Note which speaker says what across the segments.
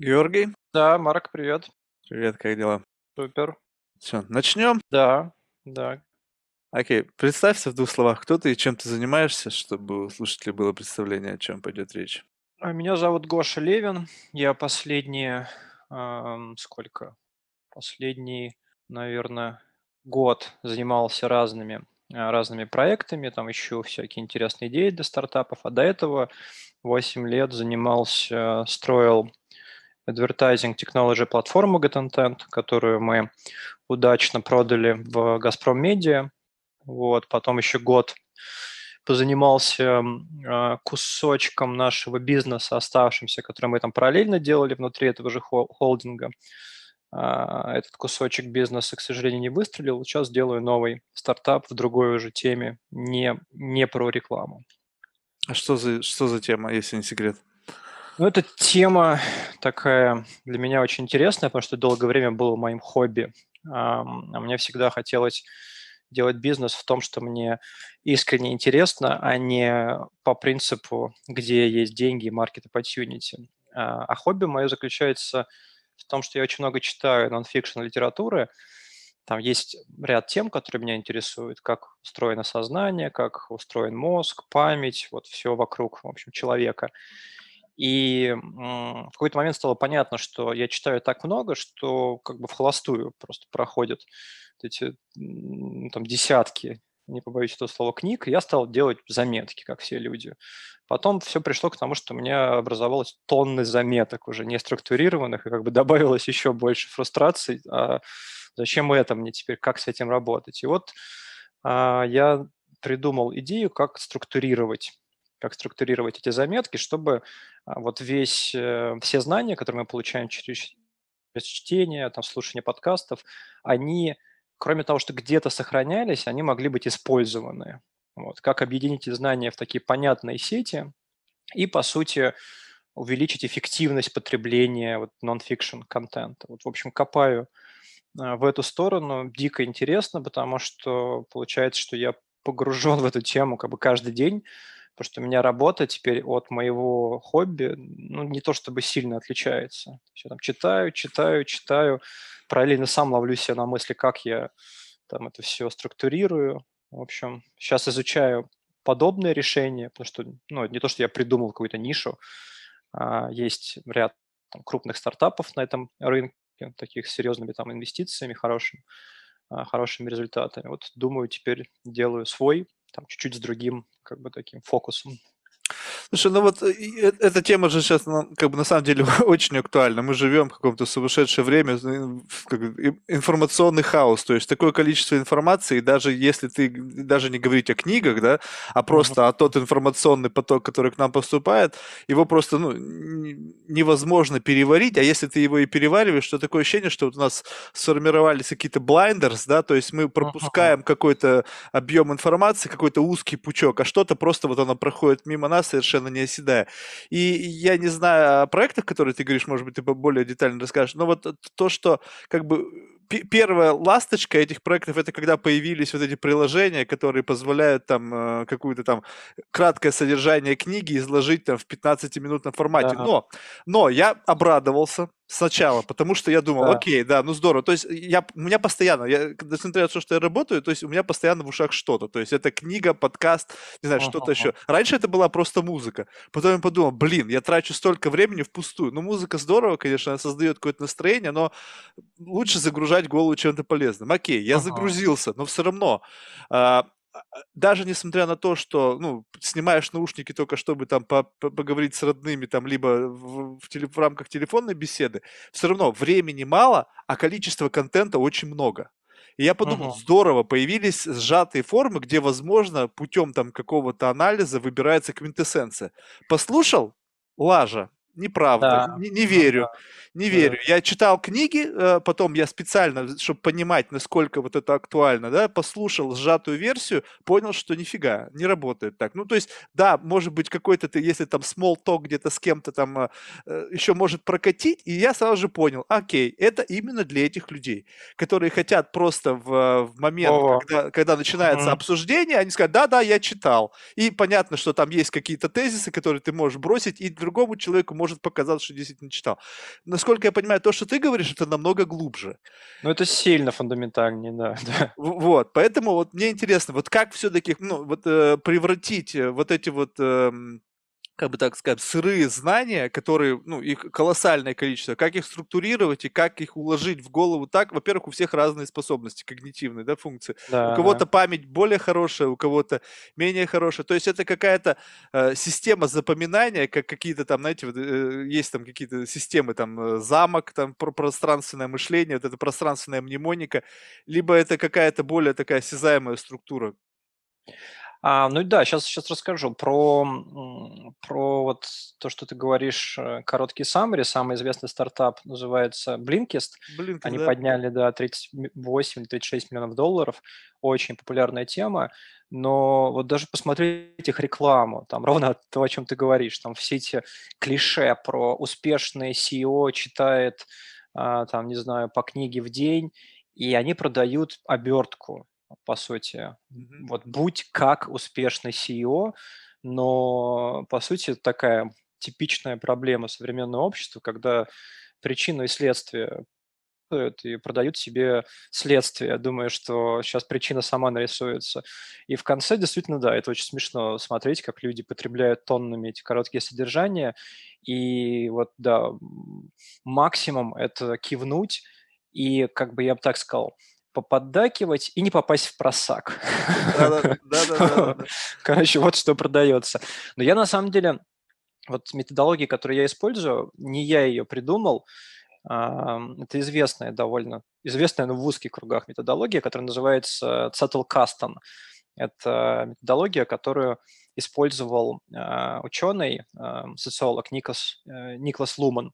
Speaker 1: Георгий,
Speaker 2: Да, Марк, привет.
Speaker 1: привет, как дела?
Speaker 2: Супер.
Speaker 1: Все, начнем.
Speaker 2: Да, да.
Speaker 1: Окей, представься в двух словах, кто ты и чем ты занимаешься, чтобы у слушателей было представление, о чем пойдет речь.
Speaker 2: А, Меня зовут Гоша Левин. Я последние, ам, сколько? Последний, наверное, год занимался разными, а, разными проектами, там ищу всякие интересные идеи для стартапов, а до этого 8 лет занимался, строил advertising technology платформу GetIntent, которую мы удачно продали в Газпром Медиа. Вот, потом еще год позанимался а, кусочком нашего бизнеса, оставшимся, который мы там параллельно делали внутри этого же хол- холдинга. А, Этот кусочек бизнеса, к сожалению, не выстрелил. Сейчас делаю новый стартап в другой уже теме, не, не про рекламу.
Speaker 1: А что за, что за тема, если не секрет?
Speaker 2: Ну, эта тема такая для меня очень интересная, потому что долгое время было моим хобби. А мне всегда хотелось делать бизнес в том, что мне искренне интересно, а не по принципу, где есть деньги и market opportunity. А а хобби мое заключается в том, что я очень много читаю нон-фикшн литературы. Там есть ряд тем, которые меня интересуют, как устроено сознание, как устроен мозг, память, вот все вокруг, в общем, человека. И в какой-то момент стало понятно, что я читаю так много, что как бы в холостую просто проходят эти там десятки, не побоюсь этого слова, книг, я стал делать заметки, как все люди. Потом все пришло к тому, что у меня образовалось тонны заметок уже не структурированных, и как бы добавилось еще больше фрустраций. А зачем это мне теперь, как с этим работать? И вот а, я придумал идею, как структурировать как структурировать эти заметки, чтобы а, вот весь, э, все знания, которые мы получаем через чтение, там, слушание подкастов, они, кроме того, что где-то сохранялись, они могли быть использованы. Вот. Как объединить эти знания в такие понятные сети и, по сути, увеличить эффективность потребления вот, non-fiction контента. Вот, в общем, копаю а, в эту сторону. Дико интересно, потому что получается, что я погружен в эту тему как бы каждый день, потому что у меня работа теперь от моего хобби, ну, не то чтобы сильно отличается. Я там читаю, читаю, читаю, параллельно сам ловлю себя на мысли, как я там это все структурирую. В общем, сейчас изучаю подобные решения, потому что, ну, не то, что я придумал какую-то нишу, а есть ряд там, крупных стартапов на этом рынке, таких серьезными там инвестициями, хорошими, а, хорошими результатами. Вот думаю, теперь делаю свой, там чуть-чуть с другим как бы таким фокусом.
Speaker 1: Слушай, ну вот э, э- эта тема же сейчас, как бы на самом деле очень актуальна. Мы живем в каком-то сумасшедшее время, э, информационный хаос, то есть такое количество информации, и даже если ты даже не говорить о книгах, да, а просто о тот информационный поток, который к нам поступает, его просто ну, невозможно переварить, а если ты его и перевариваешь, то такое ощущение, что вот у нас сформировались какие-то blinders, да, то есть мы пропускаем какой-то объем информации, какой-то узкий пучок, а что-то просто вот оно проходит мимо нас, совершенно не оседая. И я не знаю о проектах, которые ты говоришь, может быть, ты более детально расскажешь, но вот то, что как бы пе- первая ласточка этих проектов, это когда появились вот эти приложения, которые позволяют там э, какую-то там краткое содержание книги изложить там в 15-минутном формате.
Speaker 2: Да,
Speaker 1: Но, но я обрадовался сначала, потому что я думал,
Speaker 2: да.
Speaker 1: окей, да, ну здорово. То есть я, у меня постоянно, я, несмотря на то, что я работаю, то есть у меня постоянно в ушах что-то. То есть это книга, подкаст, не знаю, что-то
Speaker 2: Мгм.
Speaker 1: еще. Раньше это была просто музыка. Потом я подумал, блин, я трачу столько времени впустую. Ну, музыка здорово, конечно, она создает какое-то настроение, но лучше загружать голову чем-то полезным. Окей, я
Speaker 2: Мгм.
Speaker 1: загрузился, но все равно а, даже несмотря на то, что, ну, снимаешь наушники только чтобы там по- по- поговорить с родными, там, либо в, в теле- в рамках телефонной беседы, все равно времени мало, а количество контента очень много. И я подумал,
Speaker 2: Мгм.
Speaker 1: здорово, появились сжатые формы, где, возможно, путем там какого-то анализа выбирается квинтэссенция. Послушал? Лажа. Неправда.
Speaker 2: Да,
Speaker 1: Не, не верю. Не
Speaker 2: да.
Speaker 1: верю. Я читал книги, э, потом я специально, чтобы понимать, насколько вот это актуально, да, послушал сжатую версию, понял, что нифига, не работает так. Ну, то есть, да, может быть, какой-то ты, если там small talk где-то с кем-то там э, э, еще может прокатить, и я сразу же понял, окей, это именно для этих людей, которые хотят просто в, в момент, когда, когда начинается
Speaker 2: Мгм.
Speaker 1: обсуждение, они скажут, да-да, я читал. И понятно, что там есть какие-то тезисы, которые ты можешь бросить, и другому человеку может показаться, что действительно читал. Насколько я понимаю, то, что ты говоришь, это намного глубже.
Speaker 2: Ну, это сильно фундаментальнее, да. да.
Speaker 1: Вот, поэтому вот мне интересно, вот как все-таки, ну, вот э, превратить э, вот эти вот э, как бы так сказать, сырые знания, которые, ну, их колоссальное количество, как их структурировать и как их уложить в голову так, во-первых, у всех разные способности когнитивные, да, функции. Да. У кого-то память более хорошая, у кого-то менее хорошая. То есть это какая-то э, система запоминания, как какие-то там, знаете, вот, э, есть там какие-то системы, там, э, замок, там, про пространственное мышление, вот это пространственная мнемоника, либо это какая-то более такая осязаемая структура.
Speaker 2: А, ну да, сейчас, сейчас расскажу про, про вот то, что ты говоришь, э, короткий summary. Самый известный стартап называется Blinkist. Blinkist Они да. подняли до да, 38-36 миллионов долларов. Очень популярная тема. Но вот даже посмотреть их рекламу, там ровно то, о чем ты говоришь, там все эти клише про успешный CEO читает, а, там, не знаю, по книге в день, и они продают обертку по сути. Mm-hmm. Вот будь как успешный CEO, но, по сути, это такая типичная проблема современного общества, когда причину и следствие и продают себе следствие, думая, что сейчас причина сама нарисуется. И в конце действительно, да, это очень смешно смотреть, как люди потребляют тоннами эти короткие содержания. И вот, да, максимум – это кивнуть и, как бы я бы так сказал, поподдакивать и не попасть в просак. Короче, вот что продается. Но я на самом деле, вот методология, которую я использую, не я ее придумал, это известная довольно, известная но в узких кругах методология, которая называется Цетл-Кастон. Это методология, которую использовал а, ученый, социолог Никос, э, Никлас Луман.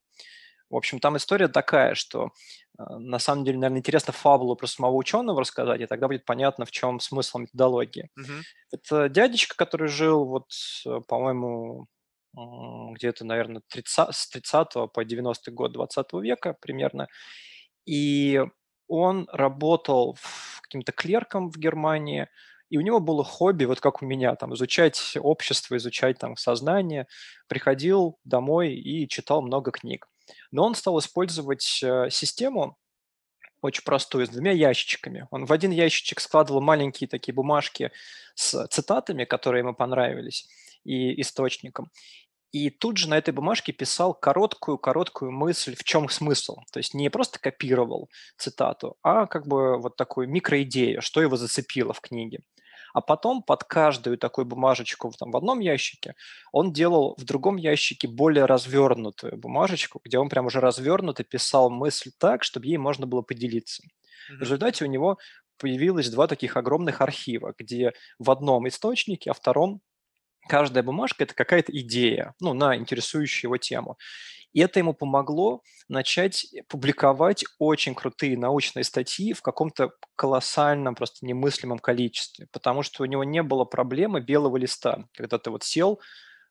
Speaker 2: В общем, там история такая, что а, на самом деле, наверное, интересно фабулу про самого ученого рассказать, и тогда будет понятно, в чем смысл методологии. Uh-huh. Это дядечка, который жил, вот, э, по-моему, где-то, наверное, 30, с 30 по 90 год 20 века примерно. И он работал каким-то клерком в Германии, и у него было хобби, вот как у меня, там, изучать общество, изучать там сознание. Приходил домой и читал много книг. Но он стал использовать э, систему очень простую, с двумя ящичками. Он в один ящичек складывал маленькие такие бумажки с цитатами, которые ему понравились, и источником. И тут же на этой бумажке писал короткую-короткую мысль, в чем смысл. То есть не просто копировал цитату, а как бы вот такую микроидею, что его зацепило в книге а потом под каждую такую бумажечку там, в одном ящике он делал в другом ящике более развернутую бумажечку, где он прям уже развернуто писал мысль так, чтобы ей можно было поделиться. Mm-hmm. В результате у него появилось два таких огромных архива, где в одном источнике, а втором каждая бумажка – это какая-то идея, ну, на интересующую его тему. И это ему помогло начать публиковать очень крутые научные статьи в каком-то колоссальном, просто немыслимом количестве, потому что у него не было проблемы белого листа, когда ты вот сел,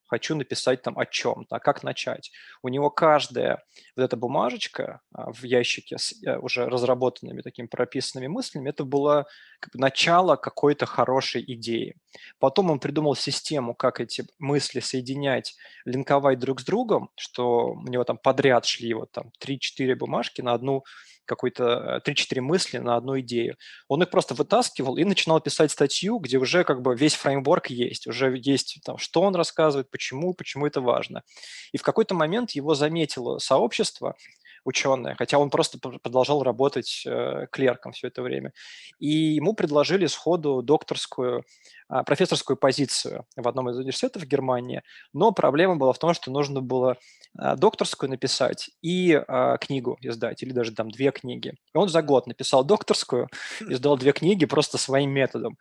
Speaker 2: хочу написать там о чем-то, а как начать. У него каждая вот эта бумажечка а, в ящике с э, уже разработанными такими прописанными мыслями, это было как бы начало какой-то хорошей идеи. Потом он придумал систему, как эти мысли соединять, линковать друг с другом, что у него там подряд шли вот там 3-4 бумажки на одну какой-то 3-4 э, мысли на одну идею. Он их просто вытаскивал и начинал писать статью, где уже как бы весь фреймворк есть, уже есть там, что он рассказывает, почему, почему это важно. И в какой-то момент его заметило сообщество, ученое, хотя он просто продолжал работать э, клерком все это время. И ему предложили сходу докторскую, э, профессорскую позицию в одном из университетов Германии, но проблема была в том, что нужно было э, докторскую написать и э, книгу издать, или даже там две книги. И он за год написал докторскую, издал две книги просто своим методом.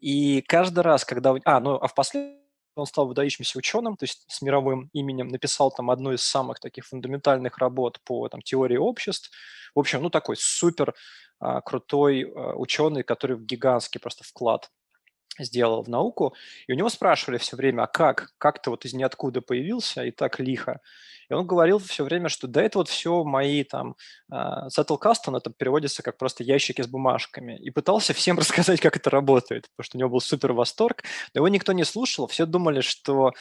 Speaker 2: И каждый раз, когда... А, ну, а впоследствии он стал выдающимся ученым, то есть с мировым именем, написал там одну из самых таких фундаментальных работ по там, теории обществ. В общем, ну такой супер а, крутой а, ученый, который гигантский просто вклад сделал в науку. И у него спрашивали все время, а как? Как ты вот из ниоткуда появился и так лихо? И он говорил все время, что да, это вот все мои там uh, Settle Custom, это переводится как просто ящики с бумажками. И пытался всем рассказать, как это работает, потому что у него был супер восторг. Но его никто не слушал, все думали, что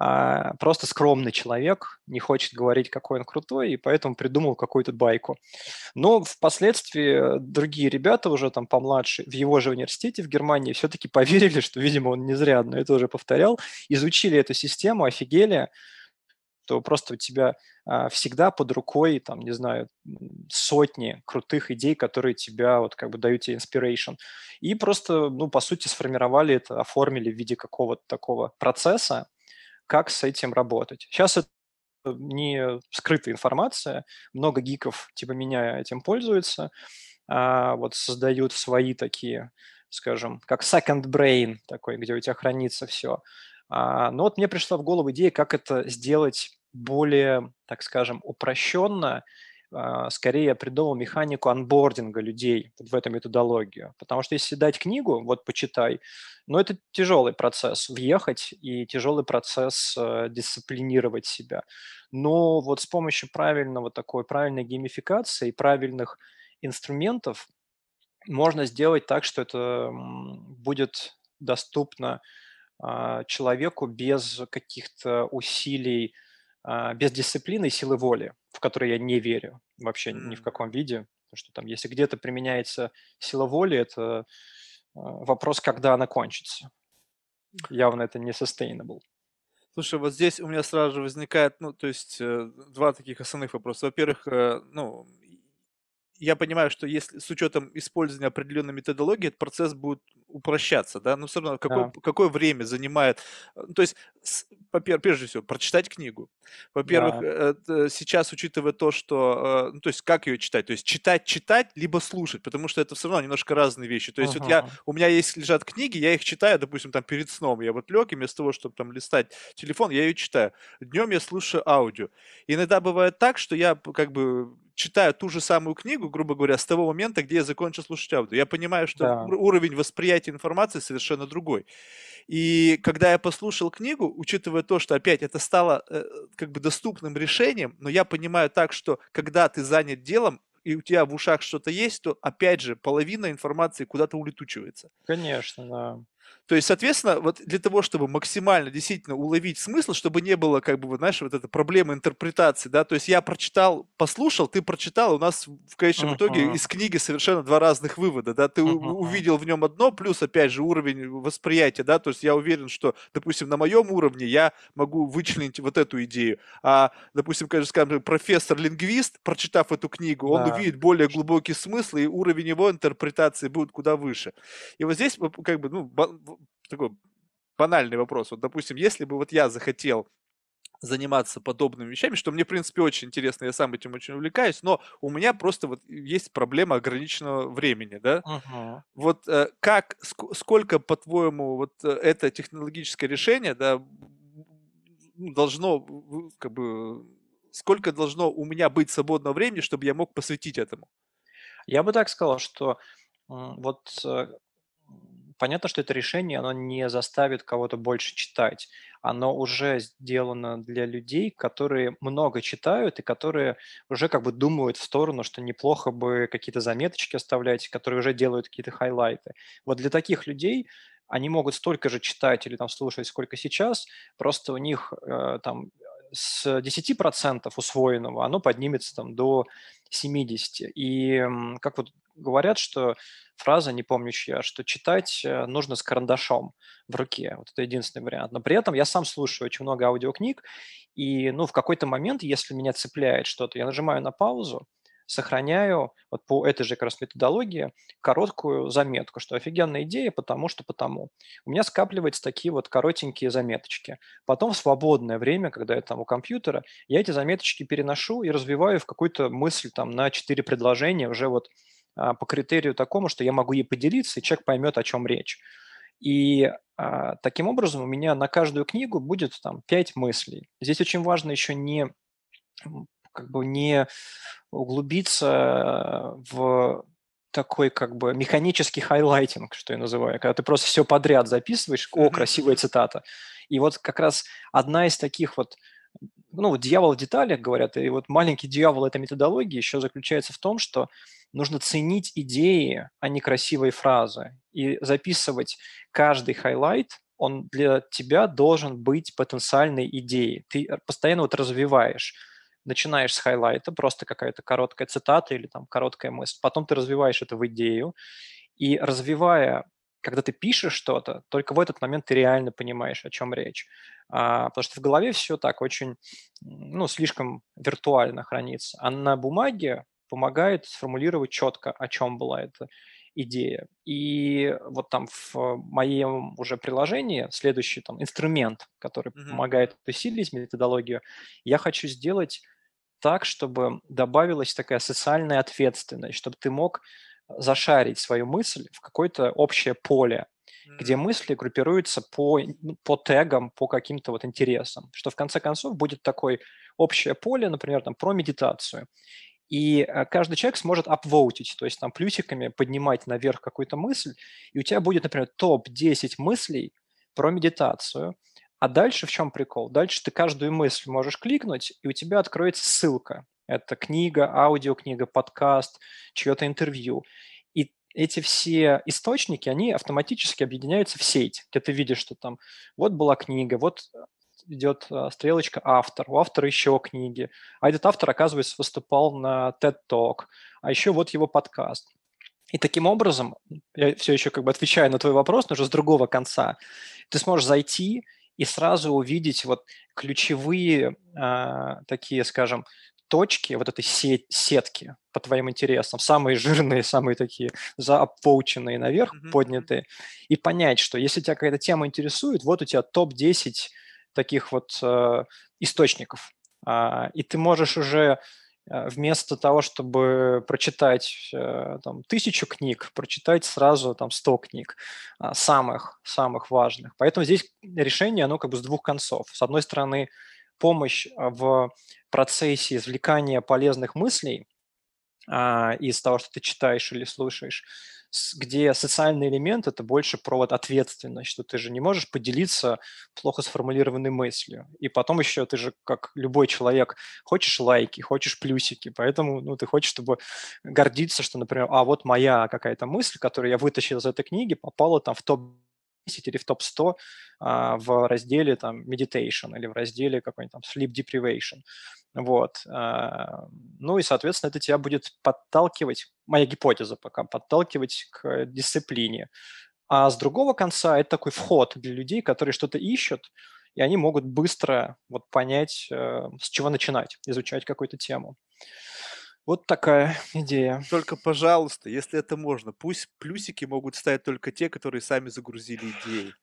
Speaker 2: uh, просто скромный человек, не хочет говорить, какой он крутой, и поэтому придумал какую-то байку. Но впоследствии другие ребята уже там помладше в его же университете в Германии все-таки поверили, что, видимо, он не зря, но это уже повторял, изучили эту систему, офигели, то просто у тебя а, всегда под рукой, там, не знаю, сотни крутых идей, которые тебя вот как бы дают тебе inspiration. И просто, ну, по сути, сформировали это, оформили в виде какого-то такого процесса, как с этим работать. Сейчас это не скрытая информация, много гиков типа меня этим пользуются, а, вот создают свои такие, скажем, как second brain такой, где у тебя хранится все. А, но вот мне пришла в голову идея, как это сделать более, так скажем, упрощенно, а, скорее я придумал механику анбординга людей в эту методологию. Потому что если дать книгу, вот почитай, ну это тяжелый процесс въехать и тяжелый процесс э, дисциплинировать себя. Но вот с помощью правильного такой правильной геймификации и правильных инструментов можно сделать так, что это будет доступно а, человеку без каких-то усилий, без дисциплины и силы воли, в которые я не верю вообще ни в каком виде. Потому что там, если где-то применяется сила воли, это а, вопрос, когда она кончится. Явно это не sustainable.
Speaker 1: Слушай, вот здесь у меня сразу же возникает, ну, то есть э, два таких основных вопроса. Во-первых, э, ну, я понимаю, что если с учетом использования определенной методологии, этот процесс будет упрощаться, да, но все равно какое, да. какое время занимает, э, то есть, во-первых, прежде всего, прочитать книгу. Во-первых, да. Э, сейчас, учитывая то, что, э, ну, то есть, как ее читать, то есть, читать, читать, либо слушать, потому что это все равно немножко разные вещи. То есть, uh-huh. вот я, у меня есть лежат книги, я их читаю, допустим, там перед сном, я вот лег, и вместо того, чтобы там листать телефон, я ее читаю. Днем я слушаю аудио. Иногда бывает так, что я как бы читаю ту же самую книгу, грубо говоря, с того момента, где я закончил слушать аудио. Я понимаю, что да. уровень восприятия информации совершенно другой. И когда я послушал книгу, учитывая то, что опять это стало э, как бы доступным решением, но я понимаю так, что когда ты занят делом, и у тебя в ушах что-то есть, то опять же половина информации куда-то улетучивается.
Speaker 2: Конечно, да.
Speaker 1: То есть, соответственно, вот для того, чтобы максимально действительно уловить смысл, чтобы не было, как бы, вот, знаешь, вот эта проблема интерпретации, да, то есть я прочитал, послушал, ты прочитал, у нас в конечном uh-huh. итоге из книги совершенно два разных вывода, да, ты uh-huh. увидел в нем одно, плюс, опять же, уровень восприятия, да, то есть я уверен, что, допустим, на моем уровне я могу вычленить вот эту идею, а, допустим, скажем, профессор-лингвист, прочитав эту книгу, он да. увидит более глубокий смысл, и уровень его интерпретации будет куда выше. И вот здесь, как бы, ну, такой банальный вопрос. Вот, допустим, если бы вот я захотел заниматься подобными вещами, что мне, в принципе, очень интересно, я сам этим очень увлекаюсь, но у меня просто вот есть проблема ограниченного времени, да? Uh-huh. Вот э, как, ск- сколько, по-твоему, вот э, это технологическое решение, да, должно, как бы, сколько должно у меня быть свободного времени, чтобы я мог посвятить этому?
Speaker 2: Я бы так сказал, что вот э, Понятно, что это решение, оно не заставит кого-то больше читать. Оно уже сделано для людей, которые много читают и которые уже как бы думают в сторону, что неплохо бы какие-то заметочки оставлять, которые уже делают какие-то хайлайты. Вот для таких людей они могут столько же читать или там слушать, сколько сейчас, просто у них э, там с 10% усвоенного оно поднимется там до 70. И как вот говорят, что фраза, не помню чья, что читать э, нужно с карандашом в руке. Вот это единственный вариант. Но при этом я сам слушаю очень много аудиокниг, и ну, в какой-то момент, если меня цепляет что-то, я нажимаю на паузу, сохраняю вот по этой же как раз методологии короткую заметку, что офигенная идея, потому что потому. У меня скапливаются такие вот коротенькие заметочки. Потом в свободное время, когда я там у компьютера, я эти заметочки переношу и развиваю в какую-то мысль там на четыре предложения уже вот а, по критерию такому, что я могу ей поделиться, и человек поймет, о чем речь. И а, таким образом у меня на каждую книгу будет там пять мыслей. Здесь очень важно еще не как бы не углубиться в такой как бы механический highlighting, что я называю, когда ты просто все подряд записываешь, о, красивая цитата. И вот как раз одна из таких вот ну, вот дьявол в деталях, говорят, и вот маленький дьявол этой методологии еще заключается в том, что нужно ценить идеи, а не красивые фразы, и записывать каждый highlight, он для тебя должен быть потенциальной идеей. Ты постоянно вот развиваешь. Начинаешь с хайлайта, просто какая-то короткая цитата или там короткая мысль. Потом ты развиваешь это в идею. И развивая когда ты пишешь что-то, только в этот момент ты реально понимаешь, о чем речь. А, потому что в голове все так очень, ну, слишком виртуально хранится. А на бумаге помогает сформулировать четко, о чем была эта идея. И вот там в моем уже приложении следующий там инструмент, который mm-hmm. помогает усилить методологию, я хочу сделать так, чтобы добавилась такая социальная ответственность, чтобы ты мог зашарить свою мысль в какое-то общее поле, mm-hmm. где мысли группируются по, ну, по тегам, по каким-то вот интересам, что в конце концов будет такое общее поле, например, там, про медитацию. И э, каждый человек сможет апвоутить, то есть там плюсиками поднимать наверх какую-то мысль, и у тебя будет, например, топ-10 мыслей про медитацию, а дальше в чем прикол? Дальше ты каждую мысль можешь кликнуть, и у тебя откроется ссылка. Это книга, аудиокнига, подкаст, чье-то интервью. И эти все источники, они автоматически объединяются в сеть, где ты видишь, что там вот была книга, вот идет а, стрелочка автор, у автора еще книги, а этот автор, оказывается, выступал на TED Talk, а еще вот его подкаст. И таким образом, я все еще как бы отвечаю на твой вопрос, но уже с другого конца, ты сможешь зайти и сразу увидеть вот ключевые э, такие, скажем, точки вот этой сет, сетки по твоим интересам, самые жирные, самые такие заапоученные наверх, mm-hmm. поднятые, и понять, что если тебя какая-то тема интересует, вот у тебя топ-10 таких вот э, источников, а, и ты можешь уже э, вместо того, чтобы прочитать э, там, тысячу книг, прочитать сразу там 100 книг, а, самых, самых важных. Поэтому здесь решение, оно как бы с двух концов. С одной стороны, помощь в процессе извлекания полезных мыслей а, из того, что ты читаешь или слушаешь, где социальный элемент – это больше про вот ответственность, что ты же не можешь поделиться плохо сформулированной мыслью. И потом еще ты же, как любой человек, хочешь лайки, хочешь плюсики, поэтому ну, ты хочешь, чтобы гордиться, что, например, а вот моя какая-то мысль, которую я вытащил из этой книги, попала там в топ 10 или в топ-100 а, в разделе там meditation или в разделе какой-нибудь там sleep deprivation. Вот. А, ну и, соответственно, это тебя будет подталкивать, моя гипотеза пока, подталкивать к дисциплине. А с другого конца это такой вход для людей, которые что-то ищут, и они могут быстро вот понять, э, с чего начинать, изучать какую-то тему. Вот такая идея.
Speaker 1: Только, пожалуйста, если это можно, пусть плюсики могут ставить только те, которые сами загрузили идеи.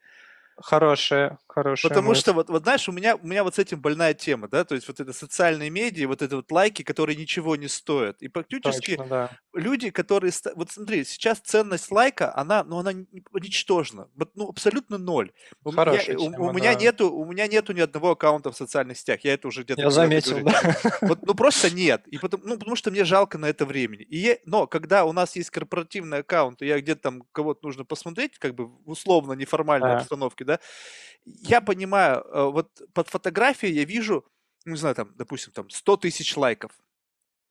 Speaker 2: Хорошая, хорошая.
Speaker 1: Потому мысль. что, вот, вот знаешь, у меня, у меня вот с этим больная тема, да, то есть вот это социальные медиа, вот это вот лайки, которые ничего не стоят. И практически Точно, да. люди, которые... Вот смотри, сейчас ценность лайка, она, ну, она ничтожна. Вот, ну, абсолютно ноль. У, Хорошая меня, тема, у, у, меня да. нету, у меня нету ни одного аккаунта в социальных сетях. Я это уже где-то...
Speaker 2: Я заметил, да.
Speaker 1: Вот, ну, просто нет. И потому, ну, потому что мне жалко на это времени. И я, но когда у нас есть корпоративный аккаунт, и я где-то там кого-то нужно посмотреть, как бы условно неформальной а. обстановке, да, я понимаю, э, вот под фотографией я вижу, ну, не знаю, там, допустим, там 100 тысяч лайков.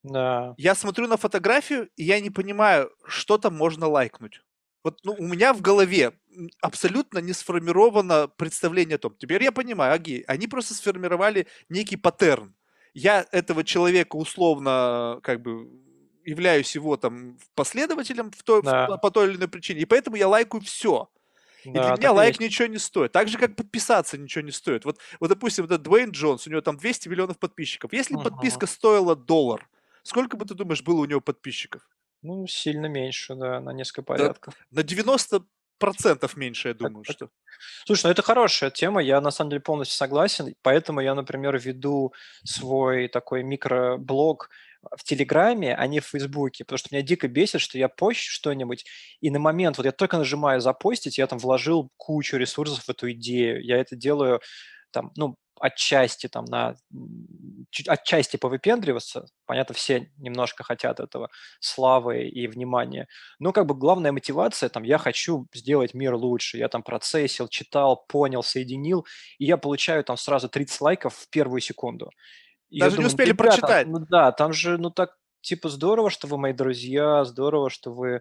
Speaker 2: Да.
Speaker 1: Я смотрю на фотографию, и я не понимаю, что там можно лайкнуть. Вот ну, у меня в голове абсолютно не сформировано представление о том. Теперь я понимаю, аги, они просто сформировали некий паттерн. Я этого человека условно как бы являюсь его там последователем в той, да. в, по той или иной причине, и поэтому я лайкаю все. И для меня лайк есть. ничего не стоит. Так же, как подписаться ничего не стоит. Вот, вот допустим, вот этот Дуэйн Джонс, у него там 200 миллионов подписчиков. Если подписка стоила доллар, сколько бы ты думаешь, было у него подписчиков?
Speaker 2: Ну, сильно меньше, да, на несколько порядков.
Speaker 1: Да, на 90 процентов меньше, я думаю, что.
Speaker 2: Слушай, ну это хорошая тема, я на самом деле полностью согласен, поэтому я, например, веду свой такой микроблог в Телеграме, а не в Фейсбуке, потому что меня дико бесит, что я пощу что-нибудь, и на момент, вот я только нажимаю запостить, я там вложил кучу ресурсов в эту идею, я это делаю там, ну, отчасти там на чуть отчасти повыпендриваться. Понятно, все немножко хотят этого славы и внимания. Но как бы главная мотивация, там, я хочу сделать мир лучше. Я там процессил, читал, понял, соединил, и я получаю там сразу 30 лайков в первую секунду.
Speaker 1: И Даже думаю, не успели прочитать.
Speaker 2: Ну да, там же, ну так, типа, здорово, что вы мои друзья, здорово, что вы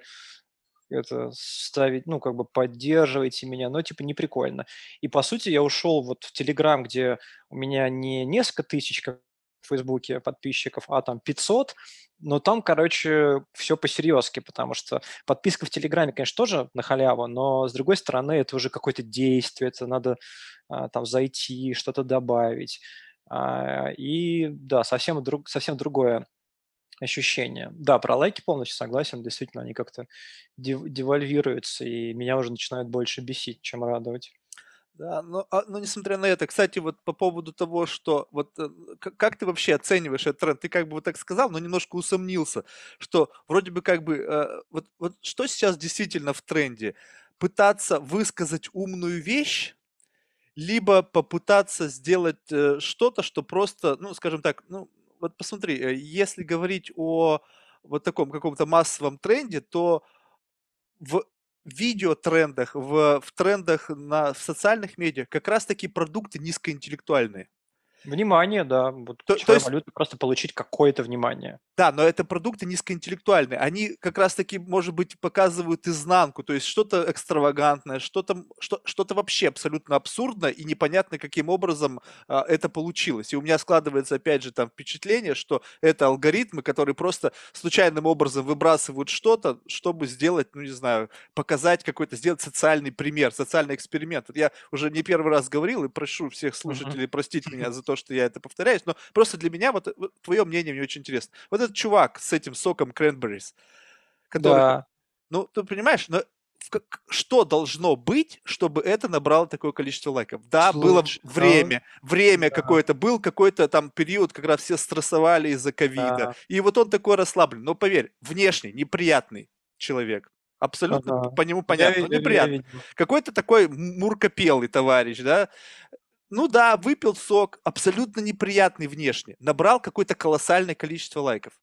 Speaker 2: это ставить, ну, как бы поддерживаете меня, но, типа, не прикольно. И, по сути, я ушел вот в Телеграм, где у меня не несколько тысяч, как в Фейсбуке, подписчиков, а там 500, но там, короче, все по-серьезки, потому что подписка в Телеграме, конечно, тоже на халяву, но, с другой стороны, это уже какое-то действие, это надо а, там зайти, что-то добавить. А, и, да, совсем, друг, совсем другое ощущение. Да, про лайки полностью согласен. Действительно, они как-то девальвируются, и меня уже начинают больше бесить, чем радовать.
Speaker 1: Да, но, а, но несмотря на это, кстати, вот по поводу того, что вот э, как, как ты вообще оцениваешь этот тренд? Ты как бы вот так сказал, но немножко усомнился, что вроде бы как бы э, вот, вот что сейчас действительно в тренде? Пытаться высказать умную вещь, либо попытаться сделать э, что-то, что просто, ну, скажем так, ну, вот посмотри, э, если говорить о вот таком каком-то массовом тренде, то в видеотрендах, в, в трендах на, в социальных медиа как раз-таки продукты низкоинтеллектуальные.
Speaker 2: Внимание, да. Вот то, то есть, валюта просто получить какое-то внимание.
Speaker 1: Да, но это продукты низкоинтеллектуальные. Они как раз-таки, может быть, показывают изнанку, то есть что-то экстравагантное, что-то что, что вообще абсолютно абсурдное и непонятно, каким образом а, это получилось. И у меня складывается, опять же, там впечатление, что это алгоритмы, которые просто случайным образом выбрасывают что-то, чтобы сделать, ну, не знаю, показать какой-то, сделать социальный пример, социальный эксперимент. Я уже не первый раз говорил и прошу всех слушателей простить меня за то, что я это повторяюсь, но просто для меня вот, вот твое мнение мне очень интересно. Вот этот чувак с этим соком Cranberries, который... Да. Ну, ты понимаешь, но что должно быть, чтобы это набрало такое количество лайков? Да, Слушай, было время, да. время да. какое-то, был какой-то там период, когда все стрессовали из-за ковида, да. и вот он такой расслаблен. Но поверь, внешне неприятный человек. Абсолютно ага. по нему понятно, я, неприятный. Какой-то такой муркопелый товарищ, да, ну да, выпил сок, абсолютно неприятный внешне, набрал какое-то колоссальное количество лайков.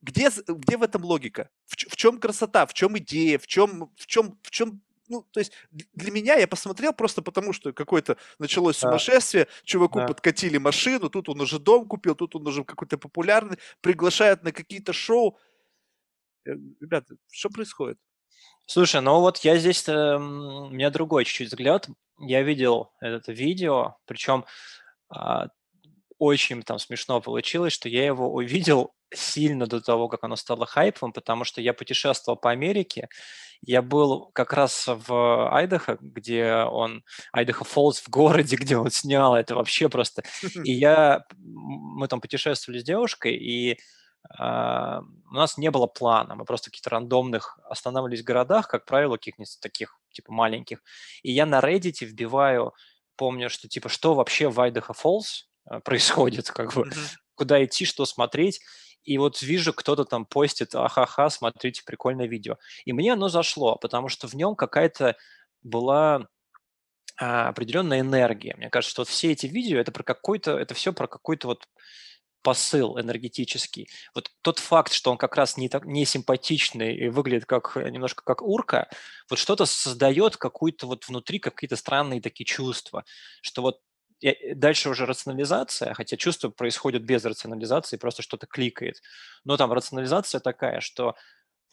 Speaker 1: Где, где в этом логика? В, в чем красота? В чем идея? В чем, в чем, в чем ну, то есть для меня я посмотрел просто потому, что какое-то началось сумасшествие, чуваку да. подкатили машину, тут он уже дом купил, тут он уже какой-то популярный, приглашают на какие-то шоу. Э, ребята, что происходит?
Speaker 2: Слушай, ну вот я здесь, э, у меня другой чуть-чуть взгляд. Я видел это видео, причем а, очень там смешно получилось, что я его увидел сильно до того, как оно стало хайпом, потому что я путешествовал по Америке, я был как раз в Айдахо, где он, Айдахо Фоллс в городе, где он снял, это вообще просто... И я, мы там путешествовали с девушкой, и у нас не было плана, мы просто в каких-то рандомных останавливались в городах, как правило, каких-нибудь таких, типа, маленьких. И я на Reddit вбиваю, помню, что, типа, что вообще в Idaho Falls э, происходит, как бы, mm-hmm. куда идти, что смотреть. И вот вижу, кто-то там постит, ахаха, смотрите, прикольное видео. И мне оно зашло, потому что в нем какая-то была а, определенная энергия. Мне кажется, что вот все эти видео, это про какой-то, это все про какой-то вот посыл энергетический. Вот тот факт, что он как раз не, так, не симпатичный и выглядит как немножко как урка, вот что-то создает какую-то вот внутри какие-то странные такие чувства, что вот дальше уже рационализация, хотя чувства происходят без рационализации, просто что-то кликает. Но там рационализация такая, что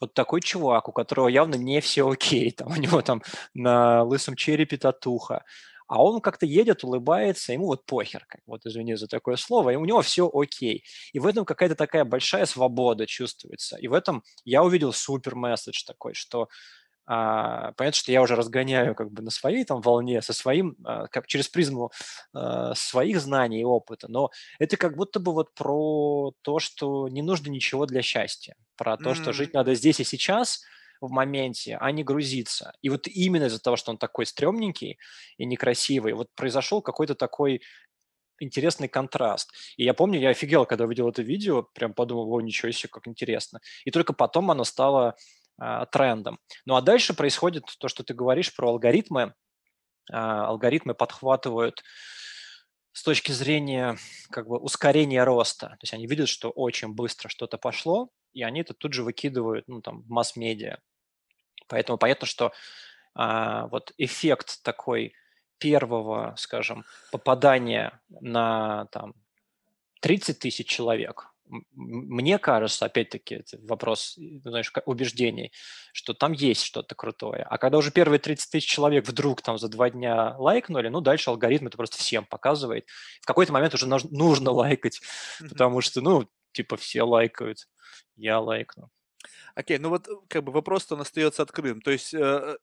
Speaker 2: вот такой чувак, у которого явно не все окей, там у него там на лысом черепе татуха, а он как-то едет, улыбается, ему вот похер, как, вот извини за такое слово, и у него все окей. И в этом какая-то такая большая свобода чувствуется. И в этом я увидел супер месседж такой, что а, понятно, что я уже разгоняю как бы на своей там волне, со своим, а, как через призму а, своих знаний и опыта, но это как будто бы вот про то, что не нужно ничего для счастья, про то, mm-hmm. что жить надо здесь и сейчас – в моменте, а не грузиться. И вот именно из-за того, что он такой стрёмненький и некрасивый, вот произошел какой-то такой интересный контраст. И я помню, я офигел, когда увидел это видео, прям подумал, о, ничего себе, как интересно. И только потом оно стало э, трендом. Ну а дальше происходит то, что ты говоришь про алгоритмы. Э, алгоритмы подхватывают с точки зрения как бы ускорения роста. То есть они видят, что очень быстро что-то пошло, и они это тут же выкидывают ну, там, в масс-медиа. Поэтому понятно, что а, вот эффект такой первого, скажем, попадания на там, 30 тысяч человек, мне кажется, опять-таки, это вопрос, знаешь, убеждений, что там есть что-то крутое. А когда уже первые 30 тысяч человек вдруг там за два дня лайкнули, ну, дальше алгоритм это просто всем показывает. В какой-то момент уже нужно лайкать, потому что, ну, типа все лайкают, я лайкну.
Speaker 1: Окей, ну вот как бы вопрос-то он остается открытым. То есть э,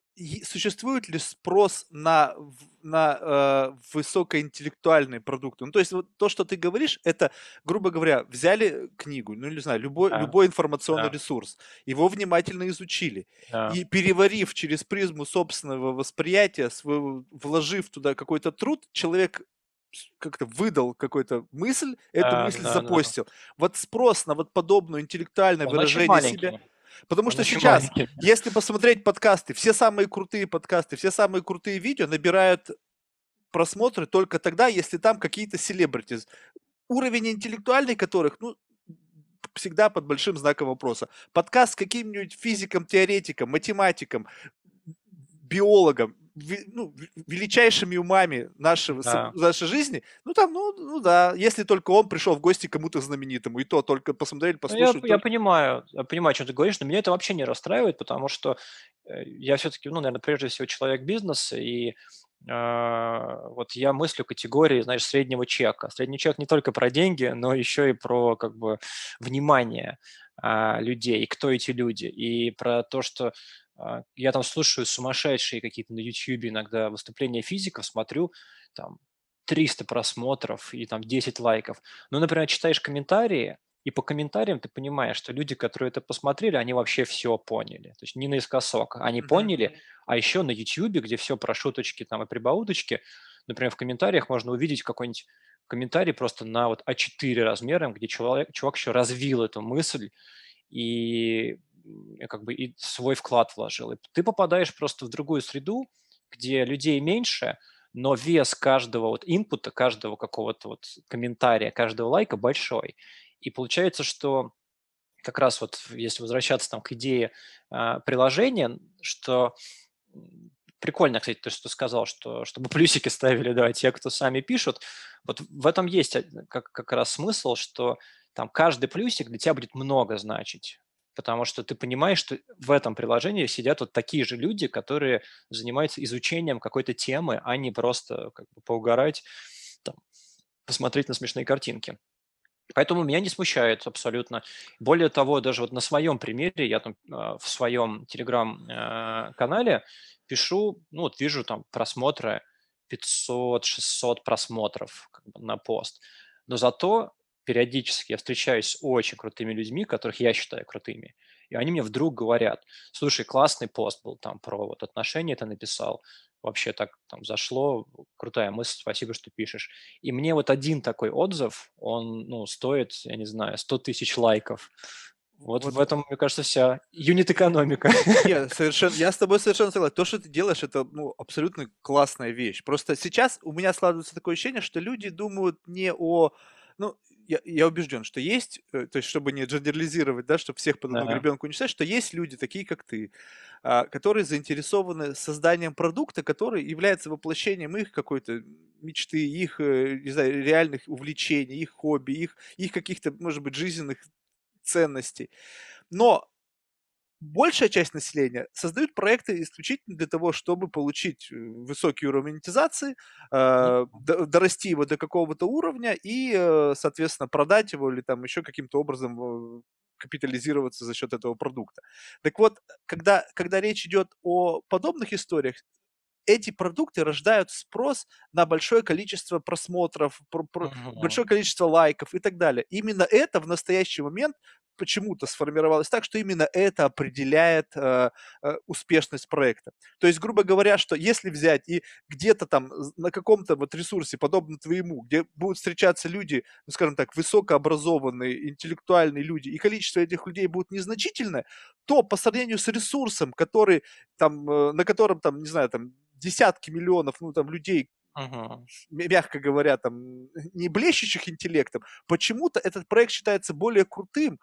Speaker 1: существует ли спрос на, на э, высокоинтеллектуальные продукты? Ну то есть вот то, что ты говоришь, это, грубо говоря, взяли книгу, ну не знаю, любой, да. любой информационный да. ресурс, его внимательно изучили да. и переварив через призму собственного восприятия, своего, вложив туда какой-то труд, человек как-то выдал какую-то мысль, эту да, мысль да, запостил. Да. Вот спрос на вот подобное интеллектуальное Он выражение себя Потому что сейчас, маленький. если посмотреть подкасты, все самые крутые подкасты, все самые крутые видео набирают просмотры только тогда, если там какие-то селебритис. Уровень интеллектуальный которых, ну, всегда под большим знаком вопроса. Подкаст с каким-нибудь физиком, теоретиком, математиком, биологом, ну, величайшими умами нашего, да. нашей жизни, ну там, ну, ну да, если только он пришел в гости кому-то знаменитому, и то только посмотрели, послушали.
Speaker 2: Ну, я, я понимаю, я понимаю, о чем ты говоришь, но меня это вообще не расстраивает, потому что э, я все-таки, ну, наверное, прежде всего человек бизнеса, и э, вот я мыслю категории, знаешь, среднего чека. Средний чек не только про деньги, но еще и про как бы внимание э, людей, кто эти люди, и про то, что а, я там слушаю сумасшедшие какие-то на YouTube иногда выступления физиков, смотрю, там 300 просмотров и там 10 лайков. Ну, например, читаешь комментарии, и по комментариям ты понимаешь, что люди, которые это посмотрели, они вообще все поняли. То есть не наискосок. Они mm-hmm. поняли, а еще на YouTube, где все про шуточки там и прибауточки, например, в комментариях можно увидеть какой-нибудь комментарий просто на вот А4 размером, где человек, чувак еще развил эту мысль, и как бы и свой вклад вложил. И ты попадаешь просто в другую среду, где людей меньше, но вес каждого вот инпута, каждого какого-то вот комментария, каждого лайка большой. И получается, что как раз вот если возвращаться там к идее э, приложения, что прикольно, кстати, то, что ты сказал, что чтобы плюсики ставили, да, те, кто сами пишут. Вот в этом есть как, как раз смысл, что там каждый плюсик для тебя будет много значить потому что ты понимаешь, что в этом приложении сидят вот такие же люди, которые занимаются изучением какой-то темы, а не просто как бы поугарать, там, посмотреть на смешные картинки. Поэтому меня не смущает абсолютно. Более того, даже вот на своем примере, я там э, в своем телеграм-канале э, пишу, ну вот вижу там просмотры 500-600 просмотров как бы, на пост. Но зато периодически я встречаюсь с очень крутыми людьми, которых я считаю крутыми, и они мне вдруг говорят, слушай, классный пост был там про вот отношения ты написал, вообще так там зашло, крутая мысль, спасибо, что пишешь. И мне вот один такой отзыв, он, ну, стоит, я не знаю, 100 тысяч лайков. Вот, вот в этом, мне кажется, вся юнит-экономика.
Speaker 1: Я, совершенно, я с тобой совершенно согласен. То, что ты делаешь, это ну, абсолютно классная вещь. Просто сейчас у меня складывается такое ощущение, что люди думают не о ну, я, я убежден, что есть, э, то есть, чтобы не джендерлизировать, да, чтобы всех под одну гребенку не считать, что есть люди, такие как ты, а, которые заинтересованы созданием продукта, который является воплощением их какой-то мечты, их, э, не знаю, реальных увлечений, их хобби, их, их каких-то, может быть, жизненных ценностей. Но большая часть населения создают проекты исключительно для того, чтобы получить э, высокий уровень монетизации, э, дорасти его до какого-то уровня и, э, соответственно, продать его или там еще каким-то образом капитализироваться за счет этого продукта. Так вот, когда, когда речь идет о подобных историях, эти продукты рождают спрос на большое количество просмотров, про, про, uh-huh. большое количество лайков и так далее. Именно это в настоящий момент почему-то сформировалось так, что именно это определяет э, э, успешность проекта. То есть, грубо говоря, что если взять и где-то там на каком-то вот ресурсе, подобно твоему, где будут встречаться люди, ну, скажем так, высокообразованные, интеллектуальные люди, и количество этих людей будет незначительное, то по сравнению с ресурсом, который там, э, на котором там, не знаю, там десятки миллионов, ну, там людей
Speaker 2: Мгм.
Speaker 1: мягко говоря, там, не блещущих интеллектом, почему-то этот проект считается более крутым,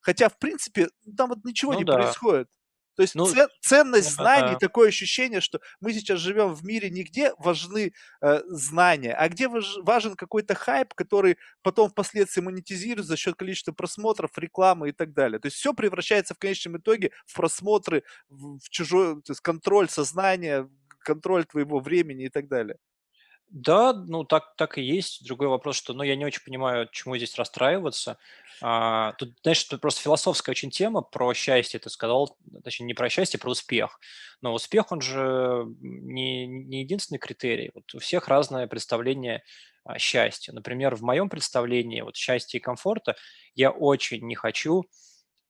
Speaker 1: хотя, в принципе, ну, там вот ничего
Speaker 2: Ну
Speaker 1: не
Speaker 2: да.
Speaker 1: происходит. То есть
Speaker 2: Ну
Speaker 1: цен ценность знаний,
Speaker 2: да-да-да.
Speaker 1: такое ощущение, что мы сейчас живем в мире не где важны, э, знания, а где важ важен какой-то хайп, который потом впоследствии монетизируется за счет количества просмотров, рекламы и так далее. То есть все превращается в конечном итоге в просмотры, в в чужой, то есть контроль сознания, контроль твоего времени и так далее.
Speaker 2: Да, ну так так и есть. Другой вопрос, что, ну, я не очень понимаю, чему здесь расстраиваться. А, тут, знаешь, тут просто философская очень тема про счастье, ты сказал, точнее, не про счастье, а про успех. Но успех, он же не не единственный критерий. Вот у всех разное представление о счастье. Например, в моем представлении вот счастья и комфорта я очень не хочу,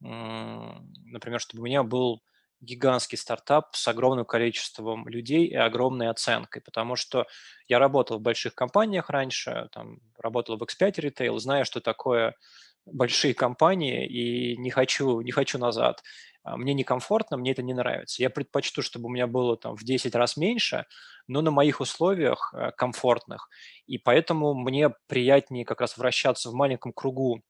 Speaker 2: например, чтобы у меня был гигантский стартап с огромным количеством людей и огромной оценкой, потому что я работал в больших компаниях раньше, там, работал в X5 Retail, знаю, что такое большие компании, и не хочу, не хочу назад. А, Мне некомфортно, мне это не нравится. Я предпочту, чтобы у меня было там в 10 раз меньше, но на моих условиях э, комфортных. И поэтому мне приятнее как раз вращаться в маленьком кругу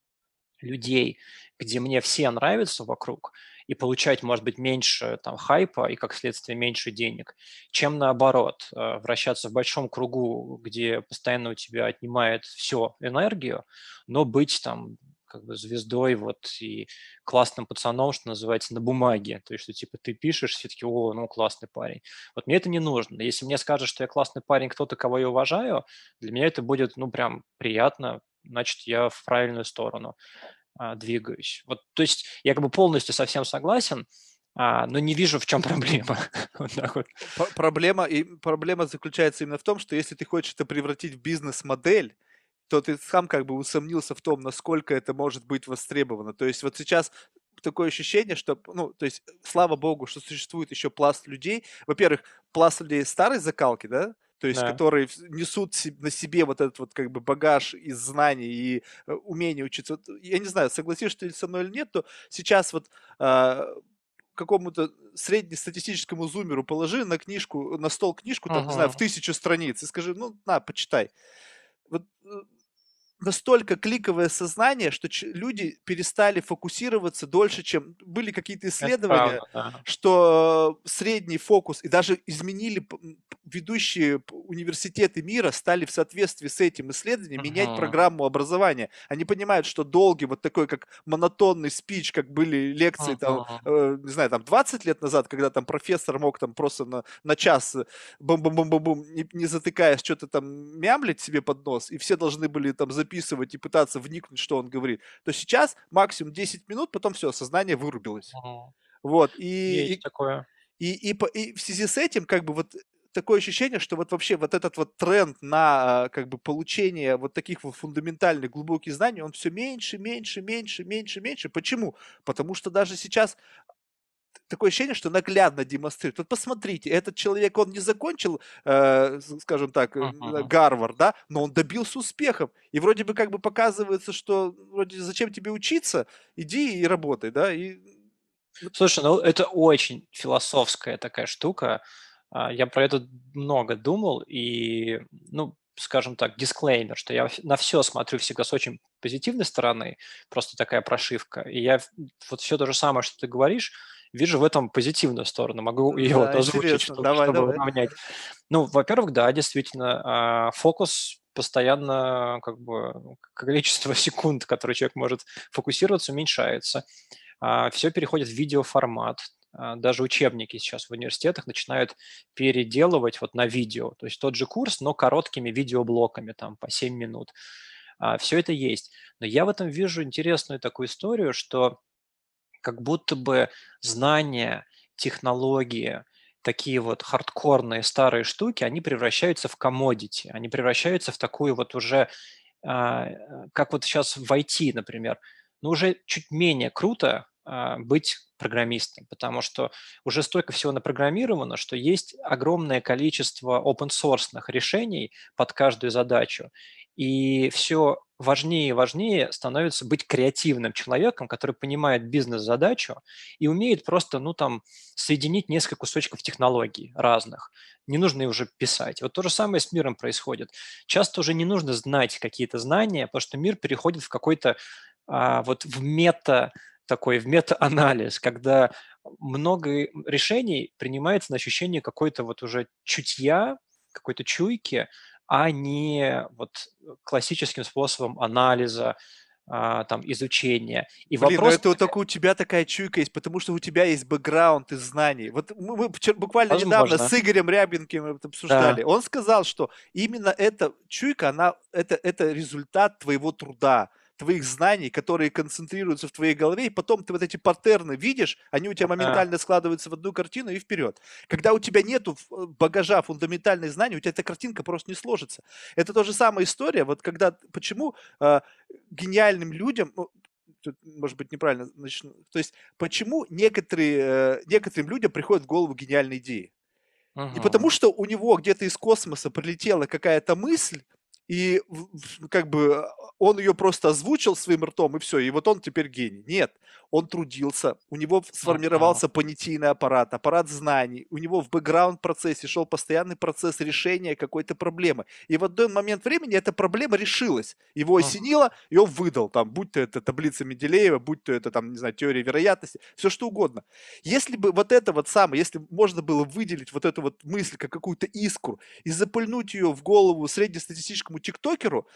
Speaker 2: людей, где мне все нравятся вокруг, и получать, может быть, меньше там хайпа и, как следствие, меньше денег, чем наоборот, э, вращаться в большом кругу, где постоянно у тебя отнимает все энергию, но быть там как бы звездой вот и классным пацаном, что называется, на бумаге. То есть, что типа ты пишешь, все таки о, ну классный парень. Вот мне это не нужно. Если мне скажут, что я классный парень, кто-то, кого я уважаю, для меня это будет, ну, прям приятно, значит, я в правильную сторону двигаюсь. Вот, то есть я как бы полностью совсем согласен, а, но не вижу, в чем проблема. Вот так вот.
Speaker 1: Проблема и проблема заключается именно в том, что если ты хочешь это превратить в бизнес-модель, то ты сам как бы усомнился в том, насколько это может быть востребовано. То есть вот сейчас такое ощущение, что, ну, то есть, слава богу, что существует еще пласт людей. Во-первых, пласт людей старой закалки, да, то есть,
Speaker 2: Да.
Speaker 1: которые несут на себе вот этот вот как бы багаж из знаний и э, умение учиться. Вот я не знаю, согласишься ты со мной или нет, то сейчас вот а, какому-то среднестатистическому зумеру положи на книжку, на стол книжку, там, не знаю, в тысячу страниц и скажи, ну, на, почитай. Вот э, настолько кликовое сознание, что люди перестали фокусироваться дольше, чем были какие-то
Speaker 2: Это
Speaker 1: исследования,
Speaker 2: правда, да.
Speaker 1: что средний фокус и даже изменили ведущие университеты мира стали в соответствии с этим исследованием менять
Speaker 2: Мгм.
Speaker 1: программу образования. Они понимают, что долгий вот такой как монотонный спич, как были лекции там,
Speaker 2: Мгм.
Speaker 1: э, не знаю, там 20 лет назад, когда там профессор мог там просто на, на час э, бум-бум-бум-бум-бум, не, не затыкаясь, что-то там мямлить себе под нос, и все должны были там записывать и пытаться вникнуть, что он говорит, то сейчас максимум 10 минут, потом все, сознание вырубилось.
Speaker 2: Мгм.
Speaker 1: Вот, и,
Speaker 2: Есть такое.
Speaker 1: и, и, по- и в связи с этим, как бы вот такое ощущение, что вот вообще вот этот вот тренд на а, как бы получение вот таких вот фундаментальных глубоких знаний, он все меньше, меньше, меньше, меньше, меньше. Почему? Потому что даже сейчас такое ощущение, что наглядно демонстрирует. Вот посмотрите, этот человек, он не закончил, э, скажем так,
Speaker 2: Мгм.
Speaker 1: Гарвард, да, но он добился успехов. И вроде бы как бы показывается, что вроде зачем тебе учиться, иди и работай, да, и вот,
Speaker 2: Слушай, ну это очень философская такая штука. А, Я про это много думал, и, ну, скажем так, дисклеймер, что я на все смотрю всегда с очень позитивной стороны, просто такая прошивка. И я вот все то же самое, что ты говоришь, вижу в этом позитивную сторону, могу ее вот
Speaker 1: да,
Speaker 2: озвучить,
Speaker 1: интересно,
Speaker 2: чтобы,
Speaker 1: давай,
Speaker 2: чтобы
Speaker 1: давай.
Speaker 2: уравнять. Ну, во-первых, да, действительно, а, фокус постоянно, как бы, ну, количество секунд, которые человек может фокусироваться, уменьшается. Все переходит в видеоформат. А, Даже учебники сейчас в университетах начинают переделывать вот на видео. То есть тот же курс, но короткими видеоблоками, там, по 7 минут. Все это есть. Но я в этом вижу интересную такую историю, что как будто бы знания, технологии, такие вот хардкорные старые штуки, они превращаются в commodity, они превращаются в такую вот уже, а, э, как вот сейчас в IT, например, но уже чуть менее круто а, быть программистом, потому что уже столько всего напрограммировано, что есть огромное количество open source решений под каждую задачу. И все важнее и важнее становится быть креативным человеком, который понимает бизнес-задачу и умеет просто, ну, там, соединить несколько кусочков технологий разных. Не нужно уже писать. Вот то же самое с миром происходит. Часто уже не нужно знать какие-то знания, потому что мир переходит в какой-то а, вот в мета такой, в мета-анализ, когда много решений принимается на ощущение какой-то вот уже чутья, какой-то чуйки, а не вот классическим способом анализа, а, там, изучения.
Speaker 1: И Блин, вопрос... ну это вот только у тебя такая чуйка есть, потому что у тебя есть бэкграунд из знаний. Вот мы, мы буквально Возможно. недавно с Игорем Рябинким это обсуждали. Да. Он сказал, что именно эта чуйка, она, это, это результат твоего труда твоих знаний, которые концентрируются в твоей голове, и потом ты вот эти паттерны видишь, они у тебя моментально складываются в одну картину и вперед. Когда у тебя нету э, багажа фундаментальных знаний, у тебя эта картинка просто не сложится. Это то же самая история, вот когда, почему э, гениальным людям, ну, тут, может быть, неправильно начну, то есть почему некоторые, э, некоторым людям приходят в голову гениальные идеи? Uh-huh. И потому что у него где-то из космоса прилетела какая-то мысль, и как бы он ее просто озвучил своим ртом, и все, и вот он теперь гений. Нет, он трудился, у него сформировался понятийный аппарат, аппарат знаний, у него в бэкграунд-процессе шел постоянный процесс решения какой-то проблемы. И в один момент времени эта проблема решилась, его осенило, и он выдал, там, будь то это таблица Менделеева, будь то это, там, не знаю, теория вероятности, все что угодно. Если бы вот это вот самое, если можно было выделить вот эту вот мысль, как какую-то искру, и запульнуть ее в голову среднестатистическому тиктокеру,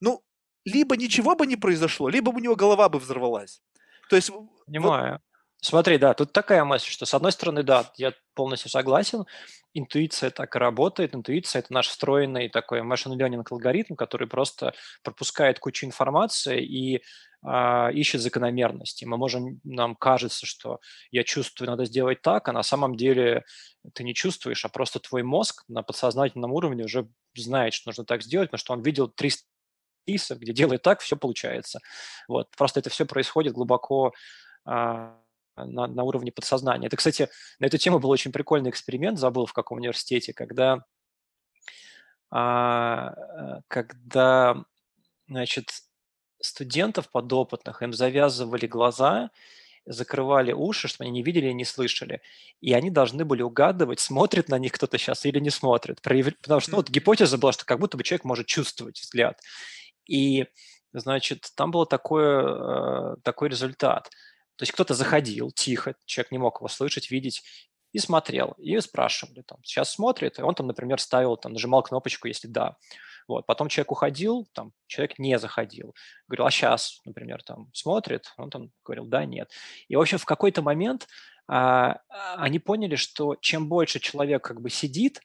Speaker 1: ну, либо ничего бы не произошло, либо у него голова бы взорвалась. То есть...
Speaker 2: Понимаю. Вот... Смотри, да, тут такая мысль, что с одной стороны, да, я полностью согласен, интуиция так и работает, интуиция – это наш встроенный такой machine learning алгоритм, который просто пропускает кучу информации и э, ищет закономерности. Мы можем, нам кажется, что я чувствую, надо сделать так, а на самом деле ты не чувствуешь, а просто твой мозг на подсознательном уровне уже знает, что нужно так сделать, потому что он видел 300 список, где делает так, все получается. Вот. Просто это все происходит глубоко а, на, на уровне подсознания. Это, кстати, на эту тему был очень прикольный эксперимент, забыл в каком университете, когда, а, когда значит, студентов подопытных, им завязывали глаза, закрывали уши, чтобы они не видели и не слышали. И они должны были угадывать, смотрит на них кто-то сейчас или не смотрит. Потому что ну, вот гипотеза была, что как будто бы человек может чувствовать взгляд. И, значит, там был такой, э, такой результат. То есть кто-то заходил тихо, человек не мог его слышать, видеть, и смотрел. И спрашивали, там, сейчас смотрит, и он там, например, ставил, там, нажимал кнопочку, если да. Вот. Потом человек уходил, там, человек не заходил. Говорил, а сейчас, например, там, смотрит, он там говорил, да, нет. И, в общем, в какой-то момент а, они поняли, что чем больше человек как бы сидит,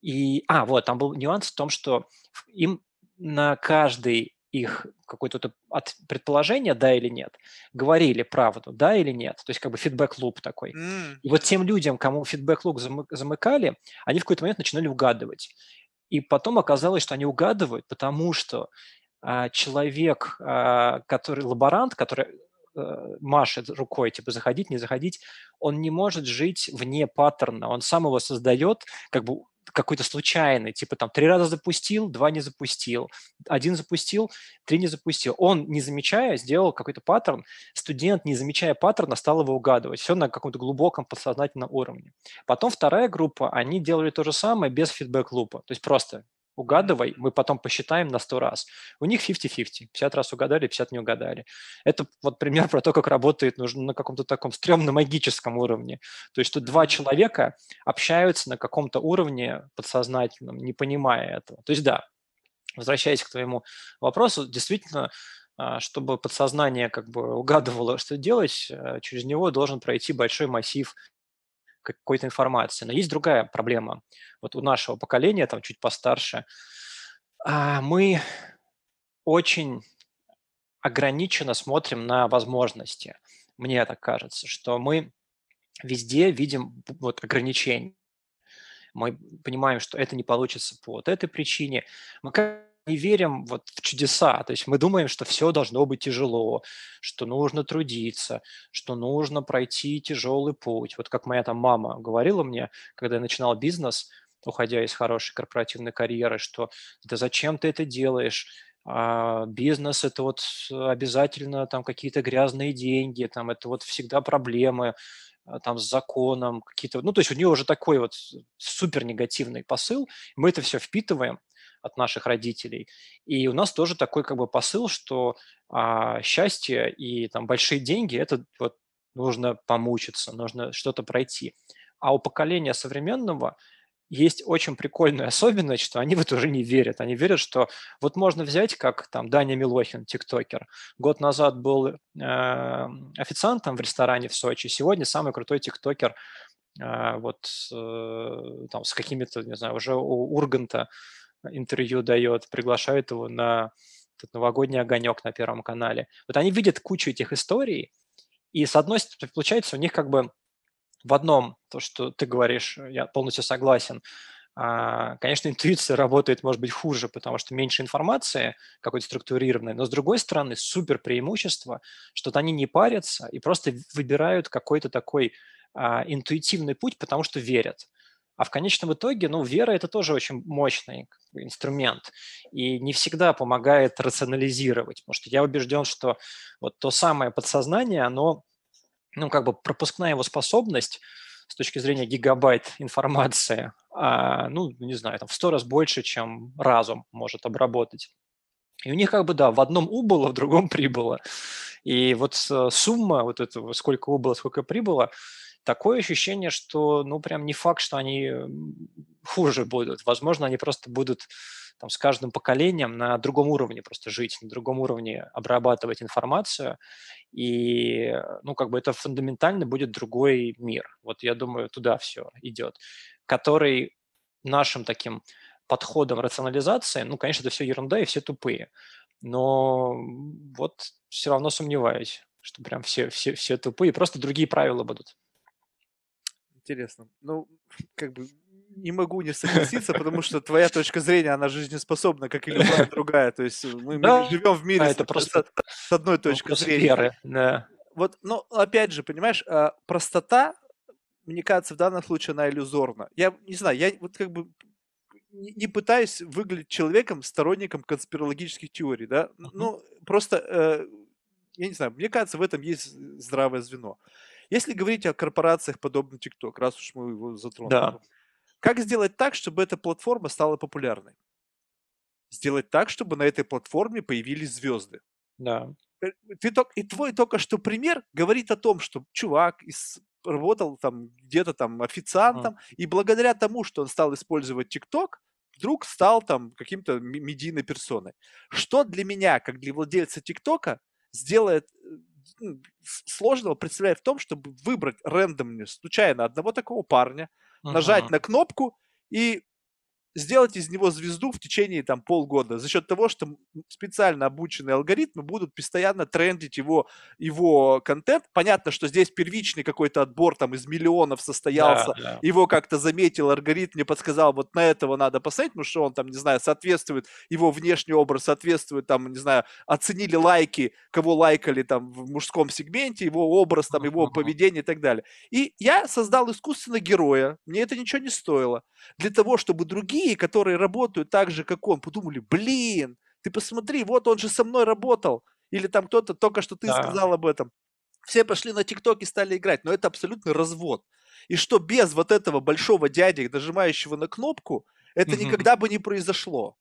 Speaker 2: и, а, вот, там был нюанс в том, что им на каждый их какое-то от предположение, да или нет, говорили правду, да или нет. То есть как бы фидбэк-луп такой. Mm. И вот тем людям, кому фидбэк-луп замыкали, они в какой-то момент начинали угадывать. И потом оказалось, что они угадывают, потому что а, человек, а, который лаборант, который а, машет рукой, типа заходить, не заходить, он не может жить вне паттерна, он сам его создает, как бы какой-то случайный, типа там три раза запустил, два не запустил, один запустил, три не запустил. Он, не замечая, сделал какой-то паттерн, студент, не замечая паттерна, стал его угадывать. Все на каком-то глубоком подсознательном уровне. Потом вторая группа, они делали то же самое без фидбэк-лупа. То есть просто угадывай, мы потом посчитаем на 100 раз. У них 50-50, 50 раз угадали, 50 не угадали. Это вот пример про то, как работает нужно на каком-то таком стрёмно-магическом уровне. То есть, что два человека общаются на каком-то уровне подсознательном, не понимая этого. То есть, да, возвращаясь к твоему вопросу, действительно, а, чтобы подсознание как бы угадывало, что делать, э, через него должен пройти большой массив какой-то информации. Но есть другая проблема. Вот у нашего поколения, там чуть постарше, а, мы очень ограниченно смотрим на возможности. Мне так кажется, что мы везде видим вот ограничения. Мы понимаем, что это не получится по вот этой причине. Мы не верим вот в чудеса. То есть мы думаем, что все должно быть тяжело, что нужно трудиться, что нужно пройти тяжелый путь. Вот как моя там мама говорила мне, когда я начинал бизнес, уходя из хорошей корпоративной карьеры, что да зачем ты это делаешь, а, бизнес- это вот обязательно там какие-то грязные деньги, там это вот всегда проблемы, а, там с законом, какие-то, ну, то есть у нее уже такой вот супер негативный посыл. Мы это все впитываем от наших родителей. И у нас тоже такой как бы посыл, что а, счастье и там большие деньги– это вот нужно помучиться, нужно что-то пройти. А у поколения современного есть очень прикольная особенность, что они в это уже не верят. Они верят, что вот можно взять, как там Даня Милохин, тиктокер. Год назад был э, официантом в ресторане в Сочи, сегодня самый крутой тиктокер э, вот э, там с какими-то, не знаю, уже у Урганта интервью дает, приглашают его на этот новогодний огонек на Первом канале. Вот они видят кучу этих историй, и с одной стороны, получается, у них как бы в одном, то, что ты говоришь, я полностью согласен. А, конечно, интуиция работает, может быть, хуже, потому что меньше информации какой-то структурированной, но с другой стороны, супер преимущество, что они не парятся и просто выбирают какой-то такой а, интуитивный путь, потому что верят. А в конечном итоге, ну, вера – это тоже очень мощный инструмент и не всегда помогает рационализировать, потому что я убежден, что вот то самое подсознание, оно ну, как бы пропускная его способность с точки зрения гигабайт информации, а, ну, не знаю, там в сто раз больше, чем разум может обработать. И у них как бы, да, в одном убыло, в другом прибыло. И вот э, сумма вот этого, сколько убыло, сколько прибыло, такое ощущение, что, ну, прям не факт, что они хуже будут. Возможно, они просто будут там, с каждым поколением на другом уровне просто жить, на другом уровне обрабатывать информацию. И, ну, как бы это фундаментально будет другой мир. Вот я думаю, туда все идет, который нашим таким подходом рационализации, ну, конечно, это все ерунда и все тупые. Но вот все равно сомневаюсь, что прям все, все, все тупые, просто другие правила будут.
Speaker 1: Интересно. Ну, как бы не могу не согласиться, потому что твоя точка зрения, она жизнеспособна, как и любая другая. То есть мы, да, мы живем в мире
Speaker 2: а это с, просто
Speaker 1: с одной точки зрения. Веры,
Speaker 2: да.
Speaker 1: Вот, но опять же, понимаешь, а, простота, мне кажется, в данном случае она иллюзорна. Я не знаю, я вот как бы не пытаюсь выглядеть человеком, сторонником конспирологических теорий, да, ну, просто, э, я не знаю, мне кажется, в этом есть здравое звено. Если говорить о корпорациях, подобных TikTok, раз уж мы его затронули,
Speaker 2: да.
Speaker 1: Как сделать так, чтобы эта платформа стала популярной? Сделать так, чтобы на этой платформе появились звезды.
Speaker 2: Да.
Speaker 1: Э, ты, и твой только что пример говорит о том, что чувак из, работал там где-то там официантом, uh-huh. и благодаря тому, что он стал использовать ТикТок, вдруг стал там каким-то медийной персоной. Что для меня, как для владельца ТикТока, сделает сложного представляет в том, чтобы выбрать рандомно, случайно одного такого парня, uh-huh. нажать на кнопку и сделать из него звезду в течение там полгода за счет того, что специально обученные алгоритмы будут постоянно трендить его, его контент. Понятно, что здесь первичный какой-то отбор там из миллионов состоялся, да, да. его как-то заметил алгоритм, мне подсказал, вот на этого надо посмотреть, потому что он там, не знаю, соответствует, его внешний образ соответствует там, не знаю, оценили лайки, кого лайкали там в мужском сегменте, его образ, там, его поведение и так далее. И я создал искусственно героя, мне это ничего не стоило, для того, чтобы другие другие, которые работают так же, как он, подумали, блин, ты посмотри, вот он же со мной работал. Или там кто-то, только что ты да. сказал об этом. Все пошли на ТикТок и стали играть, но это абсолютно развод. И что без вот этого большого дяди, нажимающего на кнопку, это угу. никогда бы не произошло.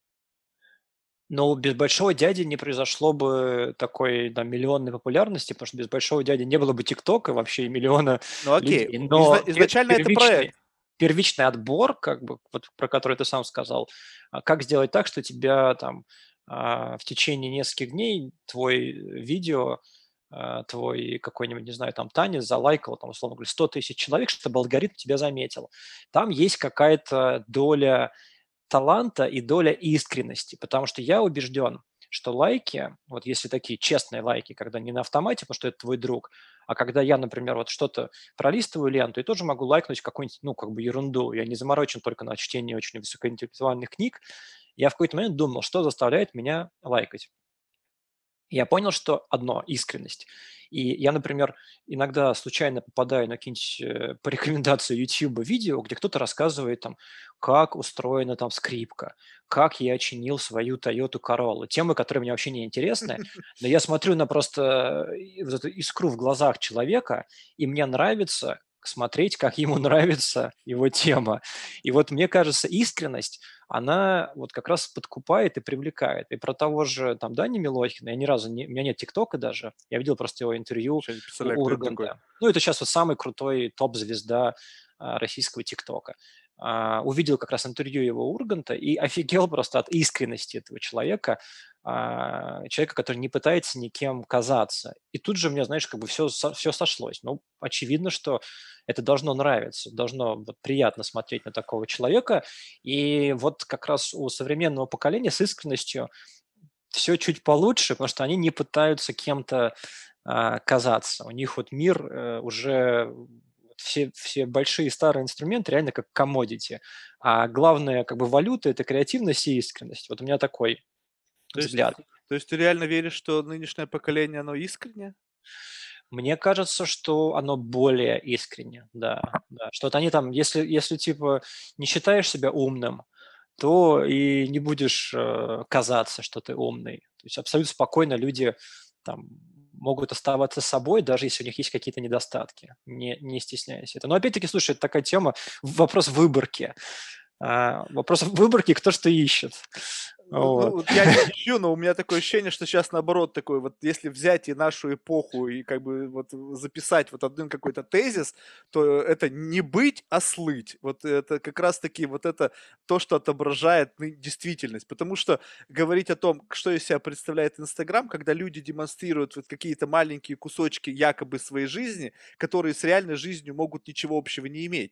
Speaker 2: Но без большого дяди не произошло бы такой да, миллионной популярности, потому что без большого дяди не было бы ТикТока вообще и миллиона
Speaker 1: ну, окей. людей. Но изначально это проект
Speaker 2: первичный отбор, как бы, вот, про который ты сам сказал, а как сделать так, что тебя там а, в течение нескольких дней твой видео, а, твой какой-нибудь, не знаю, там танец залайкал, там, условно говоря, 100 тысяч человек, чтобы алгоритм тебя заметил. Там есть какая-то доля таланта и доля искренности, потому что я убежден, что лайки, вот если такие честные лайки, когда не на автомате, потому что это твой друг, а когда я, например, вот что-то пролистываю ленту, и тоже могу лайкнуть какую-нибудь, ну, как бы ерунду. Я не заморочен только на чтение очень высокоинтеллектуальных книг. Я в какой-то момент думал, что заставляет меня лайкать. Я понял, что одно – искренность. И я, например, иногда случайно попадаю на какие-нибудь э, по рекомендации YouTube видео, где кто-то рассказывает там, как устроена там скрипка, как я чинил свою Toyota Corolla. Темы, которые мне вообще не интересны, но я смотрю на просто э, вот эту искру в глазах человека, и мне нравится смотреть, как ему нравится его тема. И вот мне кажется, искренность, она вот как раз подкупает и привлекает. И про того же там Дани Милохина, я ни разу не, у меня нет ТикТока даже, я видел просто его интервью у Урганта. Ну, это сейчас вот самый крутой топ-звезда а, российского ТикТока. А, увидел как раз интервью его Урганта и офигел просто от искренности этого человека, а, человека, который не пытается никем казаться. И тут же мне, знаешь, как бы все, все сошлось. Ну, очевидно, что это должно нравиться, должно вот, приятно смотреть на такого человека. И вот как раз у современного поколения с искренностью все чуть получше, потому что они не пытаются кем-то а, казаться. У них вот мир э, уже все, все большие старые инструменты реально как комодити. А главная как бы валюта – это креативность и искренность. Вот у меня такой
Speaker 1: то взгляд. Есть, то есть ты реально веришь, что нынешнее поколение, оно искреннее?
Speaker 2: Мне кажется, что оно более искренне, да. да. Что вот они там, если, если типа не считаешь себя умным, то и не будешь э, казаться, что ты умный. То есть абсолютно спокойно люди там могут оставаться собой, даже если у них есть какие-то недостатки, не, не стесняясь это. Но опять-таки, слушай, это такая тема, вопрос выборки. А, вопрос выборки, кто что ищет.
Speaker 1: Ну, вот. я не ищу, но у меня такое ощущение, что сейчас наоборот такой, вот если взять и нашу эпоху и как бы вот записать вот один какой-то тезис, то это не быть, а слыть. Вот это как раз-таки вот это то, что отображает действительность. Потому что говорить о том, что из себя представляет Инстаграм, когда люди демонстрируют вот какие-то маленькие кусочки якобы своей жизни, которые с реальной жизнью могут ничего общего не иметь.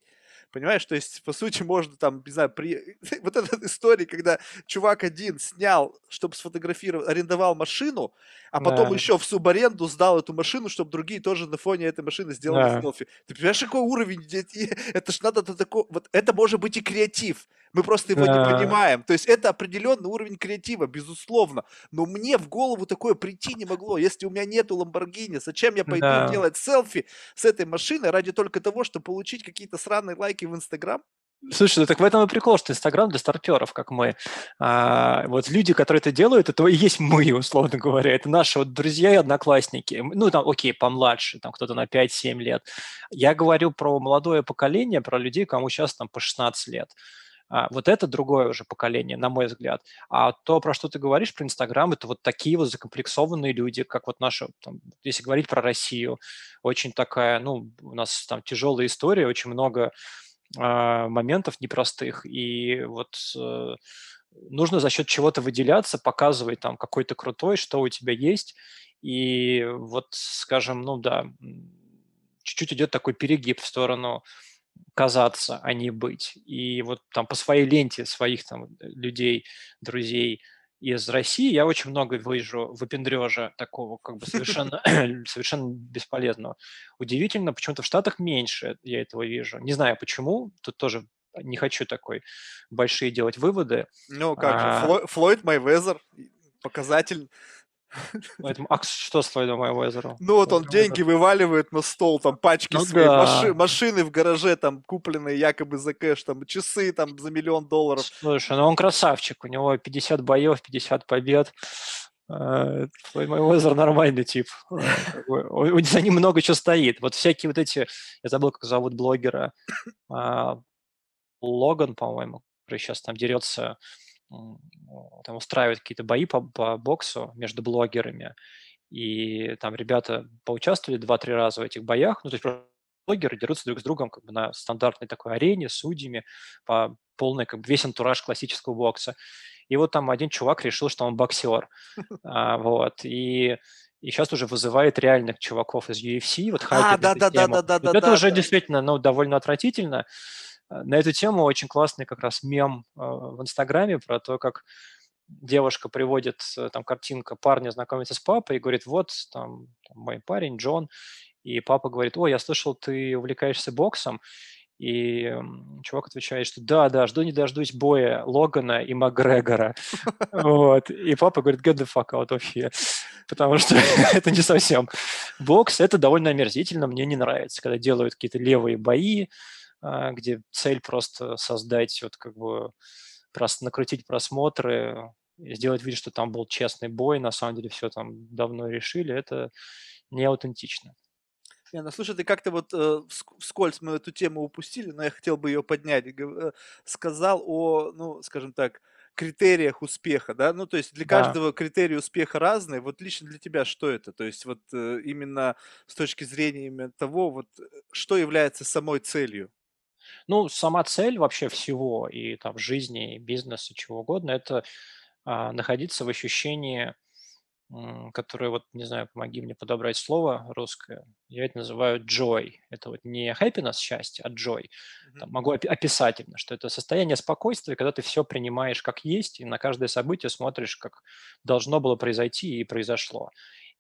Speaker 1: Понимаешь, то есть, по сути, можно там, не знаю, при... вот эта история, когда чувак один снял, чтобы сфотографировать, арендовал машину, а потом да. еще в субаренду сдал эту машину, чтобы другие тоже на фоне этой машины сделали да. селфи. Ты понимаешь, какой уровень? Это ж надо такой... Вот это может быть и креатив. Мы просто его да. не понимаем. То есть это определенный уровень креатива, безусловно. Но мне в голову такое прийти не могло. Если у меня нету Ламборгини, зачем я пойду да. делать селфи с этой машиной ради только того, чтобы получить какие-то сраные лайки в Инстаграм?
Speaker 2: Слушай, ну так в этом и прикол, что Инстаграм для стартеров, как мы. А, вот люди, которые это делают, это и есть мы, условно говоря. Это наши вот друзья и одноклассники. Ну, там, окей, помладше, там кто-то на 5-7 лет. Я говорю про молодое поколение, про людей, кому сейчас там по 16 лет. А, вот это другое уже поколение, на мой взгляд. А то, про что ты говоришь, про Инстаграм, это вот такие вот закомплексованные люди, как вот наши, там, если говорить про Россию, очень такая, ну, у нас там тяжелая история, очень много моментов непростых, и вот э, нужно за счет чего-то выделяться, показывать там какой-то крутой, что у тебя есть, и вот, скажем, ну да, чуть-чуть идет такой перегиб в сторону казаться, а не быть. И вот там по своей ленте своих там людей, друзей из России я очень много вижу выпендрежа такого как бы совершенно, совершенно бесполезного. Удивительно, почему-то в Штатах меньше я этого вижу. Не знаю почему, тут тоже не хочу такой большие делать выводы.
Speaker 1: Ну, как а... же, Флойд Мейвезер, показатель
Speaker 2: Поэтому, а что с Флойдом Майвезером?
Speaker 1: Ну вот он деньги вываливает на стол, там пачки ну, свои, да. маши, машины в гараже там купленные якобы за кэш, там часы там за миллион долларов.
Speaker 2: Слушай, ну он красавчик, у него 50 боев, 50 побед. Э, Флойд Майвезер нормальный тип. Э, за ним много чего стоит. Вот всякие вот эти, я забыл, как зовут блогера, а, Логан, по-моему, который сейчас там дерется там устраивают какие-то бои по, по боксу между блогерами, и там ребята поучаствовали два-три раза в этих боях, ну, то есть блогеры дерутся друг с другом как бы на стандартной такой арене с судьями по полной, как бы весь антураж классического бокса. И вот там один чувак решил, что он боксер. А, вот. И и сейчас уже вызывает реальных чуваков из UFC, вот а, да, да, да, да, да, вот да, это да, уже да. действительно, ну, довольно отвратительно. Э, на эту тему очень классный как раз мем э, в Инстаграме про то, как девушка приводит э, там картинка парня знакомится с папой и говорит, вот там, там мой парень Джон, и папа говорит, о, я слышал, ты увлекаешься боксом, И чувак отвечает, что да, да, жду не дождусь боя Логана и Макгрегора. Вот. И папа говорит, get the fuck out of here. Потому что это не совсем бокс. Это довольно омерзительно, мне не нравится, когда делают какие-то левые бои, где цель просто создать вот как бы просто накрутить просмотры, сделать вид, что там был честный бой, на самом деле все там давно решили, это не аутентично.
Speaker 1: Не, ну слушай, ты как-то вот э, вскользь мы эту тему упустили, но я хотел бы ее поднять. Э, сказал о, ну, скажем так, критериях успеха, да? Ну, то есть для
Speaker 2: Да.
Speaker 1: каждого критерий успеха разный. Вот лично для тебя что это? То есть вот э, именно с точки зрения именно того, вот что является самой целью?
Speaker 2: Ну, сама цель вообще всего и там жизни, и бизнеса, чего угодно, это а, находиться в ощущении, которое вот, не знаю, помоги мне подобрать слово русское. Я это называю joy. Это вот не happiness, счастье, а joy.
Speaker 1: Мгм.
Speaker 2: Там могу опи- описать именно, что это состояние спокойствия, когда ты все принимаешь как есть, и на каждое событие смотришь, как должно было произойти и произошло.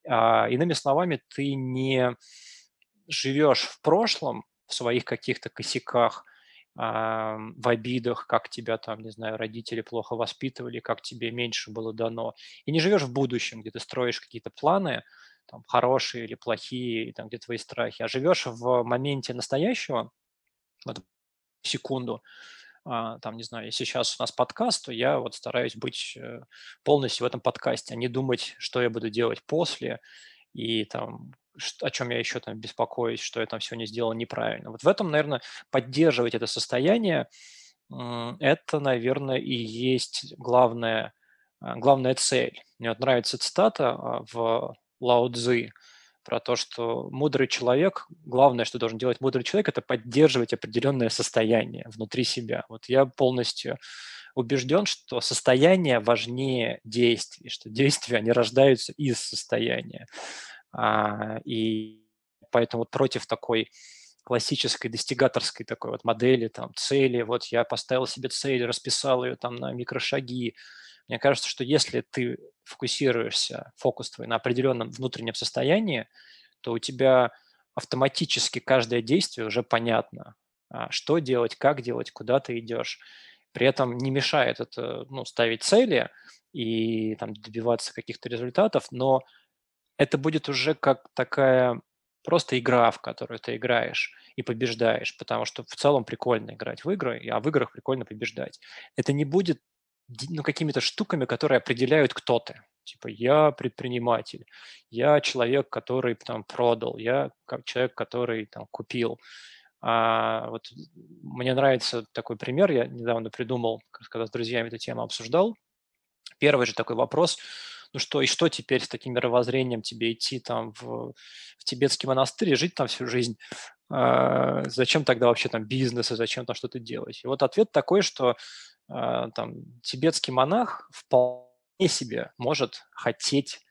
Speaker 2: А, иными словами, ты не живешь в прошлом, в своих каких-то косяках, в обидах, как тебя там, не знаю, родители плохо воспитывали, как тебе меньше было дано, и не живешь в будущем, где ты строишь какие-то планы, там, хорошие или плохие, там, где твои страхи, а живешь в моменте настоящего, вот секунду, а, там, не знаю, если сейчас у нас подкаст, то я вот стараюсь быть э, полностью в этом подкасте, а не думать, что я буду делать после, и там о чем я еще там беспокоюсь, что я там сегодня сделал неправильно. Вот в этом, наверное, поддерживать это состояние, это, наверное, и есть главная, а, главная цель. Мне вот нравится цитата а, в Лао Цзы про то, что мудрый человек, главное, что должен делать мудрый человек, это поддерживать определенное состояние внутри себя. Вот я полностью убежден, что состояние важнее действий, что действия, они рождаются из состояния. А, и поэтому против такой классической достигаторской такой вот модели, там, цели, вот я поставил себе цель, расписал ее там на микрошаги. Мне кажется, что если ты фокусируешься, фокус твой на определенном внутреннем состоянии, то у тебя автоматически каждое действие уже понятно, а, что делать, как делать, куда ты идешь. При этом не мешает это ну, ставить цели и там, добиваться каких-то результатов, но это будет уже как такая просто игра, в которую ты играешь и побеждаешь, потому что в целом прикольно играть в игры, а в играх прикольно побеждать. Это не будет ну, какими-то штуками, которые определяют, кто ты. Типа я предприниматель, я человек, который там продал, я человек, который там купил. А, вот мне нравится такой пример, я недавно придумал, когда с друзьями эту тему обсуждал. Первый же такой вопрос, ну что, и что теперь с таким мировоззрением тебе идти там в, в тибетский монастырь и жить там всю жизнь? А, зачем тогда вообще там бизнес и зачем там что-то делать? И вот ответ такой, что а, там тибетский монах вполне себе может хотеть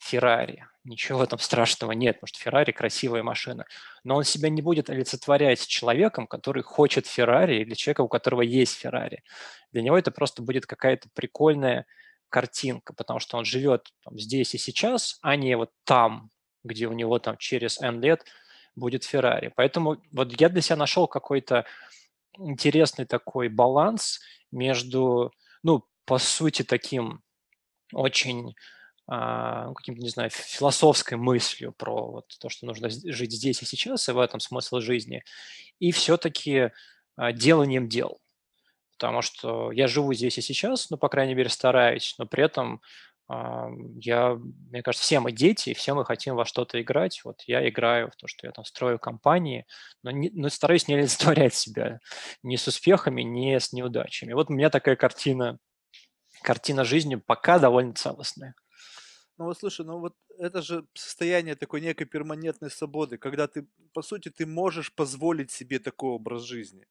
Speaker 2: Феррари. Ничего в этом страшного нет, потому что Феррари красивая машина. Но он себя не будет олицетворять человеком, который хочет Феррари, или человеком, у которого есть Феррари. Для него это просто будет какая-то прикольная картинка, потому что он живет там, здесь и сейчас, а не вот там, где у него там через N лет будет Феррари. Поэтому вот я для себя нашел какой-то интересный такой баланс между, ну, по сути, таким очень ну, каким-то, не знаю, философской мыслью про вот то, что нужно жить здесь и сейчас, и в этом смысл жизни, и все-таки а, деланием дел. Потому что я живу здесь и сейчас, ну, по крайней мере, стараюсь, но при этом а, я, мне кажется, все мы дети, все мы хотим во что-то играть. Вот я играю в то, что я там строю компании, но, не, но стараюсь не олицетворять себя ни с успехами, ни с неудачами. Вот у меня такая картина, картина жизни пока довольно целостная.
Speaker 1: Ну вот слушай, ну вот это же состояние такой некой перманентной свободы, когда ты, по сути, ты можешь позволить себе такой образ жизни.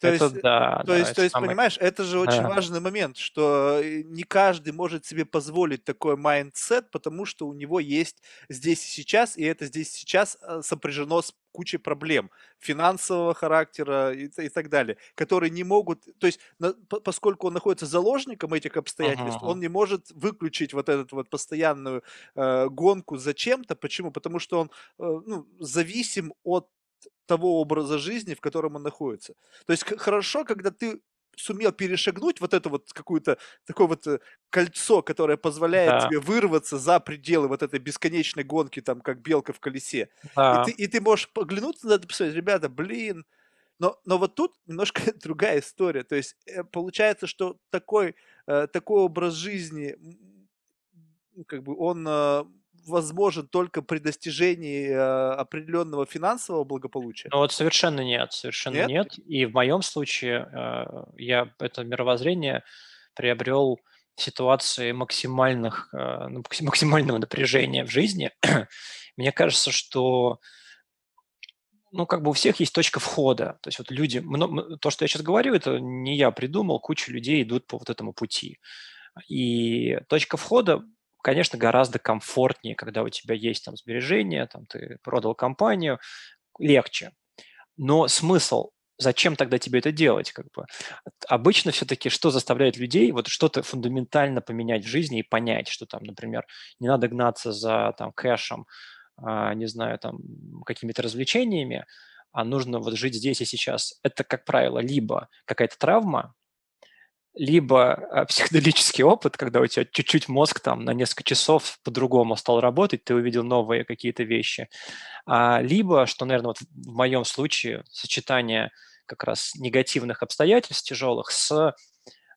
Speaker 1: То
Speaker 2: Это
Speaker 1: есть, э,
Speaker 2: да,
Speaker 1: то
Speaker 2: да,
Speaker 1: есть, то есть,
Speaker 2: самый
Speaker 1: понимаешь, это же очень
Speaker 2: Ага.
Speaker 1: важный момент, что э, не каждый может себе позволить такой mindset, потому что у него есть здесь и сейчас, и это здесь и сейчас э, сопряжено с кучей проблем финансового характера и, и так далее, которые не могут, то есть, на- по- поскольку он находится заложником этих обстоятельств, он
Speaker 2: мгм.
Speaker 1: не может выключить вот эту вот постоянную э, гонку за чем-то. Почему? Потому что он э, ну, зависим от того образа жизни, в котором он находится. То есть хорошо, когда ты сумел перешагнуть вот это вот какое-то такое вот э, кольцо, которое позволяет
Speaker 2: Да.
Speaker 1: тебе вырваться за пределы вот этой бесконечной гонки, там, как белка в колесе. И ты,
Speaker 2: Да.
Speaker 1: и ты можешь поглянуться на это посмотреть, ребята, блин, но, но вот тут немножко другая история. То есть э, получается, что такой, э, такой образ жизни, как бы он возможен только при достижении э, определенного финансового благополучия.
Speaker 2: Ну вот совершенно нет, совершенно
Speaker 1: Нет?
Speaker 2: нет. И в моем случае э, я это мировоззрение приобрел в ситуации максимальных, э, ну, макси- максимального напряжения в жизни. Мне кажется, что ну, как бы у всех есть точка входа. То есть вот люди, то, что я сейчас говорю, это не я придумал, куча людей идут по вот этому пути. И точка входа, конечно, гораздо комфортнее, когда у тебя есть там сбережения, там ты продал компанию, легче. Но смысл, зачем тогда тебе это делать? Как бы? Обычно все-таки что заставляет людей вот что-то фундаментально поменять в жизни и понять, что там, например, не надо гнаться за там, кэшем, а, не знаю, там, какими-то развлечениями, а нужно вот жить здесь и сейчас. Это, как правило, либо какая-то травма, либо а, психоделический опыт, когда у тебя чуть-чуть мозг там на несколько часов по-другому стал работать, ты увидел новые какие-то вещи, а, либо, что, наверное, вот в моем случае сочетание как раз негативных обстоятельств тяжелых с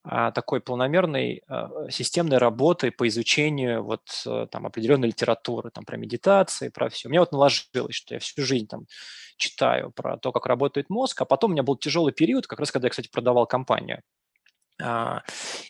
Speaker 2: а, такой полномерной а, системной работы по изучению вот а, там определенной литературы, там про медитации, про все. У меня вот наложилось, что я всю жизнь там читаю про то, как работает мозг, а потом у меня был тяжелый период, как раз когда я, кстати, продавал компанию. А,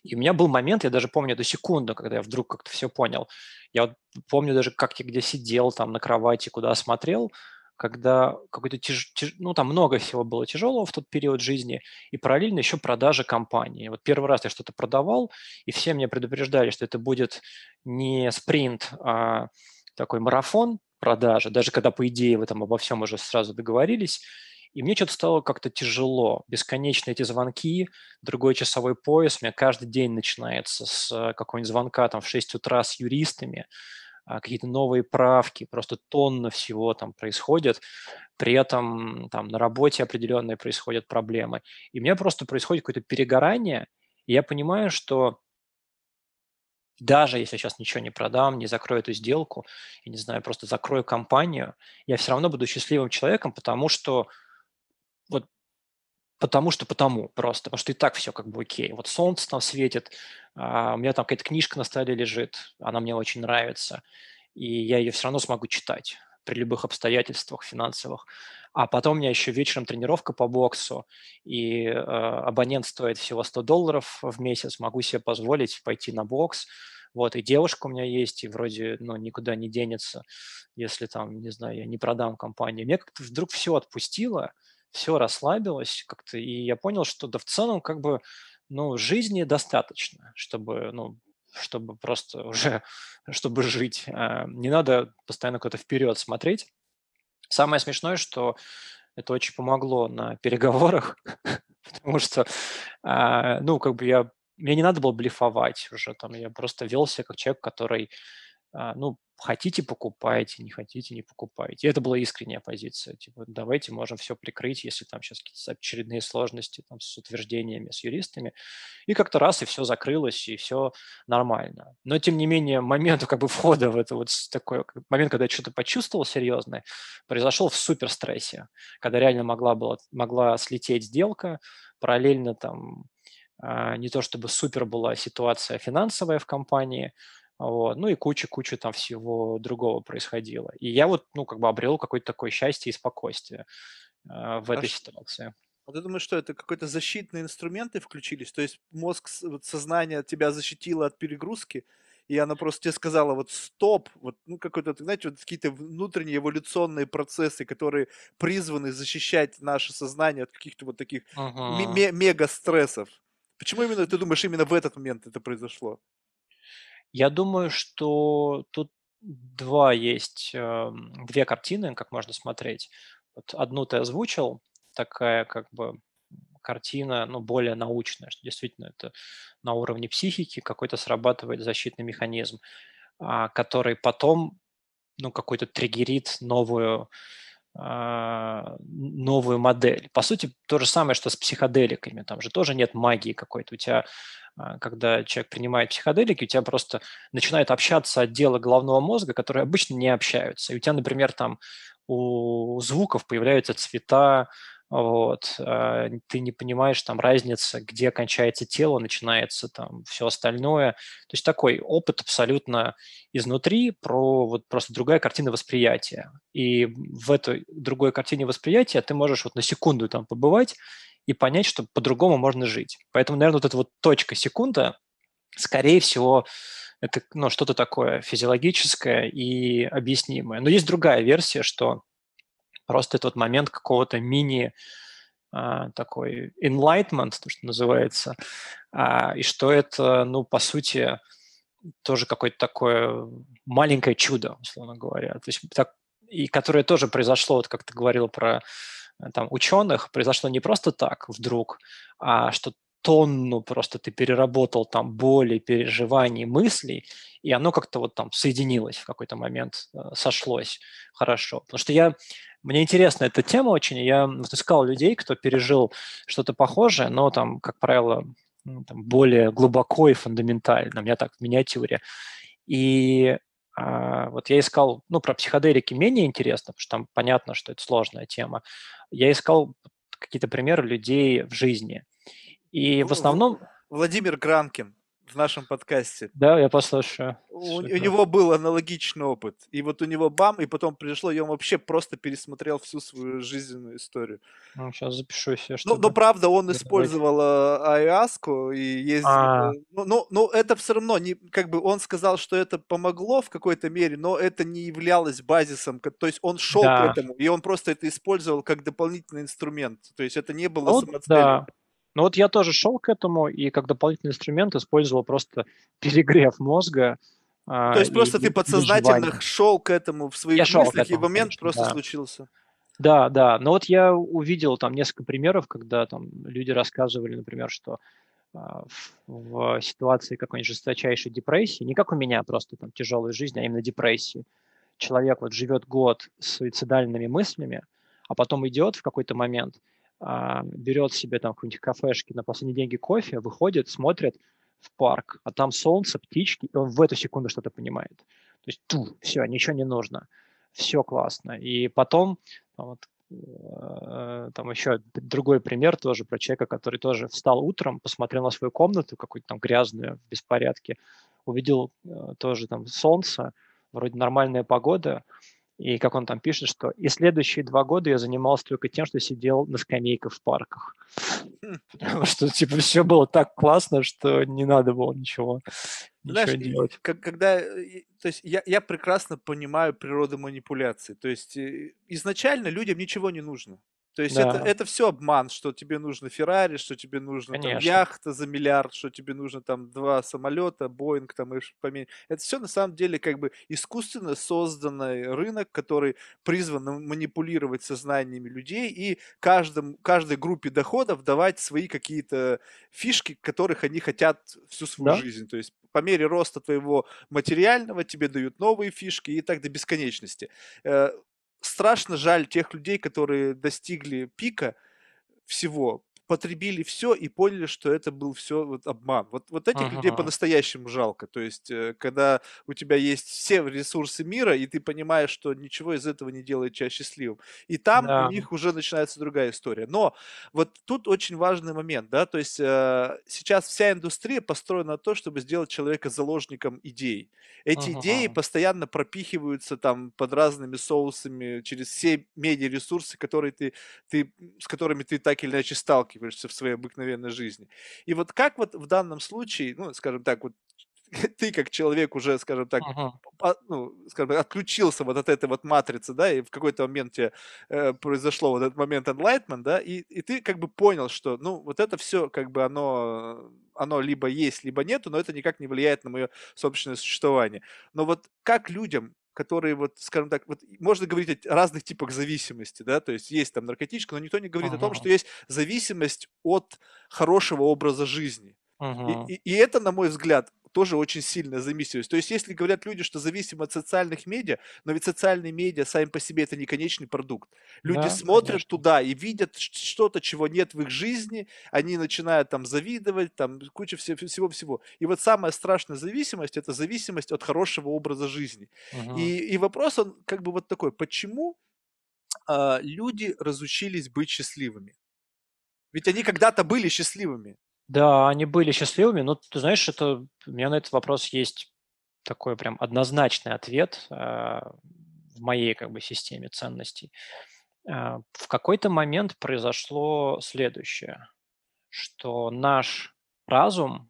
Speaker 2: и у меня был момент, я даже помню эту секунду, когда я вдруг как-то все понял. Я вот помню даже, как я где сидел там на кровати, куда смотрел, когда какой-то тяж, тяж- ну там много всего было тяжелого в тот период жизни, и параллельно еще продажа компании. Вот первый раз я что-то продавал, и все меня предупреждали, что это будет не спринт, а такой марафон продажи, даже когда, по идее, вы там обо всем уже сразу договорились, и мне что-то стало как-то тяжело. Бесконечно эти звонки, другой часовой пояс. У меня каждый день начинается с э, какого-нибудь звонка там в 6 утра с юристами, а, какие-то новые правки, просто тонна всего там происходит. При этом там на работе определенные происходят проблемы. И у меня просто происходит какое-то перегорание, и я понимаю, что даже если я сейчас ничего не продам, не закрою эту сделку, я не знаю, просто закрою компанию, я все равно буду счастливым человеком, потому что вот Потому что потому просто, потому что и так все как бы окей. Вот солнце там светит, а, у меня там какая-то книжка на столе лежит, она мне очень нравится, и я ее все равно смогу читать при любых обстоятельствах финансовых. А потом у меня еще вечером тренировка по боксу, и э, абонент стоит всего 100 долларов в месяц, могу себе позволить пойти на бокс. Вот, и девушка у меня есть, и вроде, ну, никуда не денется, если там, не знаю, я не продам компанию. Мне как-то вдруг все отпустило, все расслабилось как-то, и я понял, что да в целом как бы, ну, жизни достаточно, чтобы, ну, чтобы просто уже, чтобы жить. А, Не надо постоянно куда-то вперед смотреть. Самое смешное, что это очень помогло на переговорах, потому что, а, ну, как бы я, мне не надо было блефовать уже, там, я просто вел себя как человек, который ну, хотите- покупайте, не хотите- не покупайте. И это была искренняя позиция. Типа, давайте можем все прикрыть, если там сейчас какие-то очередные сложности там, с утверждениями, с юристами. И как-то раз, и все закрылось, и все нормально. Но, тем не менее, момент как бы входа в это вот такой момент, когда я что-то почувствовал серьезное, произошел в супер стрессе, когда реально могла, была, могла слететь сделка, параллельно там а, не то чтобы супер была ситуация финансовая в компании, вот. Ну и куча-куча там всего другого происходило. И я вот, ну, как бы обрел какое-то такое счастье и спокойствие э, в
Speaker 1: А
Speaker 2: этой
Speaker 1: ш-
Speaker 2: ситуации.
Speaker 1: а ты думаешь, что это какой-то защитные инструменты включились? То есть мозг, вот сознание тебя защитило от перегрузки, и оно просто тебе сказала вот стоп, вот, ну, какой-то, знаете, вот какие-то внутренние эволюционные процессы, которые призваны защищать наше сознание от каких-то вот таких ме-
Speaker 2: Мгм.
Speaker 1: ме- мега-стрессов. Почему именно, ты думаешь, именно в этот момент это произошло?
Speaker 2: Я думаю, что тут два есть, эм, две картины, как можно смотреть. Вот одну ты озвучил, такая как бы картина, ну, более научная, что действительно это на уровне психики какой-то срабатывает защитный механизм, а, который потом ну, какой-то триггерит новую, новую модель. По сути, то же самое, что с психоделиками. Там же тоже нет магии какой-то. У тебя, а, когда человек принимает психоделики, у тебя просто начинают общаться отделы головного мозга, которые обычно не общаются. И у тебя, например, там у звуков появляются цвета, вот, а, ты не понимаешь там разницы, где кончается тело, начинается там все остальное. То есть такой опыт абсолютно изнутри про вот просто другая картина восприятия. И в этой другой картине восприятия ты можешь вот на секунду там побывать и понять, что по-другому можно жить. Поэтому, наверное, вот эта вот точка секунда, скорее всего, это ну, что-то такое физиологическое и объяснимое. Но есть другая версия, что Просто этот момент какого-то мини а, такой enlightenment, то, что называется, а, и что это, ну, по сути, тоже какое-то такое маленькое чудо, условно говоря. То есть так, и которое тоже произошло, вот как ты говорил про там, ученых, произошло не просто так вдруг, а что тонну просто ты переработал там боли, переживаний, мыслей, и оно как-то вот там соединилось в какой-то момент, э, сошлось хорошо. Потому что я, мне интересна эта тема очень, я искал людей, кто пережил что-то похожее, но там, как правило, ну, там, более глубоко и фундаментально, у меня так в миниатюре. И а, вот я искал, ну, про психоделики менее интересно, потому что там понятно, что это сложная тема. Я искал какие-то примеры людей в жизни – и в основном...
Speaker 1: Владимир Гранкин в нашем подкасте.
Speaker 2: Да, я послушаю.
Speaker 1: У, у него был аналогичный опыт. И вот у него бам, и потом пришло, и он вообще просто пересмотрел всю свою жизненную историю.
Speaker 2: Ну, сейчас запишу себе,
Speaker 1: что. Ну, но правда, он использовал э, айаску и ездил. А. Ну, ну, ну, это все равно, не, как бы он сказал, что это помогло в какой-то мере, но это не являлось базисом. То есть он шел да. к этому, и он просто это использовал как дополнительный инструмент. То есть это не было ну, самоцелью. Да.
Speaker 2: Ну вот я тоже шел к этому и как дополнительный инструмент использовал просто перегрев мозга.
Speaker 1: А, То есть просто ты подсознательно шел к этому в своих я мыслях, и момент конечно, просто да. случился.
Speaker 2: Да, да. Но вот я увидел там несколько примеров, когда там люди рассказывали, например, что а, в, ситуации какой-нибудь жесточайшей депрессии, не как у меня просто там тяжелой жизни, а именно депрессии, человек вот живет год с суицидальными мыслями, а потом идет в какой-то момент – берет себе там какую-нибудь кафешки на последние деньги кофе, выходит, смотрит в парк, а там солнце, птички, и он в эту секунду что-то понимает. То есть, ту, все, ничего не нужно, все классно. И потом, вот, э, там еще другой пример тоже про человека, который тоже встал утром, посмотрел на свою комнату, какую-то там грязную, в беспорядке, увидел э, тоже там солнце, вроде нормальная погода, и как он там пишет, что и следующие два года я занимался только тем, что сидел на скамейках в парках. Потому что, типа, все было так классно, что не надо было ничего,
Speaker 1: Знаешь, ничего делать. Как, когда, э, то есть я, я прекрасно понимаю природу манипуляции. То есть э, изначально людям ничего не нужно. То есть да. это, это все обман, что тебе нужно Феррари, что тебе нужно там, яхта за миллиард, что тебе нужно там два самолета, Боинг там и поменьше. Это все на самом деле как бы искусственно созданный рынок, который призван манипулировать сознаниями людей и каждым, каждой группе доходов давать свои какие-то фишки, которых они хотят всю свою да? жизнь. То есть по мере роста твоего материального тебе дают новые фишки и так до бесконечности. Страшно жаль тех людей, которые достигли пика всего, потребили все и поняли, что это был все вот обман. Вот, вот этих ага. людей по-настоящему жалко. То есть, э, когда у тебя есть все ресурсы мира, и ты понимаешь, что ничего из этого не делает тебя счастливым. И там да. у них уже начинается другая история. Но вот тут очень важный момент, да, то есть э, сейчас вся индустрия построена на то, чтобы сделать человека заложником идей. Эти ага. идеи постоянно пропихиваются там под разными соусами через все медиаресурсы, которые ты, ты, с которыми ты так или иначе сталкиваешься сталкиваешься в своей обыкновенной жизни. И вот как вот в данном случае, ну, скажем так, вот ты как человек уже, скажем так, uh-huh. ну, скажем, отключился вот от этой вот матрицы, да, и в какой-то момент тебе э, произошло вот этот момент enlightenment, да, и, и ты как бы понял, что, ну, вот это все как бы оно, оно либо есть, либо нету, но это никак не влияет на мое собственное существование. Но вот как людям которые вот, скажем так, вот можно говорить о разных типах зависимости, да, то есть есть там наркотическая, но никто не говорит ага. о том, что есть зависимость от хорошего образа жизни. Ага. И, и, и это, на мой взгляд, тоже очень сильная зависимость. То есть, если говорят люди, что зависимы от социальных медиа, но ведь социальные медиа сами по себе это не конечный продукт. Люди
Speaker 2: Да,
Speaker 1: смотрят
Speaker 2: конечно.
Speaker 1: туда и видят что-то, чего нет в их жизни, они начинают там завидовать, там куча всего-всего. И вот самая страшная зависимость – это зависимость от хорошего образа жизни.
Speaker 2: Мгм.
Speaker 1: И, и вопрос, он как бы вот такой, почему э, люди разучились быть счастливыми? Ведь они когда-то были счастливыми.
Speaker 2: Да, они были счастливыми, но ты знаешь, это у меня на этот вопрос есть такой прям однозначный ответ а, в моей как бы системе ценностей. А, в какой-то момент произошло следующее, что наш разум,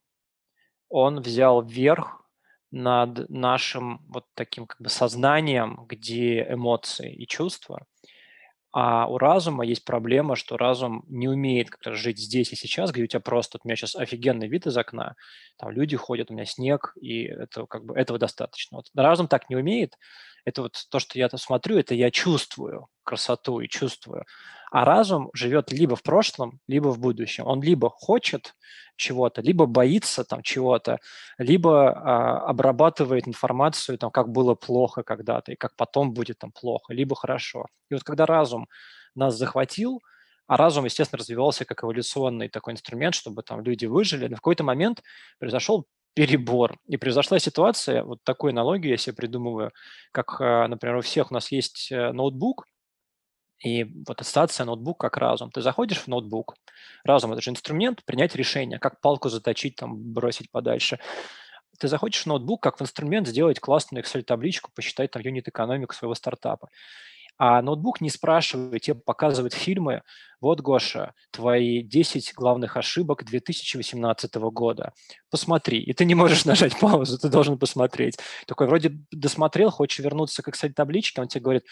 Speaker 2: он взял верх над нашим вот таким как бы сознанием, где эмоции и чувства. А у разума есть проблема, что разум не умеет как-то жить здесь и сейчас, где у тебя просто, вот у меня сейчас офигенный вид из окна, там люди ходят, у меня снег, и это как бы этого достаточно. Вот разум так не умеет. Это вот то, что я смотрю, это я чувствую красоту и чувствую. А разум живет либо в прошлом, либо в будущем. Он либо хочет чего-то, либо боится там чего-то, либо а, обрабатывает информацию, там, как было плохо когда-то и как потом будет там плохо, либо хорошо. И вот когда разум нас захватил, а разум, естественно, развивался как эволюционный такой инструмент, чтобы там люди выжили, но в какой-то момент произошел перебор. И произошла ситуация, вот такую аналогию я себе придумываю, как, а, например, у всех у нас есть э, ноутбук, и вот ассоциация ноутбук как разум. Ты заходишь в ноутбук, разум – это же инструмент принять решение, как палку заточить, там, бросить подальше. Ты заходишь в ноутбук как в инструмент сделать классную Excel-табличку, посчитать там юнит-экономику своего стартапа. А ноутбук не спрашивает, тебе показывает фильмы. Вот, Гоша, твои 10 главных ошибок 2018 года. Посмотри. И ты не можешь нажать паузу, ты должен посмотреть. Такой вроде досмотрел, хочешь вернуться к Excel-табличке, он тебе говорит,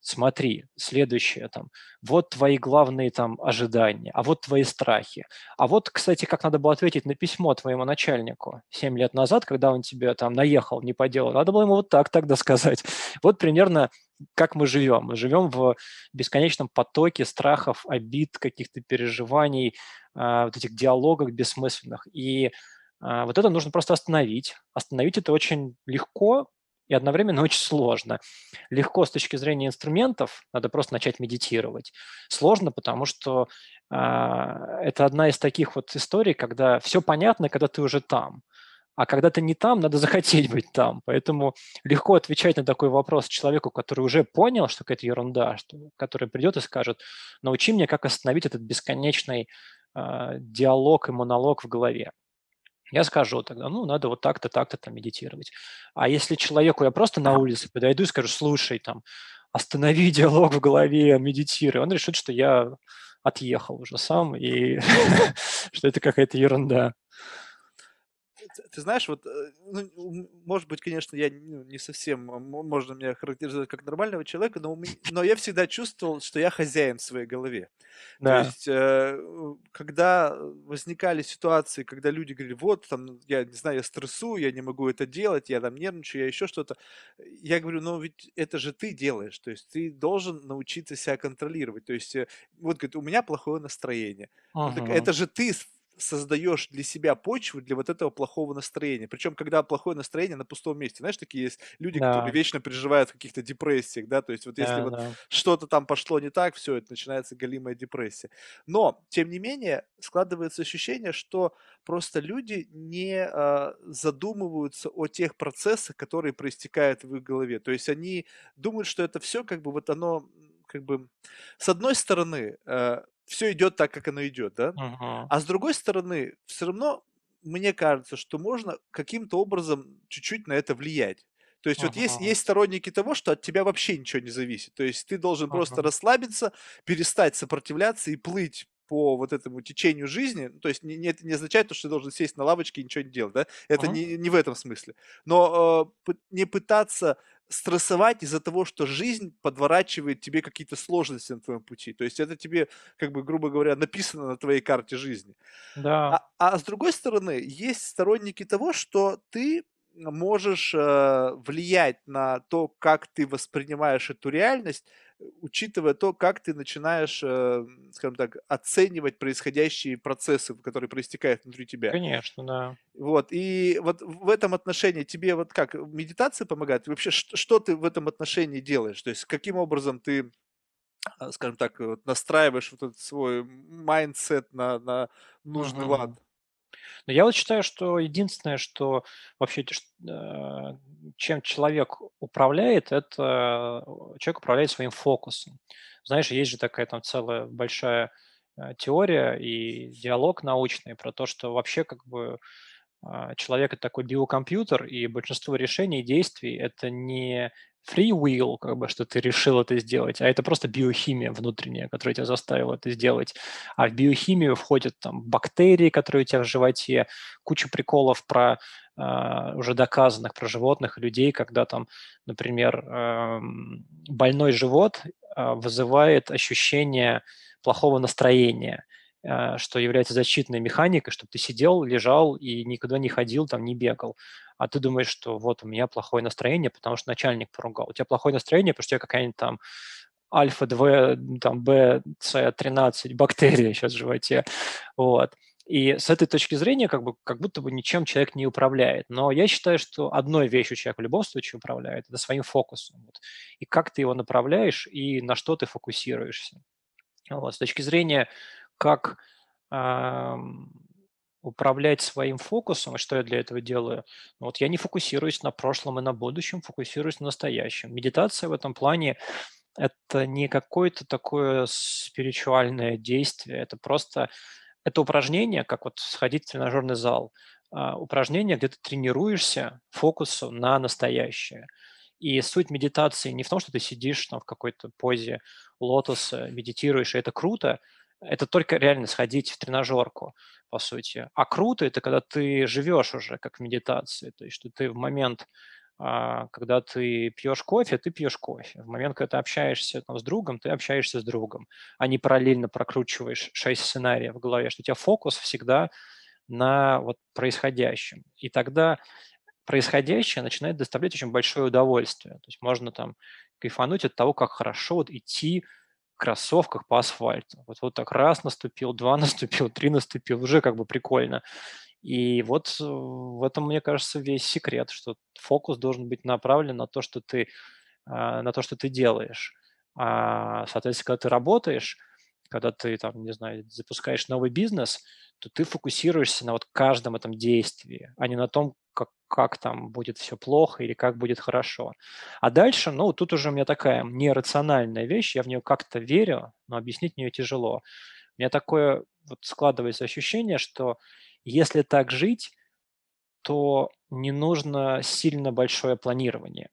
Speaker 2: смотри, следующее там, вот твои главные там ожидания, а вот твои страхи. А вот, кстати, как надо было ответить на письмо твоему начальнику 7 лет назад, когда он тебе там наехал не по делу, надо было ему вот так тогда сказать. Вот примерно как мы живем. Мы живем в бесконечном потоке страхов, обид, каких-то переживаний, а, вот этих диалогах бессмысленных. И а, вот это нужно просто остановить. Остановить это очень легко, и одновременно очень сложно. Легко с точки зрения инструментов, надо просто начать медитировать. Сложно, потому что э, это одна из таких вот историй, когда все понятно, когда ты уже там. А когда ты не там, надо захотеть быть там. Поэтому легко отвечать на такой вопрос человеку, который уже понял, что какая-то ерунда, что, который придет и скажет, научи меня, как остановить этот бесконечный э, диалог и монолог в голове. Я скажу тогда, ну, надо вот так-то, так-то там медитировать. А если человеку я просто на улице подойду и скажу, слушай, там, останови диалог в голове, медитируй, он решит, что я отъехал уже сам и что это какая-то ерунда
Speaker 1: ты знаешь, вот, э, ну, может быть, конечно, я ну, не совсем, можно меня характеризовать как нормального человека, но, но я всегда чувствовал, что я хозяин в своей голове. Да. То есть, э, когда возникали ситуации, когда люди говорили, вот, там, я не знаю, я стрессую, я не могу это делать, я там нервничаю, я еще что-то, я говорю, ну, ведь это же ты делаешь, то есть ты должен научиться себя контролировать. То есть, э, вот, говорит, у меня плохое настроение. Uh-huh. Так это же ты создаешь для себя почву для вот этого плохого настроения. Причем, когда плохое настроение на пустом месте. Знаешь, такие есть люди, да. которые вечно переживают в каких-то депрессиях, да, то есть вот да, если да. вот что-то там пошло не так, все, это начинается галимая депрессия. Но, тем не менее, складывается ощущение, что просто люди не э, задумываются о тех процессах, которые проистекают в их голове. То есть они думают, что это все как бы вот оно как бы с одной стороны э, все идет так, как оно идет, да?
Speaker 2: Ага.
Speaker 1: А с другой стороны, все равно мне кажется, что можно каким-то образом чуть-чуть на это влиять. То есть вот есть, есть сторонники того, что от тебя вообще ничего не зависит. То есть ты должен просто
Speaker 2: Ага.
Speaker 1: расслабиться, перестать сопротивляться и плыть по вот этому течению жизни. Ну, то есть не, не, это не означает, что ты должен сесть на лавочке и ничего не делать, да? Это
Speaker 2: Ага.
Speaker 1: не, не в этом смысле. Но э, не пытаться стрессовать из-за того, что жизнь подворачивает тебе какие-то сложности на твоем пути. То есть это тебе, как бы, грубо говоря, написано на твоей карте жизни.
Speaker 2: Да.
Speaker 1: А, а с другой стороны, есть сторонники того, что ты можешь э, влиять на то, как ты воспринимаешь эту реальность, учитывая то, как ты начинаешь, э, скажем так, оценивать происходящие процессы, которые проистекают внутри тебя.
Speaker 2: Конечно, да.
Speaker 1: Вот, и вот в этом отношении тебе вот как, медитация помогает? Вообще, что, что ты в этом отношении делаешь? То есть, каким образом ты, а, скажем так, настраиваешь вот этот свой mindset на, на нужный лад?
Speaker 2: Но я вот считаю, что единственное, что вообще, э, чем человек управляет, это э, человек управляет своим фокусом. Знаешь, есть же такая там целая большая э, теория и диалог научный про то, что вообще как бы человек- это такой биокомпьютер, и большинство решений и действий- это не free will, как бы, что ты решил это сделать, а это просто биохимия внутренняя, которая тебя заставила это сделать. А в биохимию входят там бактерии, которые у тебя в животе, куча приколов про а, уже доказанных про животных и людей, когда там, например, эм, больной живот а, вызывает ощущение плохого настроения а, что является защитной механикой, чтобы ты сидел, лежал и никуда не ходил, там, не бегал. А ты думаешь, что вот у меня плохое настроение, потому что начальник поругал. У тебя плохое настроение, потому что у тебя какая-нибудь там альфа-2, там, Б-С-13 бактерия сейчас в животе. Вот. И с этой точки зрения как, бы, как будто бы ничем человек не управляет. Но я считаю, что одной вещью человек в любом случае управляет, это своим фокусом. Вот. И как ты его направляешь, и на что ты фокусируешься. Вот. С точки зрения как управлять своим фокусом, и что я для этого делаю? Ну, вот я не фокусируюсь на прошлом и на будущем, фокусируюсь на настоящем. Медитация в этом плане– это не какое-то такое спиритуальное действие, это просто это упражнение, как вот сходить в тренажерный зал, а, упражнение, где ты тренируешься фокусу на настоящее. И суть медитации не в том, что ты сидишь там в какой-то позе лотоса, медитируешь, и это круто, это только реально сходить в тренажерку, по сути. А круто это когда ты живешь уже как в медитации, то есть что ты в момент, а, когда ты пьешь кофе, ты пьешь кофе. В момент, когда ты общаешься там, с другом, ты общаешься с другом, а не параллельно прокручиваешь шесть сценариев в голове, что у тебя фокус всегда на вот происходящем. И тогда происходящее начинает доставлять очень большое удовольствие. То есть можно там кайфануть от того, как хорошо вот идти кроссовках по асфальту. Вот, вот так раз наступил, два наступил, три наступил, уже как бы прикольно. И вот э, в этом, мне кажется, весь секрет, что фокус должен быть направлен на то, что ты, а, на то, что ты делаешь. А, соответственно, когда ты работаешь, когда ты там, не знаю, запускаешь новый бизнес, то ты фокусируешься на вот каждом этом действии, а не на том, как, как там будет все плохо или как будет хорошо. А дальше, ну, тут уже у меня такая нерациональная вещь, я в нее как-то верю, но объяснить мне тяжело. У меня такое вот складывается ощущение, что если так жить, то не нужно сильно большое планирование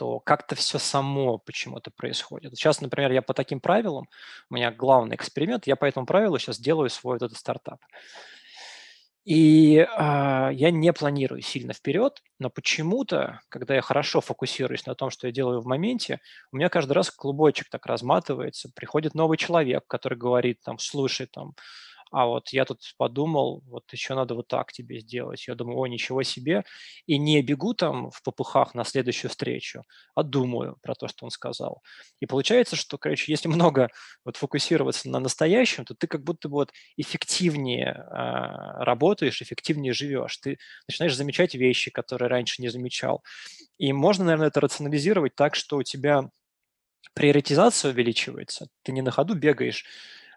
Speaker 2: то как-то все само почему-то происходит. Сейчас, например, я по таким правилам, у меня главный эксперимент, я по этому правилу сейчас делаю свой вот этот стартап. И а, я не планирую сильно вперед, но почему-то, когда я хорошо фокусируюсь на том, что я делаю в моменте, у меня каждый раз клубочек так разматывается, приходит новый человек, который говорит там, слушай, там, а вот я тут подумал, вот еще надо вот так тебе сделать. Я думаю, о, ничего себе. И не бегу там в попыхах на следующую встречу, а думаю про то, что он сказал. И получается, что, короче, если много вот фокусироваться на настоящем, то ты как будто бы вот эффективнее э, работаешь, эффективнее живешь. Ты начинаешь замечать вещи, которые раньше не замечал. И можно, наверное, это рационализировать так, что у тебя приоритизация увеличивается. Ты не на ходу бегаешь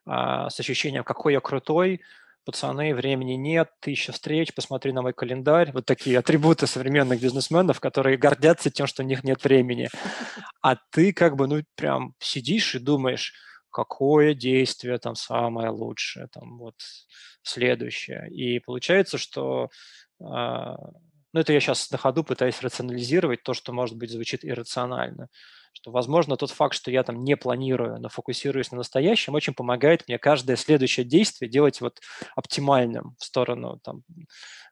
Speaker 2: а, с ощущением, какой я крутой, пацаны, времени нет, тысяча встреч, посмотри на мой календарь. Вот такие атрибуты современных бизнесменов, которые гордятся тем, что у них нет времени. А ты как бы, ну, прям сидишь и думаешь, какое действие там самое лучшее, там вот следующее. И получается, что а, ну, это я сейчас на ходу пытаюсь рационализировать то, что, может быть, звучит иррационально что, возможно, тот факт, что я там не планирую, но фокусируюсь на настоящем, очень помогает мне каждое следующее действие делать вот оптимальным в сторону там,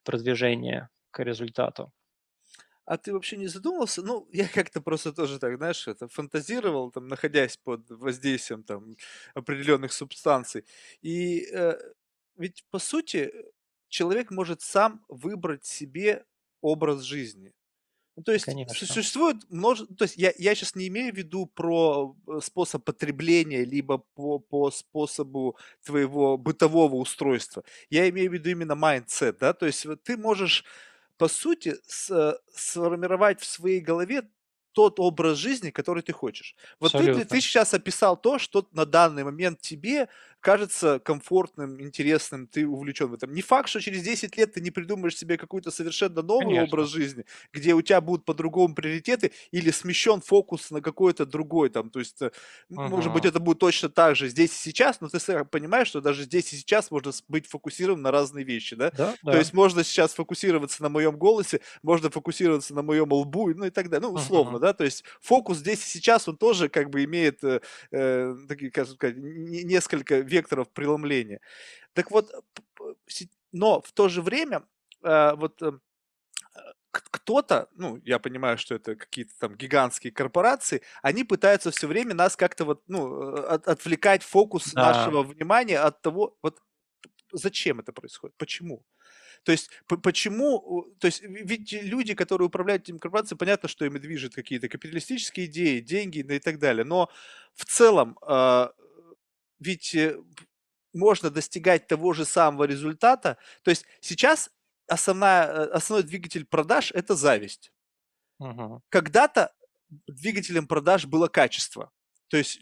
Speaker 2: продвижения к результату.
Speaker 1: А ты вообще не задумывался? Ну, я как-то просто тоже так, знаешь, это фантазировал, там, находясь под воздействием там определенных субстанций. И э, ведь по сути человек может сам выбрать себе образ жизни. Ну, то есть
Speaker 2: Конечно.
Speaker 1: существует множество... То есть я, я сейчас не имею в виду про э, способ потребления, либо по, по способу твоего бытового устройства. Я имею в виду именно mindset, да, то есть вот ты можешь, по сути, с, сформировать в своей голове тот образ жизни, который ты хочешь. Вот ты, ты сейчас описал то, что на данный момент тебе кажется комфортным, интересным, ты увлечен в этом. Не факт, что через 10 лет ты не придумаешь себе какой-то совершенно новый Конечно. образ жизни, где у тебя будут по-другому приоритеты или смещен фокус на какой-то другой там. То есть, uh-huh. может быть, это будет точно так же здесь и сейчас, но ты понимаешь, что даже здесь и сейчас можно быть фокусирован на разные вещи, да?
Speaker 2: Да,
Speaker 1: То есть можно сейчас фокусироваться на моем голосе, можно фокусироваться на моем лбу, ну и так далее, ну условно, uh-huh. да? То есть фокус здесь и сейчас, он тоже как бы имеет э, э такие, как сказать, несколько векторов преломления. Так вот, но в то же время э, вот э, кто-то, ну, я понимаю, что это какие-то там гигантские корпорации, они пытаются все время нас как-то вот, ну, э, от, отвлекать фокус да. нашего внимания от того, вот зачем это происходит, почему. То есть почему, то есть ведь люди, которые управляют этими корпорациями, понятно, что ими движет какие-то капиталистические идеи, деньги и так далее, но в целом ведь э, можно достигать того же самого результата. То есть сейчас основная, э, основной двигатель продаж – это зависть.
Speaker 2: Угу.
Speaker 1: Когда-то двигателем продаж было качество. То есть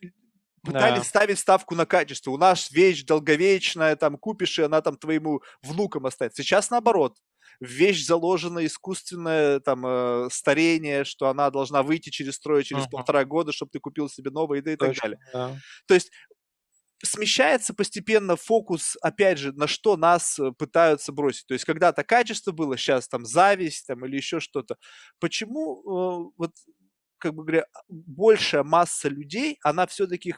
Speaker 1: пытались да. ставить ставку на качество. У нас вещь долговечная, там купишь, и она там твоему внукам останется. Сейчас наоборот. Вещь заложена искусственное там э, старение, что она должна выйти через строй через uh-huh. полтора года, чтобы ты купил себе новое и, да, и так далее.
Speaker 2: Да.
Speaker 1: То есть смещается постепенно фокус, опять же, на что нас э, пытаются бросить. То есть когда-то качество было, сейчас там зависть там, или еще что-то. Почему э, вот как бы говоря, большая масса людей, она все-таки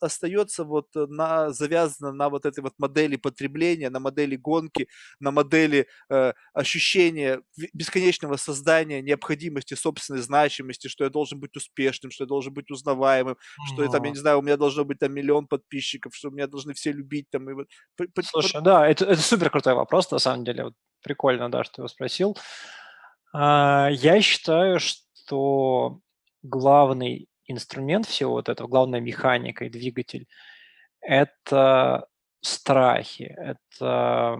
Speaker 1: остается вот э, на, завязана на вот этой вот модели потребления, на модели гонки, на модели э, ощущения бесконечного создания необходимости собственной значимости, что я должен быть успешным, что я должен быть узнаваемым, Но... что я там, я не знаю, у меня должно быть там миллион подписчиков, что меня должны все любить там. И вот,
Speaker 2: Слушай, вот... да, это, это супер крутой вопрос, на самом деле. Вот прикольно, да, что ты его спросил. А, я считаю, что что главный инструмент всего вот этого, главная механика и двигатель – это страхи, это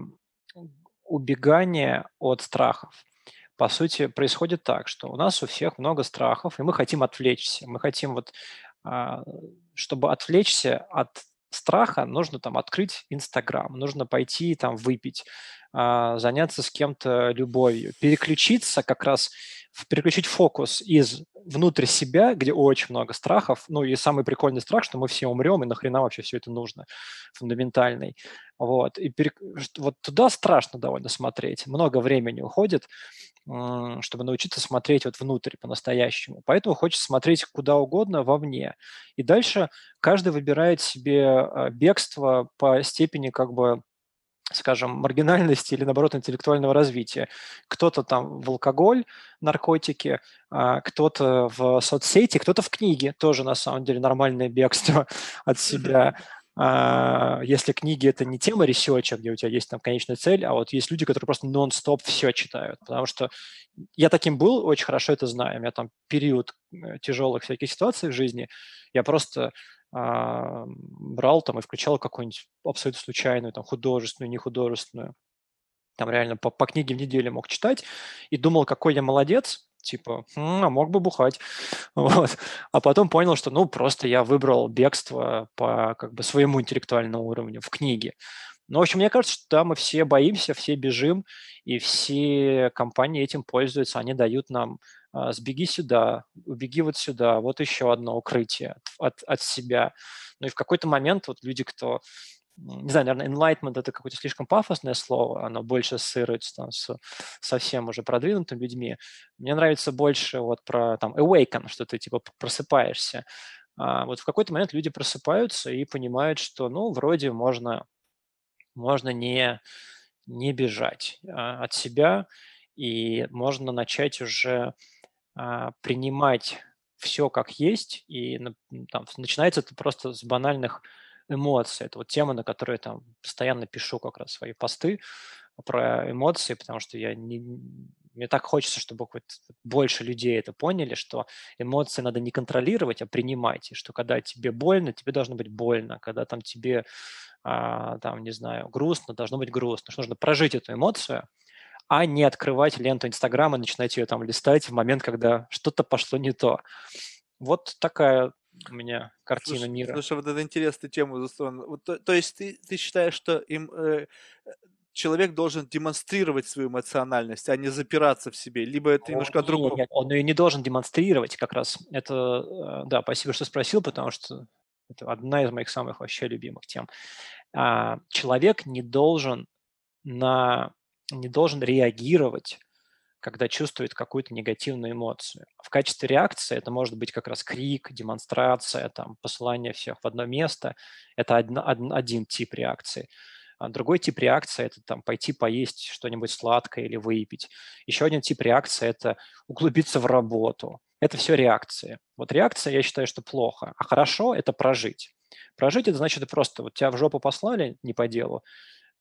Speaker 2: убегание от страхов. По сути, происходит так, что у нас у всех много страхов, и мы хотим отвлечься. Мы хотим вот, а, чтобы отвлечься от страха, нужно там открыть Инстаграм, нужно пойти там выпить, а, заняться с кем-то любовью, переключиться как раз, переключить фокус из внутрь себя, где очень много страхов, ну и самый прикольный страх, что мы все умрем, и нахрена вообще все это нужно, фундаментальный. Вот, и перек... вот туда страшно довольно смотреть, много времени уходит, чтобы научиться смотреть вот внутрь по-настоящему. Поэтому хочется смотреть куда угодно вовне. И дальше каждый выбирает себе а, бегство по степени как бы скажем, маргинальности или, наоборот, интеллектуального развития. Кто-то там в алкоголь, наркотики, а, кто-то в соцсети, кто-то в книге. Тоже, на самом деле, нормальное бегство от себя. А, если книги – это не тема research а, где у тебя есть там конечная цель, а вот есть люди, которые просто нон-стоп все читают. Потому что я таким был, очень хорошо это знаю. У меня там период э, тяжелых всяких ситуаций в жизни. Я просто брал там и включал какую-нибудь абсолютно случайную, там, художественную, не художественную. Там реально по, по книге в неделю мог читать и думал, какой я молодец, типа, а мог бы бухать. Вот. А потом понял, что, ну, просто я выбрал бегство по как бы своему интеллектуальному уровню в книге. Ну, в общем, мне кажется, что да, мы все боимся, все бежим, и все компании этим пользуются. Они дают нам а, сбеги сюда, убеги вот сюда, вот еще одно укрытие от, от себя. Ну и в какой-то момент вот люди, кто не знаю, наверное, enlightenment это какое-то слишком пафосное слово, оно больше ассоциируется там с совсем уже продвинутыми людьми. Мне нравится больше вот про там awaken, что ты типа просыпаешься. А вот в какой-то момент люди просыпаются и понимают, что, ну, вроде можно, можно не, не бежать а, от себя, и можно начать уже а, принимать все как есть, и там, начинается это просто с банальных эмоций. Это вот тема, на которой я там постоянно пишу как раз свои посты про эмоции, потому что я не, мне так хочется, чтобы хоть больше людей это поняли, что эмоции надо не контролировать, а принимать. И что когда тебе больно, тебе должно быть больно. Когда там тебе, а, там, не знаю, грустно, должно быть грустно. Что нужно прожить эту эмоцию, а не открывать ленту Инстаграма и начинать ее там листать в момент, когда что-то пошло не то. Вот такая у меня картина
Speaker 1: слушай,
Speaker 2: мира.
Speaker 1: Слушай, вот это интересная тема. Вот, то, то есть ты, ты считаешь, что им э, человек должен демонстрировать свою эмоциональность, а не запираться в себе, либо это немножко о другом.
Speaker 2: Нет, он ее не должен демонстрировать как раз. Это, э, да, спасибо, что спросил, потому что это одна из моих самых вообще любимых тем. А, человек не должен на не должен реагировать, когда чувствует какую-то негативную эмоцию. В качестве реакции это может быть как раз крик, демонстрация, там, посылание всех в одно место. Это один, один тип реакции. А другой тип реакции – это там, пойти поесть что-нибудь сладкое или выпить. Еще один тип реакции – это углубиться в работу. Это все реакции. Вот реакция, я считаю, что плохо. А хорошо – это прожить. Прожить – это значит просто вот тебя в жопу послали не по делу,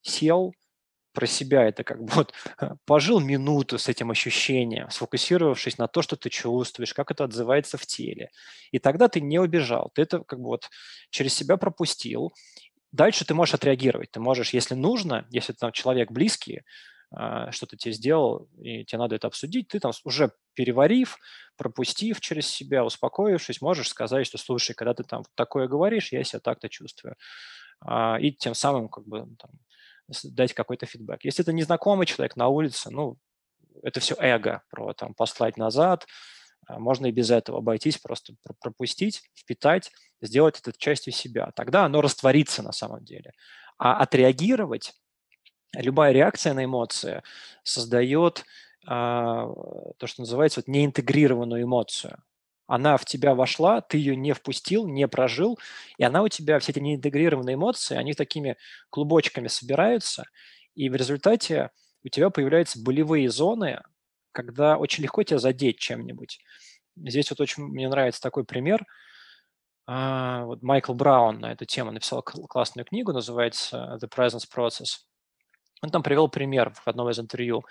Speaker 2: сел, про себя это как бы вот пожил минуту с этим ощущением, сфокусировавшись на то, что ты чувствуешь, как это отзывается в теле. И тогда ты не убежал, ты это как бы вот через себя пропустил, Дальше ты можешь отреагировать. Ты можешь, если нужно, если там человек близкий, а, что-то тебе сделал, и тебе надо это обсудить, ты там уже переварив, пропустив через себя, успокоившись, можешь сказать, что, слушай, когда ты там такое говоришь, я себя так-то чувствую. А, и тем самым как бы там, дать какой-то фидбэк. Если это незнакомый человек на улице, ну, это все эго, про там послать назад, а, можно и без этого обойтись, просто пропустить, впитать, сделать это частью себя. Тогда оно растворится на самом деле. А отреагировать, любая реакция на эмоции создает а, то, что называется вот, неинтегрированную эмоцию. Она в тебя вошла, ты ее не впустил, не прожил, и она у тебя, все эти неинтегрированные эмоции, они такими клубочками собираются, и в результате у тебя появляются болевые зоны, когда очень легко тебя задеть чем-нибудь. Здесь вот очень мне нравится такой пример. А, вот Майкл Браун на эту тему написал классную книгу, называется The Presence Process. Он там привел пример в одном из интервью.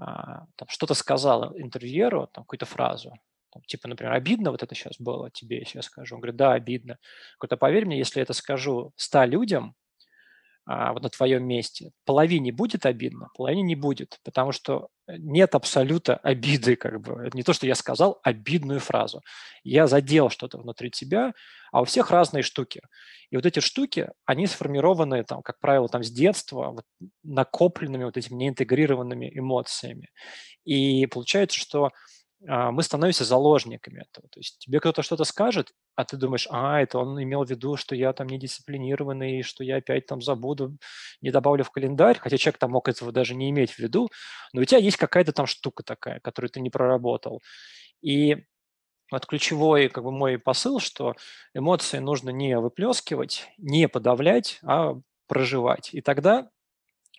Speaker 2: А, там что-то сказал интервьюеру, там какую-то фразу, там, типа, например, обидно вот это сейчас было тебе, если я скажу. Он говорит, да, обидно. Говорит, а поверь мне, если это скажу ста людям, а, вот на твоем месте, половине будет обидно, половине не будет, потому что нет абсолюта обиды, как бы. Это не то, что я сказал обидную фразу. Я задел что-то внутри тебя, а у всех разные штуки. И вот эти штуки, они сформированы, там, как правило, там, с детства, вот, накопленными вот этими неинтегрированными эмоциями. И получается, что мы становимся заложниками этого. То есть тебе кто-то что-то скажет, а ты думаешь, а, это он имел в виду, что я там недисциплинированный, что я опять там забуду, не добавлю в календарь, хотя человек там мог этого даже не иметь в виду, но у тебя есть какая-то там штука такая, которую ты не проработал. И вот ключевой как бы мой посыл, что эмоции нужно не выплескивать, не подавлять, а проживать. И тогда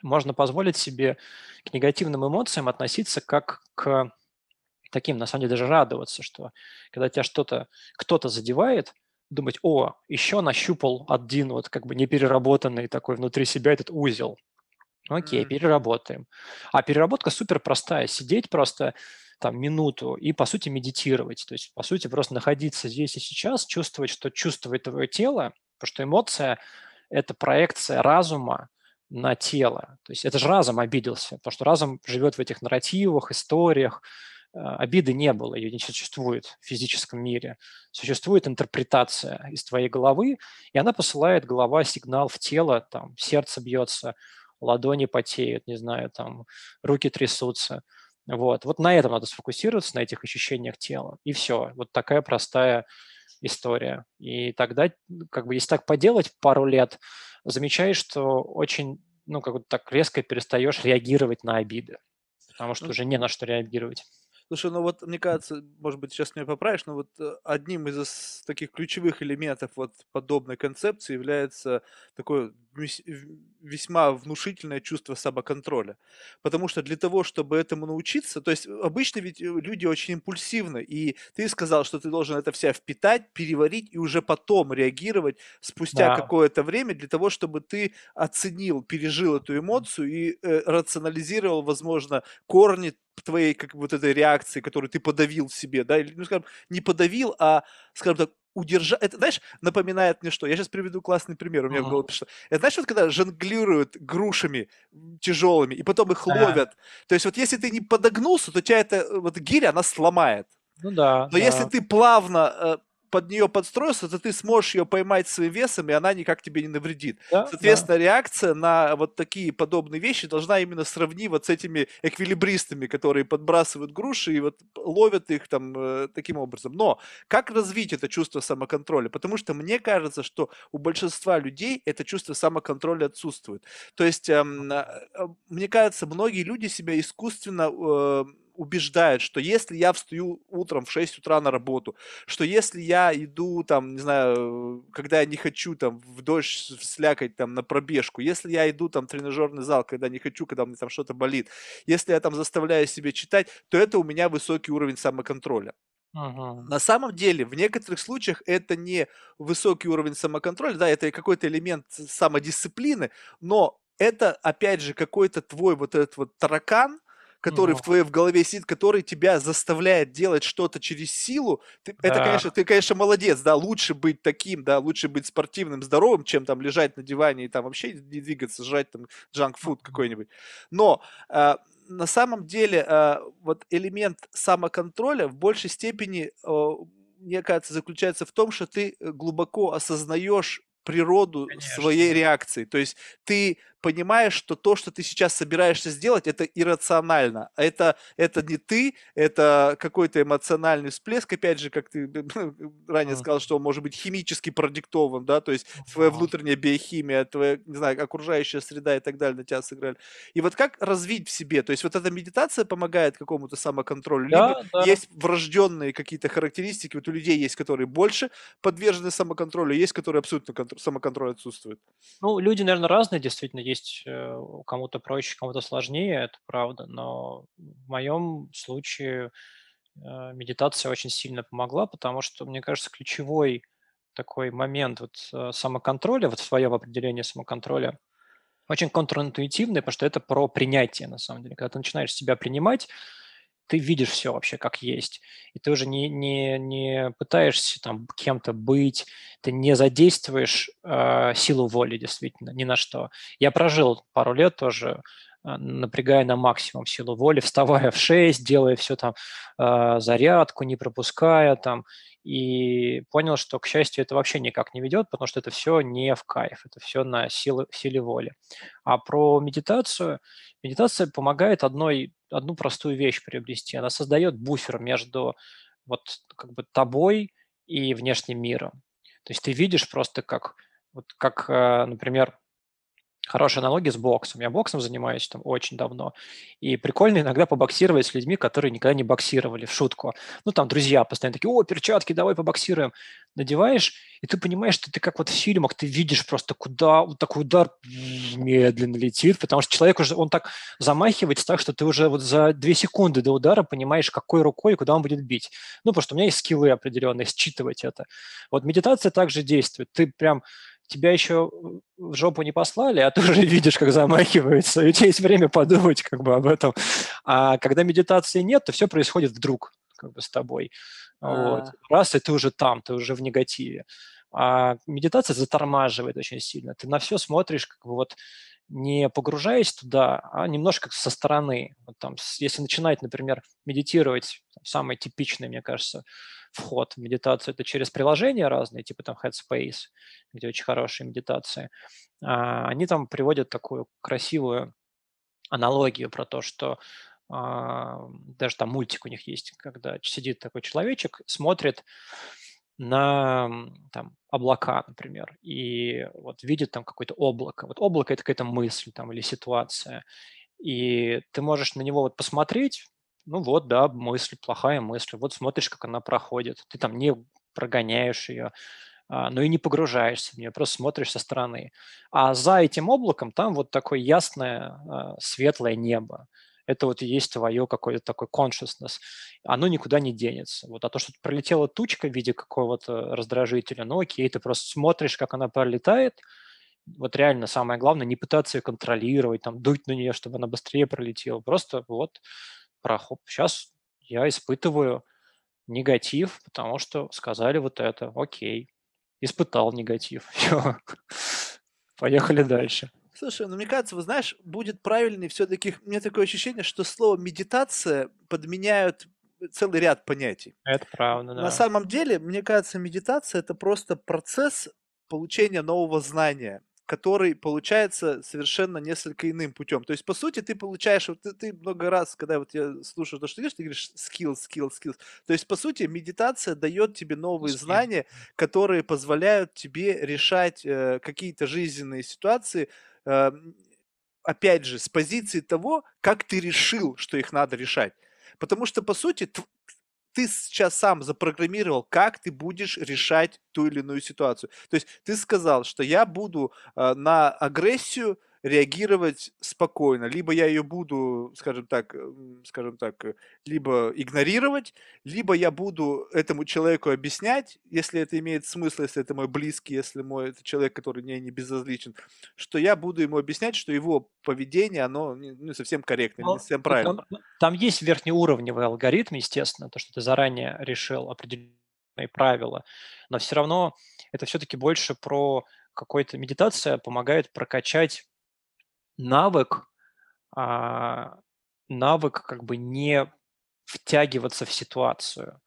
Speaker 2: можно позволить себе к негативным эмоциям относиться как к таким, на самом деле, даже радоваться, что когда тебя что-то, кто-то задевает, думать, о, еще нащупал один вот как бы непереработанный такой внутри себя этот узел. Окей, mm-hmm. переработаем. А переработка супер простая. Сидеть просто там минуту и, по сути, медитировать. То есть, по сути, просто находиться здесь и сейчас, чувствовать, что чувствует твое тело, потому что эмоция – это проекция разума на тело. То есть это же разум обиделся, потому что разум живет в этих нарративах, историях, обиды не было, ее не существует в физическом мире. Существует интерпретация из твоей головы, и она посылает голова сигнал в тело, там сердце бьется, ладони потеют, не знаю, там руки трясутся. Вот. вот на этом надо сфокусироваться, на этих ощущениях тела. И все. Вот такая простая история. И тогда, как бы, если так поделать пару лет, замечаешь, что очень, ну, как бы так резко перестаешь реагировать на обиды, потому что ну, уже не на что реагировать.
Speaker 1: Слушай, ну вот мне кажется, может быть, сейчас меня поправишь, но вот э, одним из таких ключевых элементов вот подобной концепции является такое весьма внушительное чувство самоконтроля. Потому что для того, чтобы этому научиться, то есть обычно ведь э, люди очень импульсивны, и ты сказал, что ты должен это все впитать, переварить и уже потом реагировать спустя
Speaker 2: Да.
Speaker 1: какое-то время для того, чтобы ты оценил, пережил эту эмоцию и э, рационализировал, возможно, корни твоей как вот этой реакции, которую ты подавил в себе, да, или, ну, скажем, не подавил, а, скажем так, удержать. Это, знаешь, напоминает мне что? Я сейчас приведу классный пример. У меня uh-huh. в голову пришло. Это знаешь, вот когда жонглируют грушами тяжелыми и потом их uh-huh. ловят. То есть вот если ты не подогнулся, то тебя эта вот гиря, она сломает.
Speaker 2: Ну да.
Speaker 1: Но
Speaker 2: да.
Speaker 1: если ты плавно э, под нее подстроился, то ты сможешь ее поймать своим весом, и она никак тебе не навредит. Да, Соответственно, да. реакция на вот такие подобные вещи должна именно сравнивать с этими эквилибристами, которые подбрасывают груши и вот ловят их там э, таким образом. Но как развить это чувство самоконтроля? Потому что мне кажется, что у большинства людей это чувство самоконтроля отсутствует. То есть, эм, э, мне кажется, многие люди себя искусственно э, убеждает, что если я встаю утром в 6 утра на работу, что если я иду там, не знаю, когда я не хочу там в дождь слякать там на пробежку, если я иду там в тренажерный зал, когда не хочу, когда мне там что-то болит, если я там заставляю себя читать, то это у меня высокий уровень самоконтроля.
Speaker 2: Ага.
Speaker 1: На самом деле, в некоторых случаях это не высокий уровень самоконтроля, да, это какой-то элемент самодисциплины, но это, опять же, какой-то твой вот этот вот таракан, который в твоей в голове сидит, который тебя заставляет делать что-то через силу, ты, да. это, конечно, ты, конечно, молодец, да, лучше быть таким, да, лучше быть спортивным, здоровым, чем там лежать на диване и там вообще не двигаться, жрать там джанк-фуд какой-нибудь. Но э, на самом деле э, вот элемент самоконтроля в большей степени, э, мне кажется, заключается в том, что ты глубоко осознаешь природу Конечно. своей реакции. То есть ты понимаешь, что то, что ты сейчас собираешься сделать, это иррационально. Это, это не ты, это какой-то эмоциональный всплеск, опять же, как ты ранее сказал, что он может быть химически продиктован, да, то есть твоя внутренняя биохимия, твоя, не знаю, окружающая среда и так далее на тебя сыграли. И вот как развить в себе? То есть вот эта медитация помогает какому-то самоконтролю, да, либо да. есть врожденные какие-то характеристики, вот у людей есть, которые больше подвержены самоконтролю, есть, которые абсолютно самоконтроль отсутствует.
Speaker 2: Ну, люди, наверное, разные, действительно, есть э, кому-то проще, кому-то сложнее, это правда, но в моем случае э, медитация очень сильно помогла, потому что, мне кажется, ключевой такой момент вот э, самоконтроля, вот в своем определении самоконтроля, очень контринтуитивный, потому что это про принятие, на самом деле. Когда ты начинаешь себя принимать, ты видишь все вообще как есть. И ты уже не, не, не пытаешься там кем-то быть, ты не задействуешь э, силу воли действительно ни на что. Я прожил пару лет тоже, э, напрягая на максимум силу воли, вставая в 6, делая все там, э, зарядку, не пропуская там, и понял, что, к счастью, это вообще никак не ведет, потому что это все не в кайф, это все на силы, силе воли. А про медитацию, медитация помогает одной, одну простую вещь приобрести. Она создает буфер между вот как бы тобой и внешним миром. То есть ты видишь просто как, вот как, э, например, Хорошая аналогия с боксом. Я боксом занимаюсь там очень давно. И прикольно иногда побоксировать с людьми, которые никогда не боксировали, в шутку. Ну, там друзья постоянно такие, о, перчатки, давай побоксируем. Надеваешь, и ты понимаешь, что ты как вот в фильмах, ты видишь просто, куда вот такой удар медленно летит, потому что человек уже, он так замахивается так, что ты уже вот за две секунды до удара понимаешь, какой рукой и куда он будет бить. Ну, потому что у меня есть скиллы определенные, считывать это. Вот медитация также действует. Ты прям тебя еще в жопу не послали, а ты уже видишь, как замахивается, и у тебя есть время подумать как бы об этом. А когда медитации нет, то все происходит вдруг как бы с тобой. Вот. А. Раз, и ты уже там, ты уже в негативе. А медитация затормаживает очень сильно. Ты на все смотришь как бы вот не погружаясь туда, а немножко со стороны. Вот там, если начинать, например, медитировать, там, самый типичный, мне кажется, вход в медитацию, это через приложения разные, типа там Headspace, где очень хорошие медитации, а, они там приводят такую красивую аналогию про то, что а, даже там мультик у них есть, когда сидит такой человечек, смотрит на там, облака, например, и вот видит там какое-то облако. Вот облако – это какая-то мысль там или ситуация. И ты можешь на него вот посмотреть, ну вот, да, мысль, плохая мысль. Вот смотришь, как она проходит. Ты там не прогоняешь ее, а, но и не погружаешься в нее, просто смотришь со стороны. А за этим облаком там вот такое ясное, а, светлое небо. Это вот и есть твое какое-то такое consciousness. Оно никуда не денется. Вот, а то, что пролетела тучка в виде какого-то раздражителя, ну окей, ты просто смотришь, как она пролетает, вот реально самое главное не пытаться ее контролировать, там, дуть на нее, чтобы она быстрее пролетела. Просто вот проход. Сейчас я испытываю негатив, потому что сказали вот это. Окей испытал негатив. Все. Поехали дальше.
Speaker 1: Слушай, ну мне кажется, вы знаешь, будет правильнее все-таки, у меня такое ощущение, что слово медитация подменяют целый ряд понятий.
Speaker 2: Это правда, да.
Speaker 1: На самом деле, мне кажется, медитация это просто процесс получения нового знания который получается совершенно несколько иным путем. То есть, по сути, ты получаешь, вот ты, ты много раз, когда вот я слушаю то, что ты говоришь, ты говоришь skills, skills, skills. То есть, по сути, медитация дает тебе новые Skill. знания, которые позволяют тебе решать э, какие-то жизненные ситуации, опять же, с позиции того, как ты решил, что их надо решать. Потому что, по сути, ты сейчас сам запрограммировал, как ты будешь решать ту или иную ситуацию. То есть ты сказал, что я буду э, на агрессию реагировать спокойно. Либо я ее буду, скажем так, скажем так, э, либо игнорировать, либо я буду этому человеку объяснять, если это имеет смысл, если это мой близкий, если мой это человек, который мне не безразличен, что я буду ему объяснять, что его поведение, оно не, не совсем корректно, не совсем правильно.
Speaker 2: Там, там есть верхнеуровневый алгоритм, естественно, то, что ты заранее решил определенные правила, но все равно это все-таки больше про какой-то медитация помогает прокачать навык, а, навык как бы не втягиваться в ситуацию,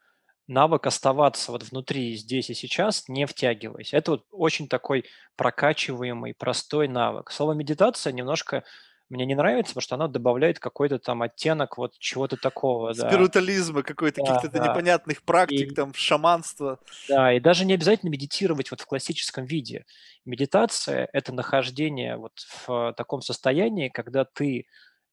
Speaker 2: навык оставаться вот внутри здесь и сейчас, не втягиваясь. Это вот очень такой прокачиваемый, простой навык. Слово медитация немножко мне не нравится, потому что оно добавляет какой-то там оттенок вот чего-то такого.
Speaker 1: Спиритуализма, да. какой-то да, каких-то да. непонятных практик, и, там, шаманства.
Speaker 2: Да, и даже не обязательно медитировать вот в классическом виде. Медитация – это нахождение вот в таком состоянии, когда ты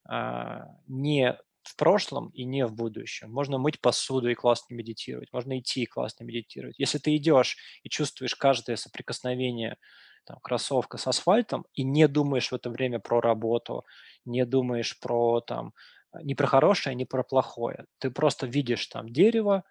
Speaker 2: а, не в прошлом и не в будущем. Можно мыть посуду и классно медитировать, можно идти и классно медитировать. Если ты идешь и чувствуешь каждое соприкосновение там, кроссовка с асфальтом и не думаешь в это время про работу, не думаешь про там, не про хорошее, не про плохое. Ты просто видишь там дерево,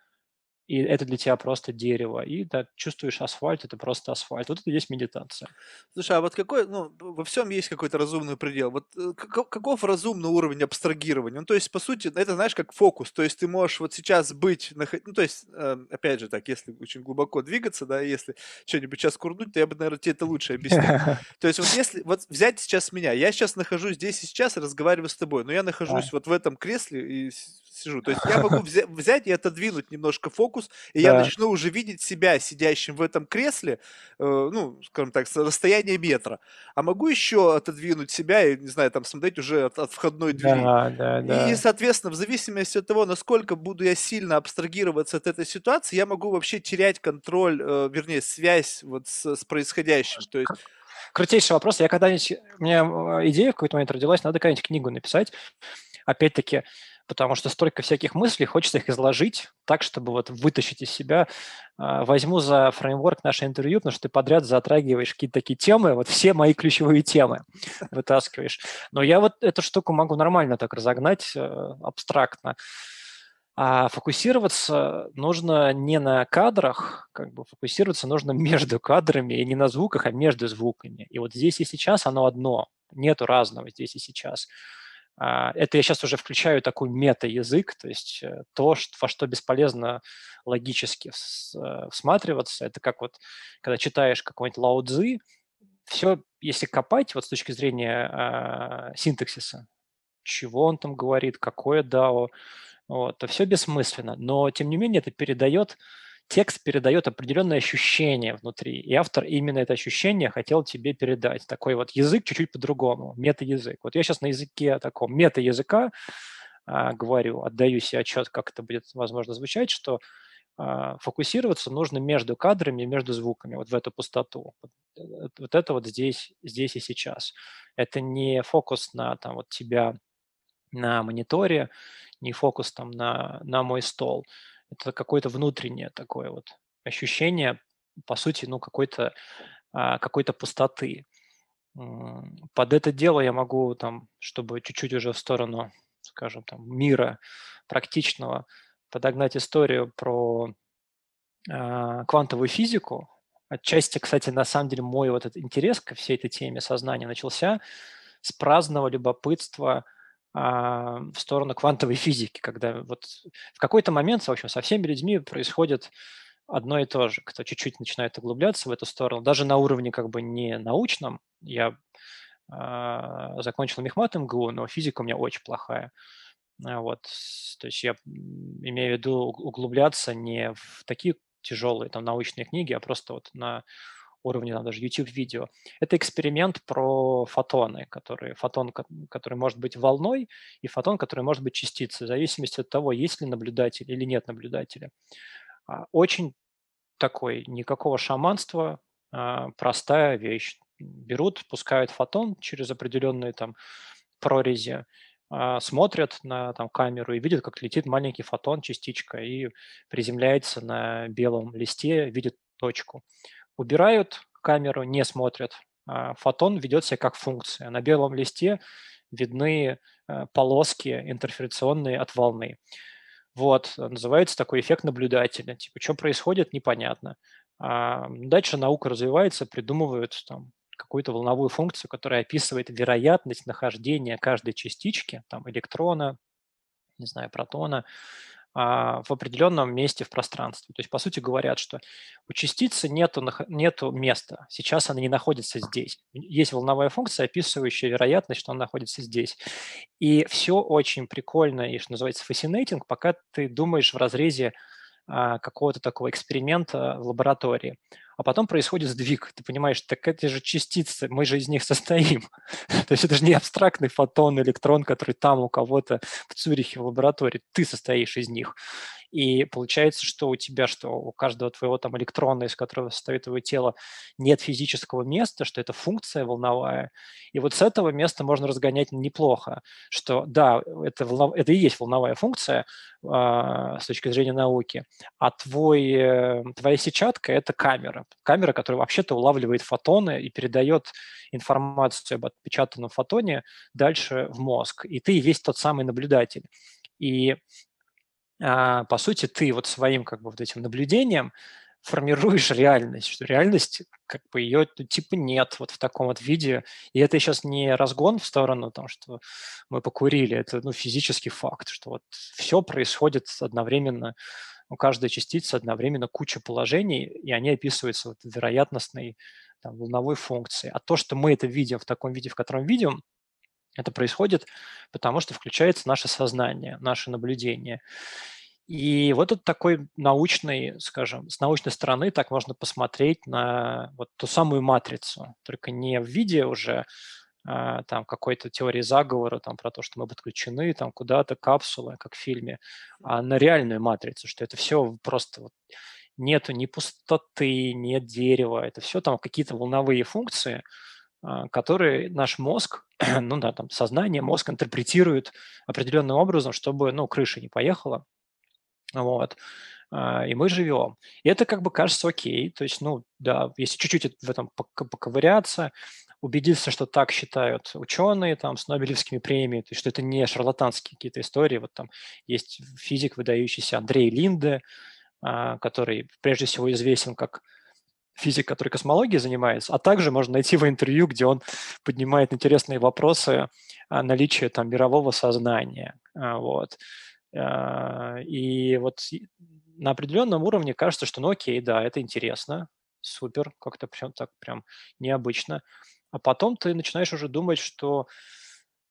Speaker 2: и это для тебя просто дерево, и да, чувствуешь асфальт, это просто асфальт. Вот это и есть медитация.
Speaker 1: Слушай, а вот какой, ну, во всем есть какой-то разумный предел. Вот э, каков разумный уровень абстрагирования? Ну, то есть, по сути, это, знаешь, как фокус. То есть, ты можешь вот сейчас быть, ну, то есть, эм, опять же, так, если очень глубоко двигаться, да, если что-нибудь сейчас курнуть, то я бы, наверное, тебе это лучше объяснил. То есть, вот если, вот взять сейчас меня, я сейчас нахожусь здесь и сейчас и разговариваю с тобой, но я нахожусь вот в этом кресле и сижу. То есть я могу взять и отодвинуть немножко фокус, и я начну уже видеть себя сидящим в этом кресле, э, ну, скажем так, с расстояния метра. А могу еще отодвинуть себя и, не знаю, там смотреть уже от, от входной двери.
Speaker 2: Да, да, да.
Speaker 1: И, соответственно, в зависимости от того, насколько буду я сильно абстрагироваться от этой ситуации, я могу вообще терять контроль, э, вернее, связь вот с, с происходящим. То есть
Speaker 2: Крутейший вопрос. Я когда-нибудь... У меня э, идея в какой-то момент родилась, надо какую-нибудь книгу написать. Опять-таки, потому что столько всяких мыслей, хочется их изложить так, чтобы вот вытащить из себя. А, возьму за фреймворк наше интервью, потому что ты подряд затрагиваешь какие-то такие темы, вот все мои ключевые темы вытаскиваешь. Но я вот эту штуку могу нормально так разогнать, э, абстрактно. А фокусироваться нужно не на кадрах, как бы фокусироваться нужно между кадрами, и не на звуках, а между звуками. И вот здесь и сейчас оно одно, нету разного здесь и сейчас. А, это я сейчас уже включаю такой мета-язык, то есть э, то, во что бесполезно логически э, всматриваться. Это как вот, когда читаешь какой-нибудь Лао Цзы, все, если копать вот с точки зрения э, синтаксиса, чего он там говорит, какое DAO, вот, то все бессмысленно. Но, тем не менее, это передает текст передает определенное ощущение внутри, и автор именно это ощущение хотел тебе передать. Такой вот язык чуть-чуть по-другому, мета-язык. Вот я сейчас на языке таком мета-языка а, говорю, отдаю себе отчет, как это будет возможно звучать, что а, фокусироваться нужно между кадрами, между звуками, вот в эту пустоту. Э, вот это вот здесь, здесь и сейчас. Это не фокус на там, вот тебя на мониторе, не фокус там на, на мой стол. Это какое-то внутреннее такое вот ощущение по сути, ну, какой-то а, какой-то пустоты. Под это дело я могу там, чтобы чуть-чуть уже в сторону, скажем, там, мира практичного, подогнать историю про э, квантовую физику. Отчасти, кстати, на самом деле мой вот этот интерес ко всей этой теме сознания начался с праздного любопытства в сторону квантовой физики, когда вот в какой-то момент, в общем, со всеми людьми происходит одно и то же. Кто чуть-чуть начинает углубляться в эту сторону, даже на уровне как бы не научном, я э, закончил мехмат МГУ, но физика у меня очень плохая. А, вот, то есть я имею в виду углубляться не в такие тяжелые там научные книги, а просто вот на уровне там, даже YouTube-видео. Это эксперимент про фотоны, которые, фотон, который может быть волной, и фотон, который может быть частицей, в зависимости от того, есть ли наблюдатель или нет наблюдателя. А, очень такой, никакого шаманства, а, простая вещь. Берут, пускают фотон через определенные там прорези, а, смотрят на там, камеру и видят, как летит маленький фотон, частичка, и приземляется на белом листе, видят точку. Убирают камеру, не смотрят. Фотон ведет себя как функция. На белом листе видны полоски интерферационные от волны. Вот, э, называется такой эффект наблюдателя. Типа, что происходит, непонятно. А дальше наука развивается, придумывают там какую-то волновую функцию, которая описывает вероятность нахождения каждой частички, там, электрона, не знаю, протона, а, в определенном месте в пространстве. То есть, по сути, говорят, что у частицы нету, нету места. Сейчас она не находится здесь. Есть волновая функция, описывающая вероятность, что она находится здесь. И все очень прикольно и, что называется, fascinating, пока ты думаешь в разрезе а, какого-то такого эксперимента в лаборатории а потом происходит сдвиг. Ты понимаешь, так это же частицы, мы же из них состоим. То есть это же не абстрактный фотон, электрон, который там у кого-то в Цюрихе в лаборатории, ты состоишь из них. И получается, что у тебя, что у каждого твоего там электрона, из которого состоит твое тело, нет физического места, что это функция волновая. И вот с этого места можно разгонять неплохо, что да, это, волнов... это и есть волновая функция э, с точки зрения науки, а твой, э, твоя сетчатка – это камера. Камера, которая вообще-то улавливает фотоны и передает информацию об отпечатанном фотоне дальше в мозг. И ты весь тот самый наблюдатель. И по сути, ты вот своим как бы вот этим наблюдением формируешь реальность, что реальность, как бы ее ну, типа нет вот в таком вот виде. И это сейчас не разгон в сторону, там, что мы покурили, это ну, физический факт, что вот все происходит одновременно, у каждой частицы одновременно куча положений, и они описываются вот вероятностной там, волновой функции. А то, что мы это видим в таком виде, в котором видим, это происходит, потому что включается наше сознание, наше наблюдение. И вот это такой научный, скажем, с научной стороны так можно посмотреть на вот ту самую матрицу, только не в виде уже а, там какой-то теории заговора, там про то, что мы подключены там куда-то, капсулы, как в фильме, а на реальную матрицу, что это все просто вот нету ни пустоты, нет дерева, это все там какие-то волновые функции, которые наш мозг, ну да, там сознание, мозг интерпретирует определенным образом, чтобы, ну, крыша не поехала, вот, а, и мы живем. И это как бы кажется окей, то есть, ну, да, если чуть-чуть в этом поковыряться, убедиться, что так считают ученые там с Нобелевскими премиями, то есть, что это не шарлатанские какие-то истории, вот там есть физик, выдающийся Андрей Линде, а, который прежде всего известен как физик, который космологией занимается, а также можно найти его интервью, где он поднимает интересные вопросы наличия там мирового сознания. А, вот. А, и вот на определенном уровне кажется, что ну окей, да, это интересно, супер, как-то прям так прям необычно. А потом ты начинаешь уже думать, что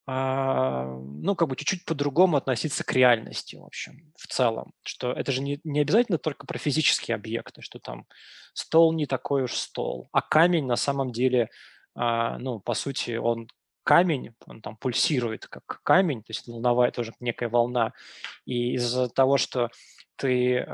Speaker 2: ну, как бы чуть-чуть по-другому относиться к реальности, в общем, в целом. Что это же не, не обязательно только про физические объекты, что там стол не такой уж стол, а камень на самом деле, а, ну, по сути, он камень, он там пульсирует как камень, то есть волновая тоже некая волна. И из-за того, что ты, э,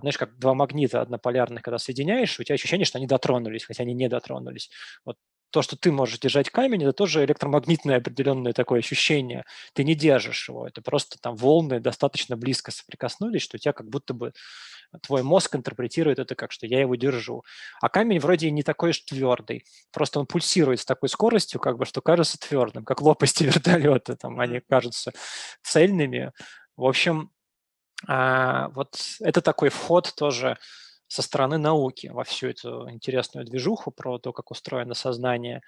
Speaker 2: знаешь, как два магнита однополярных, когда соединяешь, у тебя ощущение, что они дотронулись, хотя они не дотронулись. Вот то, что ты можешь держать камень, это тоже электромагнитное определенное такое ощущение. Ты не держишь его, это просто там волны достаточно близко соприкоснулись, что у тебя как будто бы твой мозг интерпретирует это как, что я его держу. А камень вроде не такой уж твердый, просто он пульсирует с такой скоростью, как бы, что кажется твердым, как лопасти вертолета, там они кажутся цельными. В общем, а, вот это такой вход тоже со стороны науки во всю эту интересную движуху про то, как устроено сознание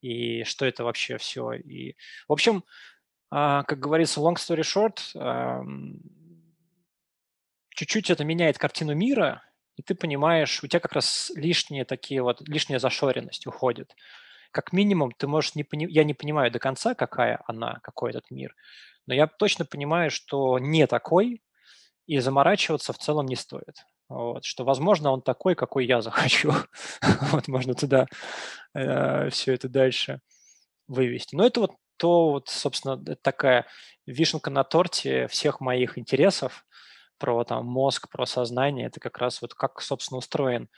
Speaker 2: и что это вообще все. И, в общем, а, как говорится, long story short, чуть-чуть это меняет картину мира, и ты понимаешь, у тебя как раз лишние такие вот, лишняя зашоренность уходит. Как минимум, ты можешь не пони... я не понимаю до конца, какая она, какой этот мир, но я точно понимаю, что не такой, и заморачиваться в целом не стоит. Вот, что, возможно, он такой, какой я захочу. вот можно туда э, все это дальше вывести. Но это вот то, вот, собственно, такая вишенка на торте всех моих интересов про там мозг, про сознание. Это как раз вот как, собственно, устроен,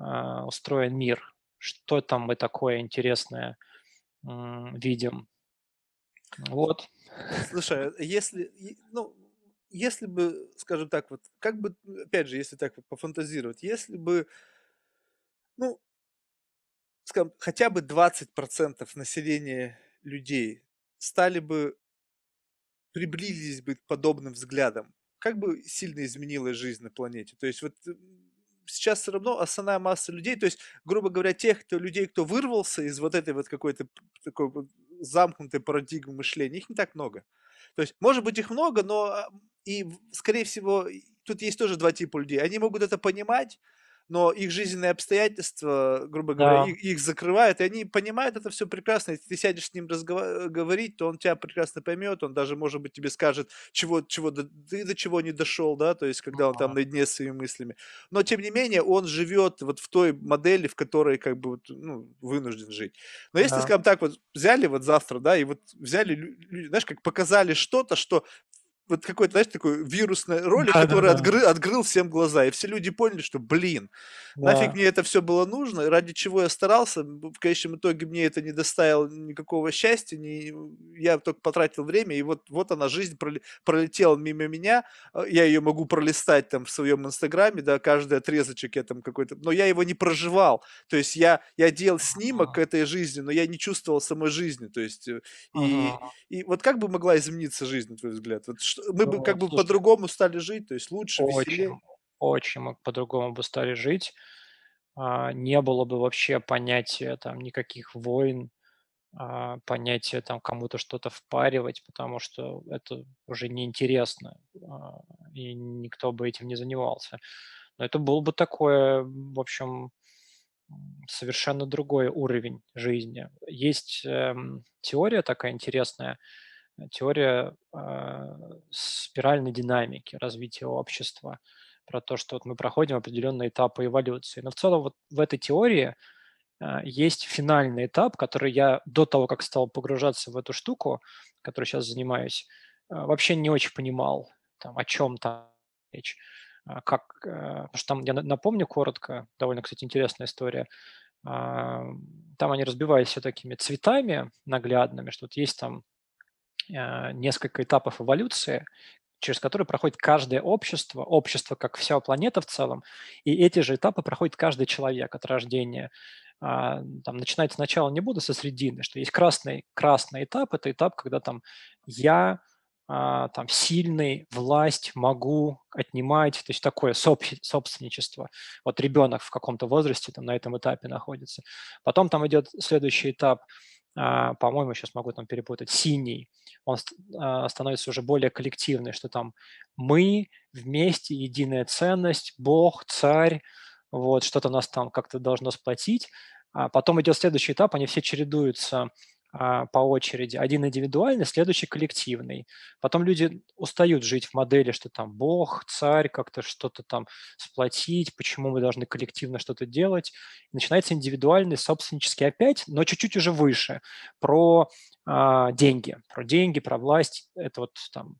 Speaker 2: э, устроен мир. Что там мы такое интересное э, видим. Вот.
Speaker 1: Слушай, а если, ну, если бы, скажем так, вот, как бы, опять же, если так пофантазировать, если бы, ну, скажем, хотя бы 20% населения людей стали бы, приблизились бы к подобным взглядам, как бы сильно изменилась жизнь на планете? То есть вот сейчас все равно основная масса людей, то есть, грубо говоря, тех кто, людей, кто вырвался из вот этой вот какой-то такой замкнутой парадигмы мышления, их не так много. То есть, может быть, их много, но а, и, скорее всего, тут есть тоже два типа людей. Они могут это понимать, но их жизненные обстоятельства, грубо говоря,
Speaker 2: Да.
Speaker 1: их, их закрывают, и они понимают это все прекрасно. Если ты сядешь с ним разговор- говорить, то он тебя прекрасно поймет, он даже, может быть, тебе скажет, чего, чего до- ты до чего не дошел, да, то есть, когда он там наедине с своими мыслями. Но, тем не менее, он живет вот в той модели, в которой, как бы, ну, вынужден жить. Но если,
Speaker 2: Да.
Speaker 1: скажем так, вот взяли вот завтра, да, и вот взяли, знаешь, как показали что-то, что вот какой-то, знаешь, такой вирусный ролик, который
Speaker 2: Да-да-да.
Speaker 1: отгры- открыл всем глаза, и все люди поняли, что, блин, нафиг
Speaker 2: Да.
Speaker 1: мне это все было нужно, ради чего я старался, в конечном итоге мне это не доставило никакого счастья, не, я только потратил время, и вот, вот она, жизнь проле- пролетела мимо меня, а, я ее могу пролистать там в своем инстаграме, да, каждый отрезочек я там какой-то, но я его не проживал, то есть я, я делал снимок
Speaker 2: Мгм.
Speaker 1: этой жизни, но я не чувствовал самой жизни, то есть, э, и, и вот как бы могла измениться жизнь, на твой взгляд? Вот мы бы как бы по-другому стали жить, то есть лучше, веселее?
Speaker 2: очень, очень мы по-другому бы стали жить. А, не было бы вообще понятия там никаких войн, а, понятия там кому-то что-то впаривать, потому что это уже неинтересно, а, и никто бы этим не занимался. Но это был бы такое, в общем, совершенно другой уровень жизни. Есть эм, теория такая интересная, э, теория а, спиральной динамики развития общества, про то, что вот мы проходим определенные этапы эволюции. Но в целом вот в этой теории а, есть финальный этап, который я до того, как стал погружаться в эту штуку, которой сейчас занимаюсь, а, вообще не очень понимал, там, о чем там речь. Как, потому что там, я на- напомню коротко, довольно, кстати, интересная история. Там они разбивались все такими цветами наглядными, что вот есть там несколько этапов эволюции, через которые проходит каждое общество, общество как вся планета в целом, и эти же этапы проходит каждый человек от рождения. А, Там начинать сначала не буду, со средины, что есть красный, красный этап, это этап, когда там я а, там сильный, власть, могу отнимать, то есть такое соб- собственничество. Вот ребенок в каком-то возрасте там на этом этапе находится. Потом там идет следующий этап, а, по-моему, сейчас могу там перепутать, синий, он а, становится уже более коллективный, что там мы вместе, единая ценность, Бог, царь, вот, что-то нас там как-то должно сплотить. А потом идет следующий этап, они все чередуются по очереди. Один индивидуальный, следующий коллективный. Потом люди устают жить в модели, что там Бог, царь, как-то что-то там сплотить, почему мы должны коллективно что-то делать. И начинается индивидуальный, собственнический опять, но чуть-чуть уже выше, про а, деньги, про деньги, про власть. Это вот там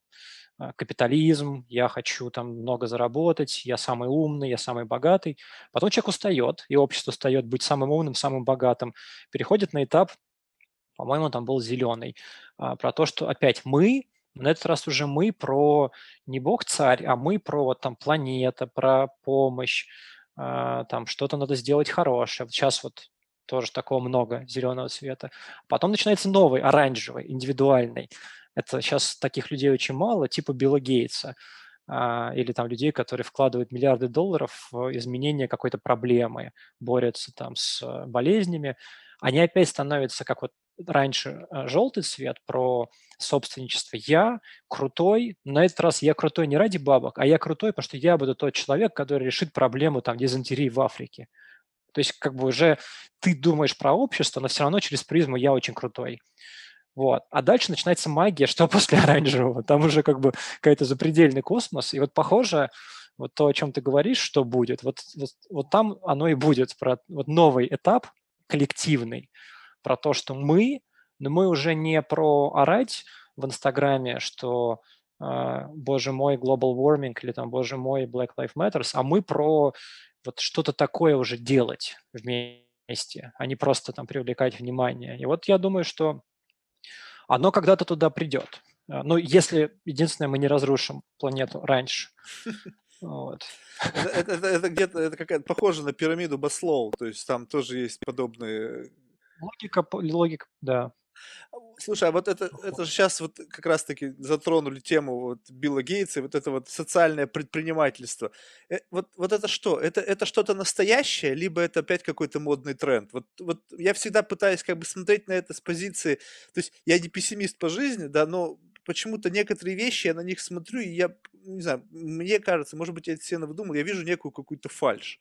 Speaker 2: а, капитализм, я хочу там много заработать, я самый умный, я самый богатый. Потом человек устает, и общество устает быть самым умным, самым богатым. Переходит на этап, по-моему, там был зеленый, а, про то, что опять мы, На этот раз уже мы про не бог-царь, а мы про вот там планета, про помощь, а, там что-то надо сделать хорошее. Вот сейчас вот тоже такого много зеленого цвета. Потом начинается новый, оранжевый, индивидуальный. Это сейчас таких людей очень мало, типа Билла Гейтса а, или там людей, которые вкладывают миллиарды долларов в изменение какой-то проблемы, борются там с болезнями. Они опять становятся, как вот раньше э, желтый цвет про собственничество. Я крутой, на этот раз я крутой не ради бабок, а я крутой, потому что я буду тот человек, который решит проблему там дизентерии в Африке. То есть как бы уже ты думаешь про общество, но все равно через призму я очень крутой. Вот. А дальше начинается магия, что после оранжевого. Там уже как бы какой-то запредельный космос. И вот похоже, вот то, о чем ты говоришь, что будет, вот, вот, вот там оно и будет, про вот новый этап коллективный, про то, что мы, но мы уже не про орать в Инстаграме, что э, боже мой, global warming или там, боже мой, Black Lives Matter, а мы про вот что-то такое уже делать вместе, а не просто там привлекать внимание. И вот я думаю, что оно когда-то туда придет. А, ну, если, единственное, мы не разрушим планету раньше. Вот.
Speaker 1: Это, это, это, это где-то это какая-то похоже на пирамиду Баслоу, то есть там тоже есть подобные
Speaker 2: Логика, логика, да.
Speaker 1: Слушай, а вот это, это же сейчас вот как раз-таки затронули тему вот Билла Гейтса, вот это вот социальное предпринимательство. Э, вот, вот это что? Это, это что-то настоящее, либо это опять какой-то модный тренд? Вот, вот я всегда пытаюсь как бы смотреть на это с позиции, то есть я не пессимист по жизни, да, но почему-то некоторые вещи, я на них смотрю, и я, не знаю, мне кажется, может быть, я это себе выдумал, я вижу некую какую-то фальш.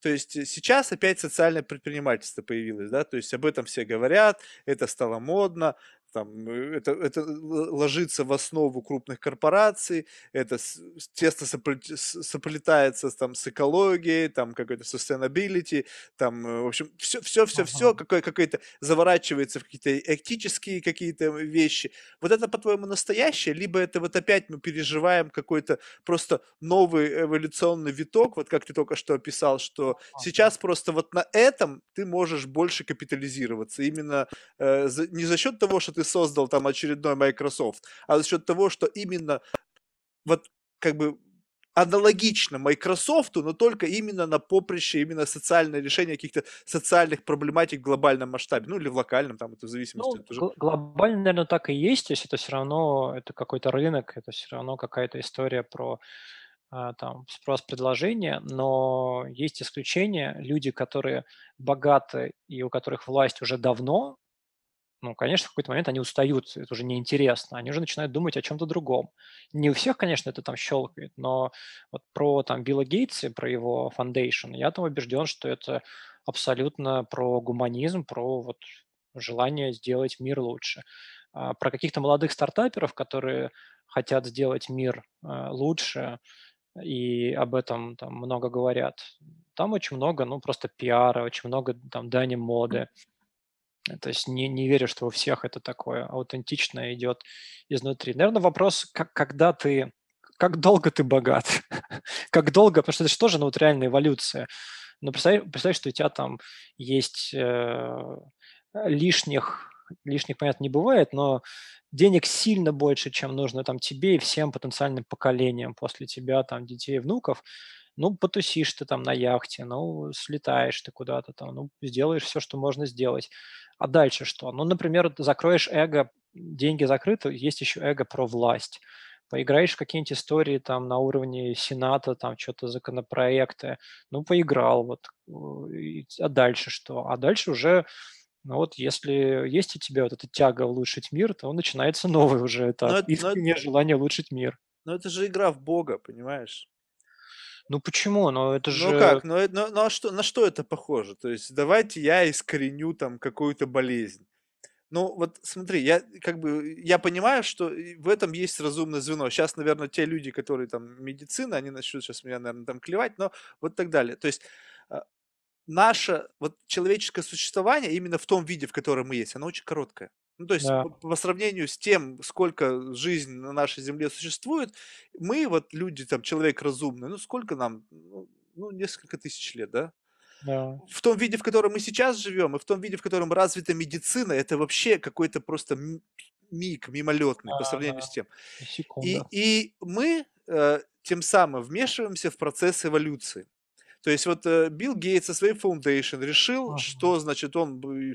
Speaker 1: То есть э, сейчас опять социальное предпринимательство появилось, да, то есть об этом все говорят, это стало модно, там, э, это, это ложится в основу крупных корпораций, это тесно соплетается там, с экологией, там какой-то sustainability, там, э, в общем, все, все, все, все какое, какое-то заворачивается в какие-то этические какие-то вещи. Вот это, по-твоему, настоящее, либо это вот опять мы переживаем какой-то просто новый эволюционный виток, вот как ты только что описал, что сейчас просто вот на этом ты можешь больше капитализироваться, именно э, за, не за счет того, что ты создал там очередной Microsoft, а за счет того, что именно вот как бы аналогично Microsoft, но только именно на поприще, именно социальное решение каких-то социальных проблематик в глобальном масштабе, ну или в локальном, там это в зависимости.
Speaker 2: Ну, тоже... Глобально, наверное, так и есть, то есть это все равно, это какой-то рынок, это все равно какая-то история про а, там спрос-предложение, но есть исключения, люди, которые богаты и у которых власть уже давно, ну, конечно, в какой-то момент они устают, это уже неинтересно, они уже начинают думать о чем-то другом. Не у всех, конечно, это там щелкает, но вот про там Билла Гейтса, про его foundation, я там убежден, что это абсолютно про гуманизм, про вот желание сделать мир лучше. А про каких-то молодых стартаперов, которые хотят сделать мир э, лучше, и об этом там много говорят. Там очень много, ну, просто пиара, очень много там дани моды. То есть не, не верю, что у всех это такое аутентичное идет изнутри. Наверное, вопрос, как, когда ты, как долго ты богат, как долго, потому что это же тоже ну, вот реальная эволюция. Но представь, представь, что у тебя там есть э, лишних, лишних, понятно, не бывает, но денег сильно больше, чем нужно там тебе и всем потенциальным поколениям после тебя, там, детей внуков, ну, потусишь ты там на яхте, ну, слетаешь ты куда-то там, ну, сделаешь все, что можно сделать. А дальше что? Ну, например, закроешь эго, деньги закрыты, есть еще эго про власть. Поиграешь в какие-нибудь истории там на уровне Сената, там что-то законопроекты, ну, поиграл, вот, а дальше что? А дальше уже, ну вот, если есть у тебя вот эта тяга улучшить мир, то начинается новый уже этап, но искреннее но желание улучшить мир.
Speaker 1: Но это же игра в Бога, понимаешь?
Speaker 2: Ну почему? Ну это же...
Speaker 1: Ну как? Ну, э, ну, ну а что, на что это похоже? То есть давайте я искореню там какую-то болезнь. Ну, вот смотри, я как бы я понимаю, что в этом есть разумное звено. Сейчас, наверное, те люди, которые там медицина, они начнут сейчас меня, наверное, там клевать, но вот так далее. То есть а, наше вот человеческое существование именно в том виде, в котором мы есть, оно очень короткое. Ну, то есть
Speaker 2: Да.
Speaker 1: по, по сравнению с тем, сколько жизнь на нашей Земле существует, мы вот люди, там, человек разумный, ну, сколько нам? Ну, ну, несколько тысяч лет, да?
Speaker 2: Да.
Speaker 1: В том виде, в котором мы сейчас живем, и в том виде, в котором развита медицина, это вообще какой-то просто миг, мимолетный по сравнению с тем. И
Speaker 2: Секунда.
Speaker 1: и мы, э, тем самым вмешиваемся в процесс эволюции. То есть вот, э, Билл Гейтс со своей Foundation решил,
Speaker 2: Мгм.
Speaker 1: что, значит, он бы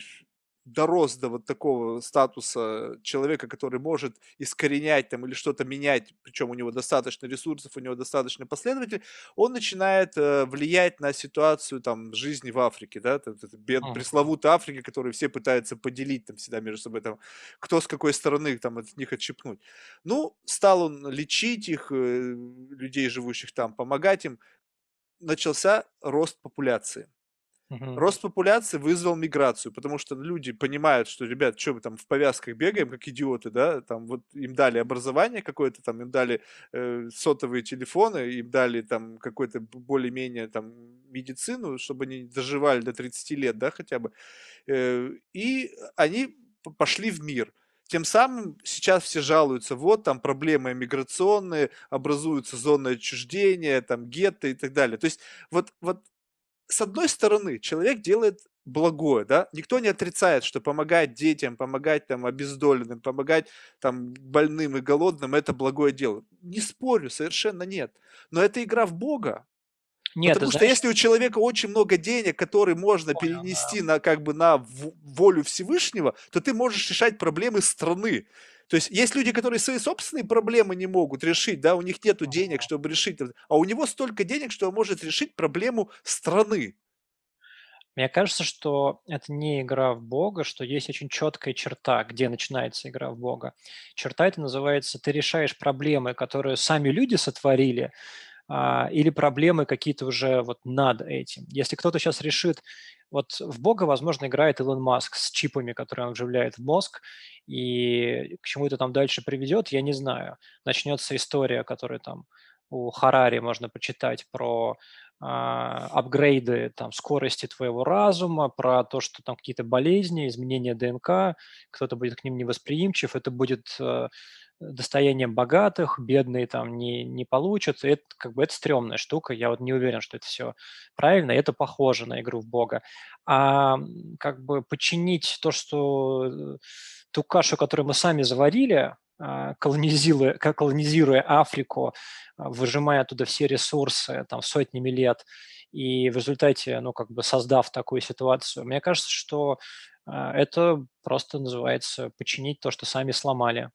Speaker 1: дорос до вот такого статуса человека, который может искоренять там или что-то менять, причем у него достаточно ресурсов, у него достаточно последователей, он начинает э, влиять на ситуацию там жизни в Африке, да, т- т- бед,
Speaker 2: Мгм.
Speaker 1: пресловутой Африки, которую все пытаются поделить там всегда между собой, там, кто с какой стороны там от них отщипнуть. Ну, стал он лечить их, э, людей, живущих там, помогать им, начался рост популяции.
Speaker 2: Мгм.
Speaker 1: Рост популяции вызвал миграцию, потому что люди понимают, что, ребят, что мы там в повязках бегаем, как идиоты, да, там вот им дали образование какое-то, там им дали э, сотовые телефоны, им дали там какой-то более-менее там медицину, чтобы они доживали до 30 лет, да, хотя бы, Э, и они пошли в мир. Тем самым сейчас все жалуются, вот там проблемы миграционные, образуются зоны отчуждения, там гетто и так далее. То есть вот, вот с одной стороны, человек делает благое, да, никто не отрицает, что помогать детям, помогать там обездоленным, помогать там больным и голодным– это благое дело. Не спорю, совершенно нет. Но это игра в Бога,
Speaker 2: Нет,
Speaker 1: потому что
Speaker 2: знаешь,
Speaker 1: если у человека очень много денег, которые можно
Speaker 2: понял, да.
Speaker 1: перенести на как бы на волю Всевышнего, то ты можешь решать проблемы страны. То есть есть люди, которые свои собственные проблемы не могут решить, да, у них нету денег, чтобы решить, а у него столько денег, что он может решить проблему страны.
Speaker 2: Мне кажется, что это не игра в Бога, что есть очень четкая черта, где начинается игра в Бога. Черта это называется, ты решаешь проблемы, которые сами люди сотворили, а, или проблемы какие-то уже вот над этим. Если кто-то сейчас решит, вот в Бога, возможно, играет Илон Маск с чипами, которые он вживляет в мозг, и к чему это там дальше приведет, я не знаю. Начнется история, которую там у Харари можно почитать про апгрейды там, скорости твоего разума, про то, что там какие-то болезни, изменения ДНК, кто-то будет к ним невосприимчив, это будет э, достоянием богатых, бедные там не, не получат. Это как бы это стрёмная штука. Я вот не уверен, что это все правильно. Это похоже на игру в Бога. А как бы подчинить то, что э, ту кашу, которую мы сами заварили, а, колонизируя, ка- колонизируя Африку, а, выжимая оттуда все ресурсы там сотнями лет, и в результате, ну, как бы создав такую ситуацию, мне кажется, что а, это просто называется починить то, что сами сломали.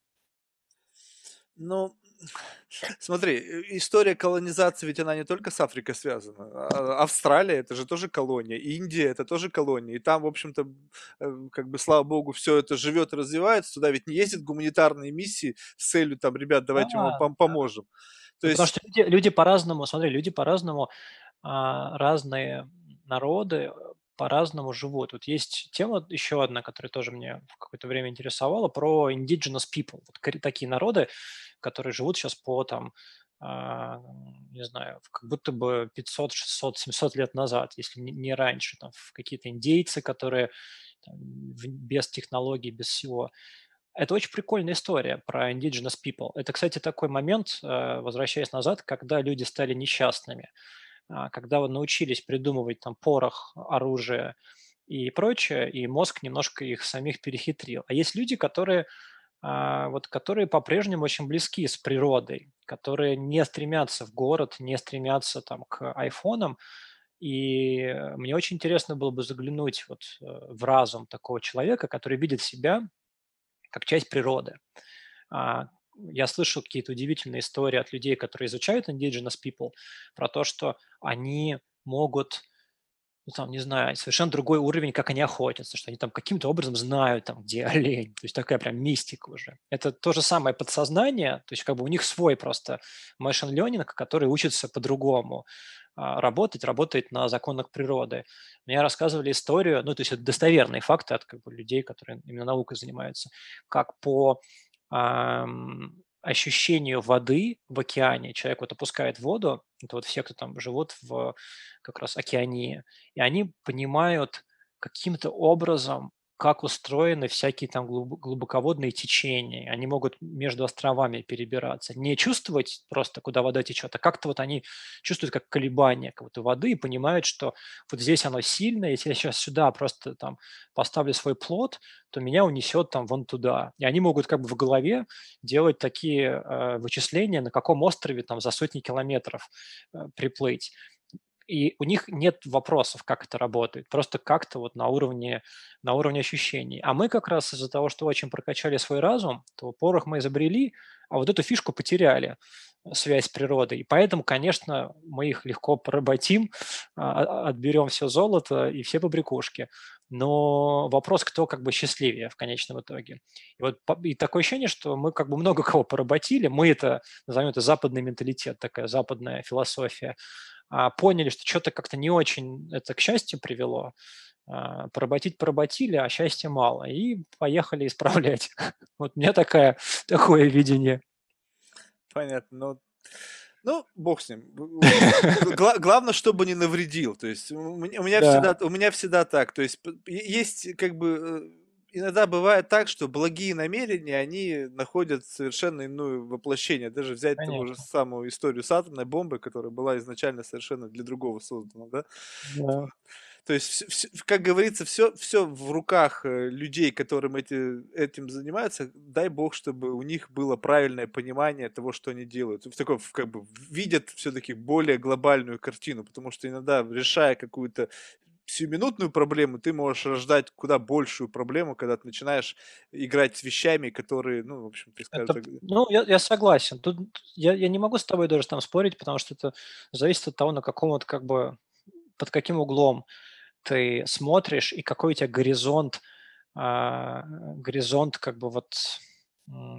Speaker 1: Ну, смотри, э, история колонизации, ведь она не только с Африкой связана. А, Австралия- это же тоже колония, Индия- это тоже колония. И там, в общем-то, э, как бы, слава богу, все это живет развивается. Туда ведь не ездят гуманитарные миссии с целью там: "Ребят,
Speaker 2: Да,
Speaker 1: давайте мы вам пом поможем". То
Speaker 2: Ну, потому
Speaker 1: есть
Speaker 2: что люди люди по-разному, смотри, люди по-разному, а, разные народы, по-разному живут. Вот есть тема еще одна, которая тоже меня в какое-то время интересовала, про indigenous people. Вот такие народы, которые живут сейчас по там, а, не знаю, как будто бы 500, 600, 700 лет назад, если не раньше. Там какие-то индейцы, которые там без технологий, без всего. Это очень прикольная история про indigenous people. Это, кстати, такой момент, э, возвращаясь назад, когда люди стали несчастными, а, когда вот научились придумывать там порох, оружие и прочее, и мозг немножко их самих перехитрил. А есть люди, которые, а, вот, которые по-прежнему очень близки с природой, которые не стремятся в город, не стремятся там к айфонам. И э, мне очень интересно было бы заглянуть вот э, в разум такого человека, который видит себя как часть природы. Я слышал какие-то удивительные истории от людей, которые изучают indigenous people, про то, что они могут, ну, там, не знаю, совершенно другой уровень, как они охотятся, что они там каким-то образом знают, там, где олень. То есть такая прям мистика уже. Это то же самое подсознание, то есть как бы у них свой просто machine learning, который учится по-другому а, работать, работает на законах природы. Мне рассказывали историю, ну, то есть это достоверные факты от как бы, людей, которые именно наукой занимаются, как по ощущению воды в океане. Человек вот опускает воду, это вот все, кто там живут в как раз океании, и они понимают каким-то образом, как устроены всякие там глубоководные течения. Они могут между островами перебираться. Не чувствовать просто, куда вода течет, а как-то вот они чувствуют как колебания какой-то воды и понимают, что вот здесь оно сильное, если я сейчас сюда просто там поставлю свой плод, то меня унесет там вон туда. И они могут как бы в голове делать такие э, вычисления, на каком острове там за сотни километров э, приплыть и у них нет вопросов, как это работает, просто как-то вот на уровне, на уровне ощущений. А мы как раз из-за того, что очень прокачали свой разум, то порох мы изобрели, а вот эту фишку потеряли, э, связь с природой. И поэтому, конечно, мы их легко поработим, а, отберем все золото и все побрякушки. Но вопрос, кто как бы счастливее в конечном итоге. И вот и такое ощущение, что мы как бы много кого поработили. Мы это, назовем это западный менталитет, такая западная философия а, поняли, что что-то как-то не очень это к счастью привело, а, поработить поработили, а счастья мало, и поехали исправлять. Вот у меня такая, такое видение.
Speaker 1: Понятно. Ну, ну, бог с ним. главное, чтобы не навредил. То есть у меня, да. всегда, у меня всегда так. То есть есть как бы э, иногда бывает так, что благие намерения, они находят совершенно иное воплощение. Даже взять ту же самую историю с атомной бомбой, которая была изначально совершенно для другого создана, да? Да. То есть, как говорится, все, все в руках э, людей, которым эти, этим занимаются. Дай бог, чтобы у них было правильное понимание того, что они делают. В такой, как бы, видят все-таки более глобальную картину, потому что иногда, решая какую-то сиюминутную проблему, ты можешь рождать куда большую проблему, когда ты начинаешь играть с вещами, которые, ну, в общем, ты скажешь... Это,
Speaker 2: ну, я, я согласен. Тут я, я не могу с тобой даже там спорить, потому что это зависит от того, на каком вот как бы, под каким углом ты смотришь и какой у тебя горизонт, а, горизонт как бы вот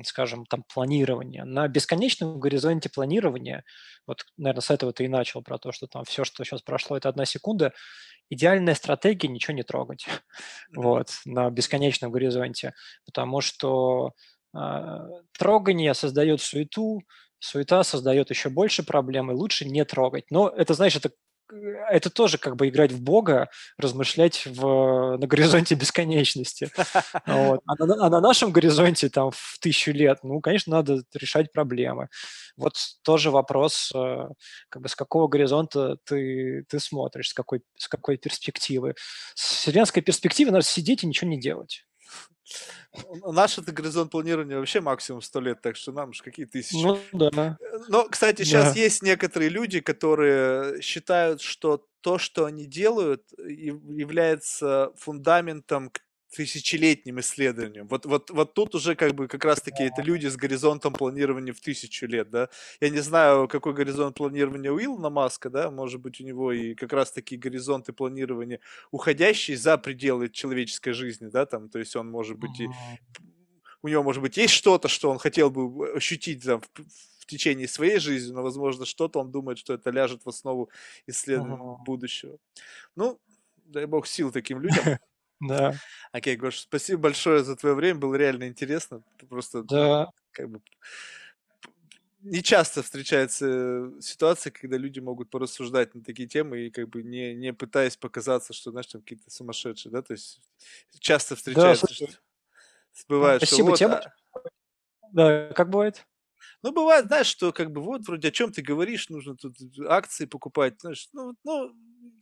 Speaker 2: скажем, там планирования. На бесконечном горизонте планирования, вот, наверное, с этого ты и начал, про то, что там все, что сейчас прошло, это одна секунда, идеальная стратегия ничего не трогать вот, на бесконечном горизонте, потому что э, трогание создает суету, суета создает еще больше проблем, и лучше не трогать. Но это, знаешь, это это тоже как бы играть в Бога, размышлять в, на горизонте бесконечности. Вот. А, на, а на нашем горизонте там в тысячу лет, ну, конечно, надо решать проблемы. Вот тоже вопрос, э, как бы с какого горизонта ты, ты смотришь, с какой, с какой перспективы. С вселенской перспективы надо сидеть и ничего не делать.
Speaker 1: Наш это горизонт планирования вообще максимум 100 лет, так что нам же какие тысячи.
Speaker 2: Ну, да.
Speaker 1: Но, кстати, сейчас да. есть некоторые люди, которые считают, что то, что они делают, является фундаментом к тысячелетним исследованием. Вот, вот, вот тут уже как бы как раз-таки это люди с горизонтом планирования в тысячу лет, да. Я не знаю, какой горизонт планирования у Илона Маска, да, может быть, у него и как раз-таки горизонты планирования уходящие за пределы человеческой жизни, да, там, то есть он может быть и у него, может быть, есть что-то, что он хотел бы ощутить там, в, в течение своей жизни, но, возможно, что-то он думает, что это ляжет в основу исследования uh-huh. будущего. Ну, дай бог сил таким людям.
Speaker 2: Да.
Speaker 1: Окей, Гош, спасибо большое за твое время, было реально интересно. Просто
Speaker 2: да.
Speaker 1: как бы не часто встречается ситуация, когда люди могут порассуждать на такие темы и как бы не, не пытаясь показаться, что, знаешь, там какие-то сумасшедшие, да, то есть часто встречается, да, что бывает,
Speaker 2: Спасибо,
Speaker 1: что
Speaker 2: вот, тема... а... Да, как бывает?
Speaker 1: Ну, бывает, знаешь, что как бы вот вроде о чем ты говоришь, нужно тут акции покупать, знаешь, ну, ну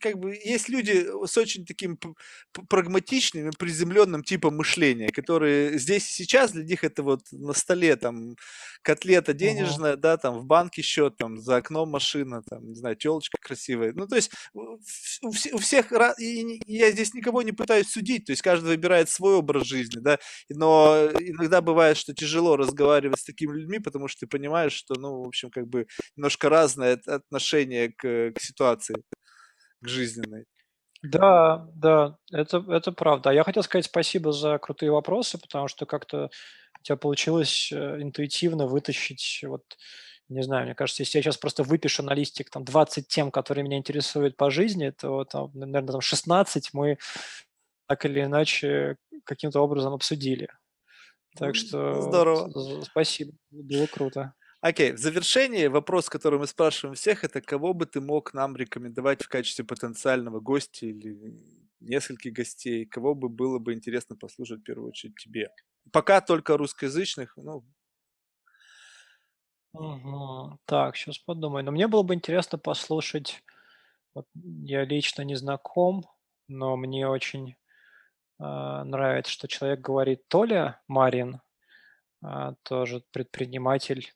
Speaker 1: как бы есть люди с очень таким прагматичным и приземленным типом мышления, которые здесь и сейчас для них это вот на столе там котлета денежная, uh-huh. да, там в банке счет, там за окном машина, там, не знаю, телочка красивая. Ну, то есть у, у всех, и я здесь никого не пытаюсь судить, то есть каждый выбирает свой образ жизни, да, но иногда бывает, что тяжело разговаривать с такими людьми, потому что ты понимаешь, что, ну, в общем, как бы немножко разное отношение к, к ситуации к жизненной.
Speaker 2: Да, да, это, это правда. А я хотел сказать спасибо за крутые вопросы, потому что как-то у тебя получилось э, интуитивно вытащить вот не знаю, мне кажется, если я сейчас просто выпишу на листик там 20 тем, которые меня интересуют по жизни, то там, наверное, там 16 мы так или иначе каким-то образом обсудили. Так что
Speaker 1: Здорово.
Speaker 2: спасибо, было круто.
Speaker 1: Окей, в завершении вопрос, который мы спрашиваем всех, это кого бы ты мог нам рекомендовать в качестве потенциального гостя или нескольких гостей, кого бы было бы интересно послушать в первую очередь тебе? Пока только русскоязычных, ну,
Speaker 2: Мгм. Так, сейчас подумаю. Но мне было бы интересно послушать, вот я лично не знаком, но мне очень, а, нравится, что человек говорит Толя Марин, а, тоже предприниматель.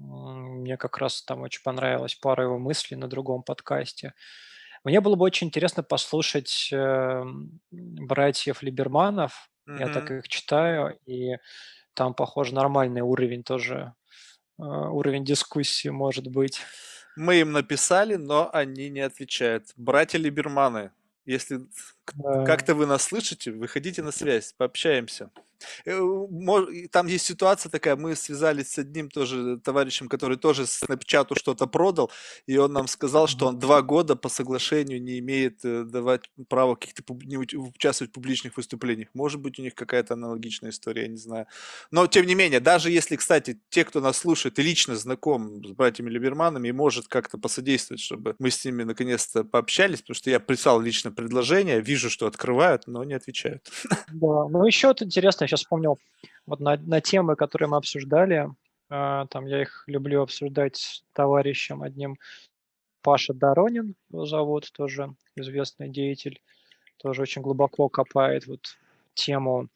Speaker 2: Мне как раз там очень понравилась пара его мыслей на другом подкасте. Мне было бы очень интересно послушать, эм, братьев Либерманов. Я так их читаю, и там, похоже, нормальный уровень тоже, а, уровень дискуссии может быть.
Speaker 1: Мы им написали, но они не отвечают. Братья Либерманы, если
Speaker 2: Да.
Speaker 1: как-то вы нас слышите, выходите на связь, пообщаемся. Э, Там есть ситуация такая, мы связались с одним тоже товарищем, который тоже с Snapchat что-то продал, и он нам сказал, что он два года по соглашению не имеет э, давать право каких-то не уч- участвовать в публичных выступлениях. Может быть, у них какая-то аналогичная история, я не знаю. Но, тем не менее, даже если, кстати, те, кто нас слушает и лично знаком с братьями Либерманами, и может как-то посодействовать, чтобы мы с ними наконец-то пообщались, потому что я прислал лично предложение, вижу, что открывают, но не отвечают.
Speaker 2: Да, ну еще вот интересно, сейчас вспомнил, вот на, на темы, которые мы обсуждали, а, там я их люблю обсуждать с товарищем одним, Паша Доронин его зовут, тоже известный деятель, тоже очень глубоко копает вот тему,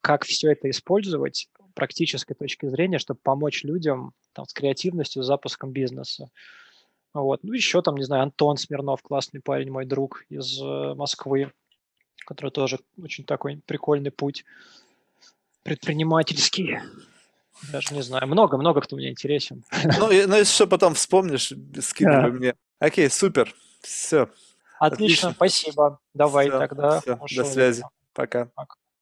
Speaker 2: как все это использовать практической точки зрения, чтобы помочь людям там, с креативностью, с запуском бизнеса. Вот. Ну, еще там, не знаю, Антон Смирнов, классный парень, мой друг из э, Москвы, который тоже очень такой прикольный путь предпринимательский. Даже не знаю. Много-много кто мне интересен.
Speaker 1: Ну, и- ну, если что, потом вспомнишь, скидывай
Speaker 2: Да.
Speaker 1: мне. Окей, супер. Все.
Speaker 2: Отлично,
Speaker 1: Отлично.
Speaker 2: спасибо. Давай
Speaker 1: Всё,
Speaker 2: тогда.
Speaker 1: всё, до связи. Пока.
Speaker 2: Пока.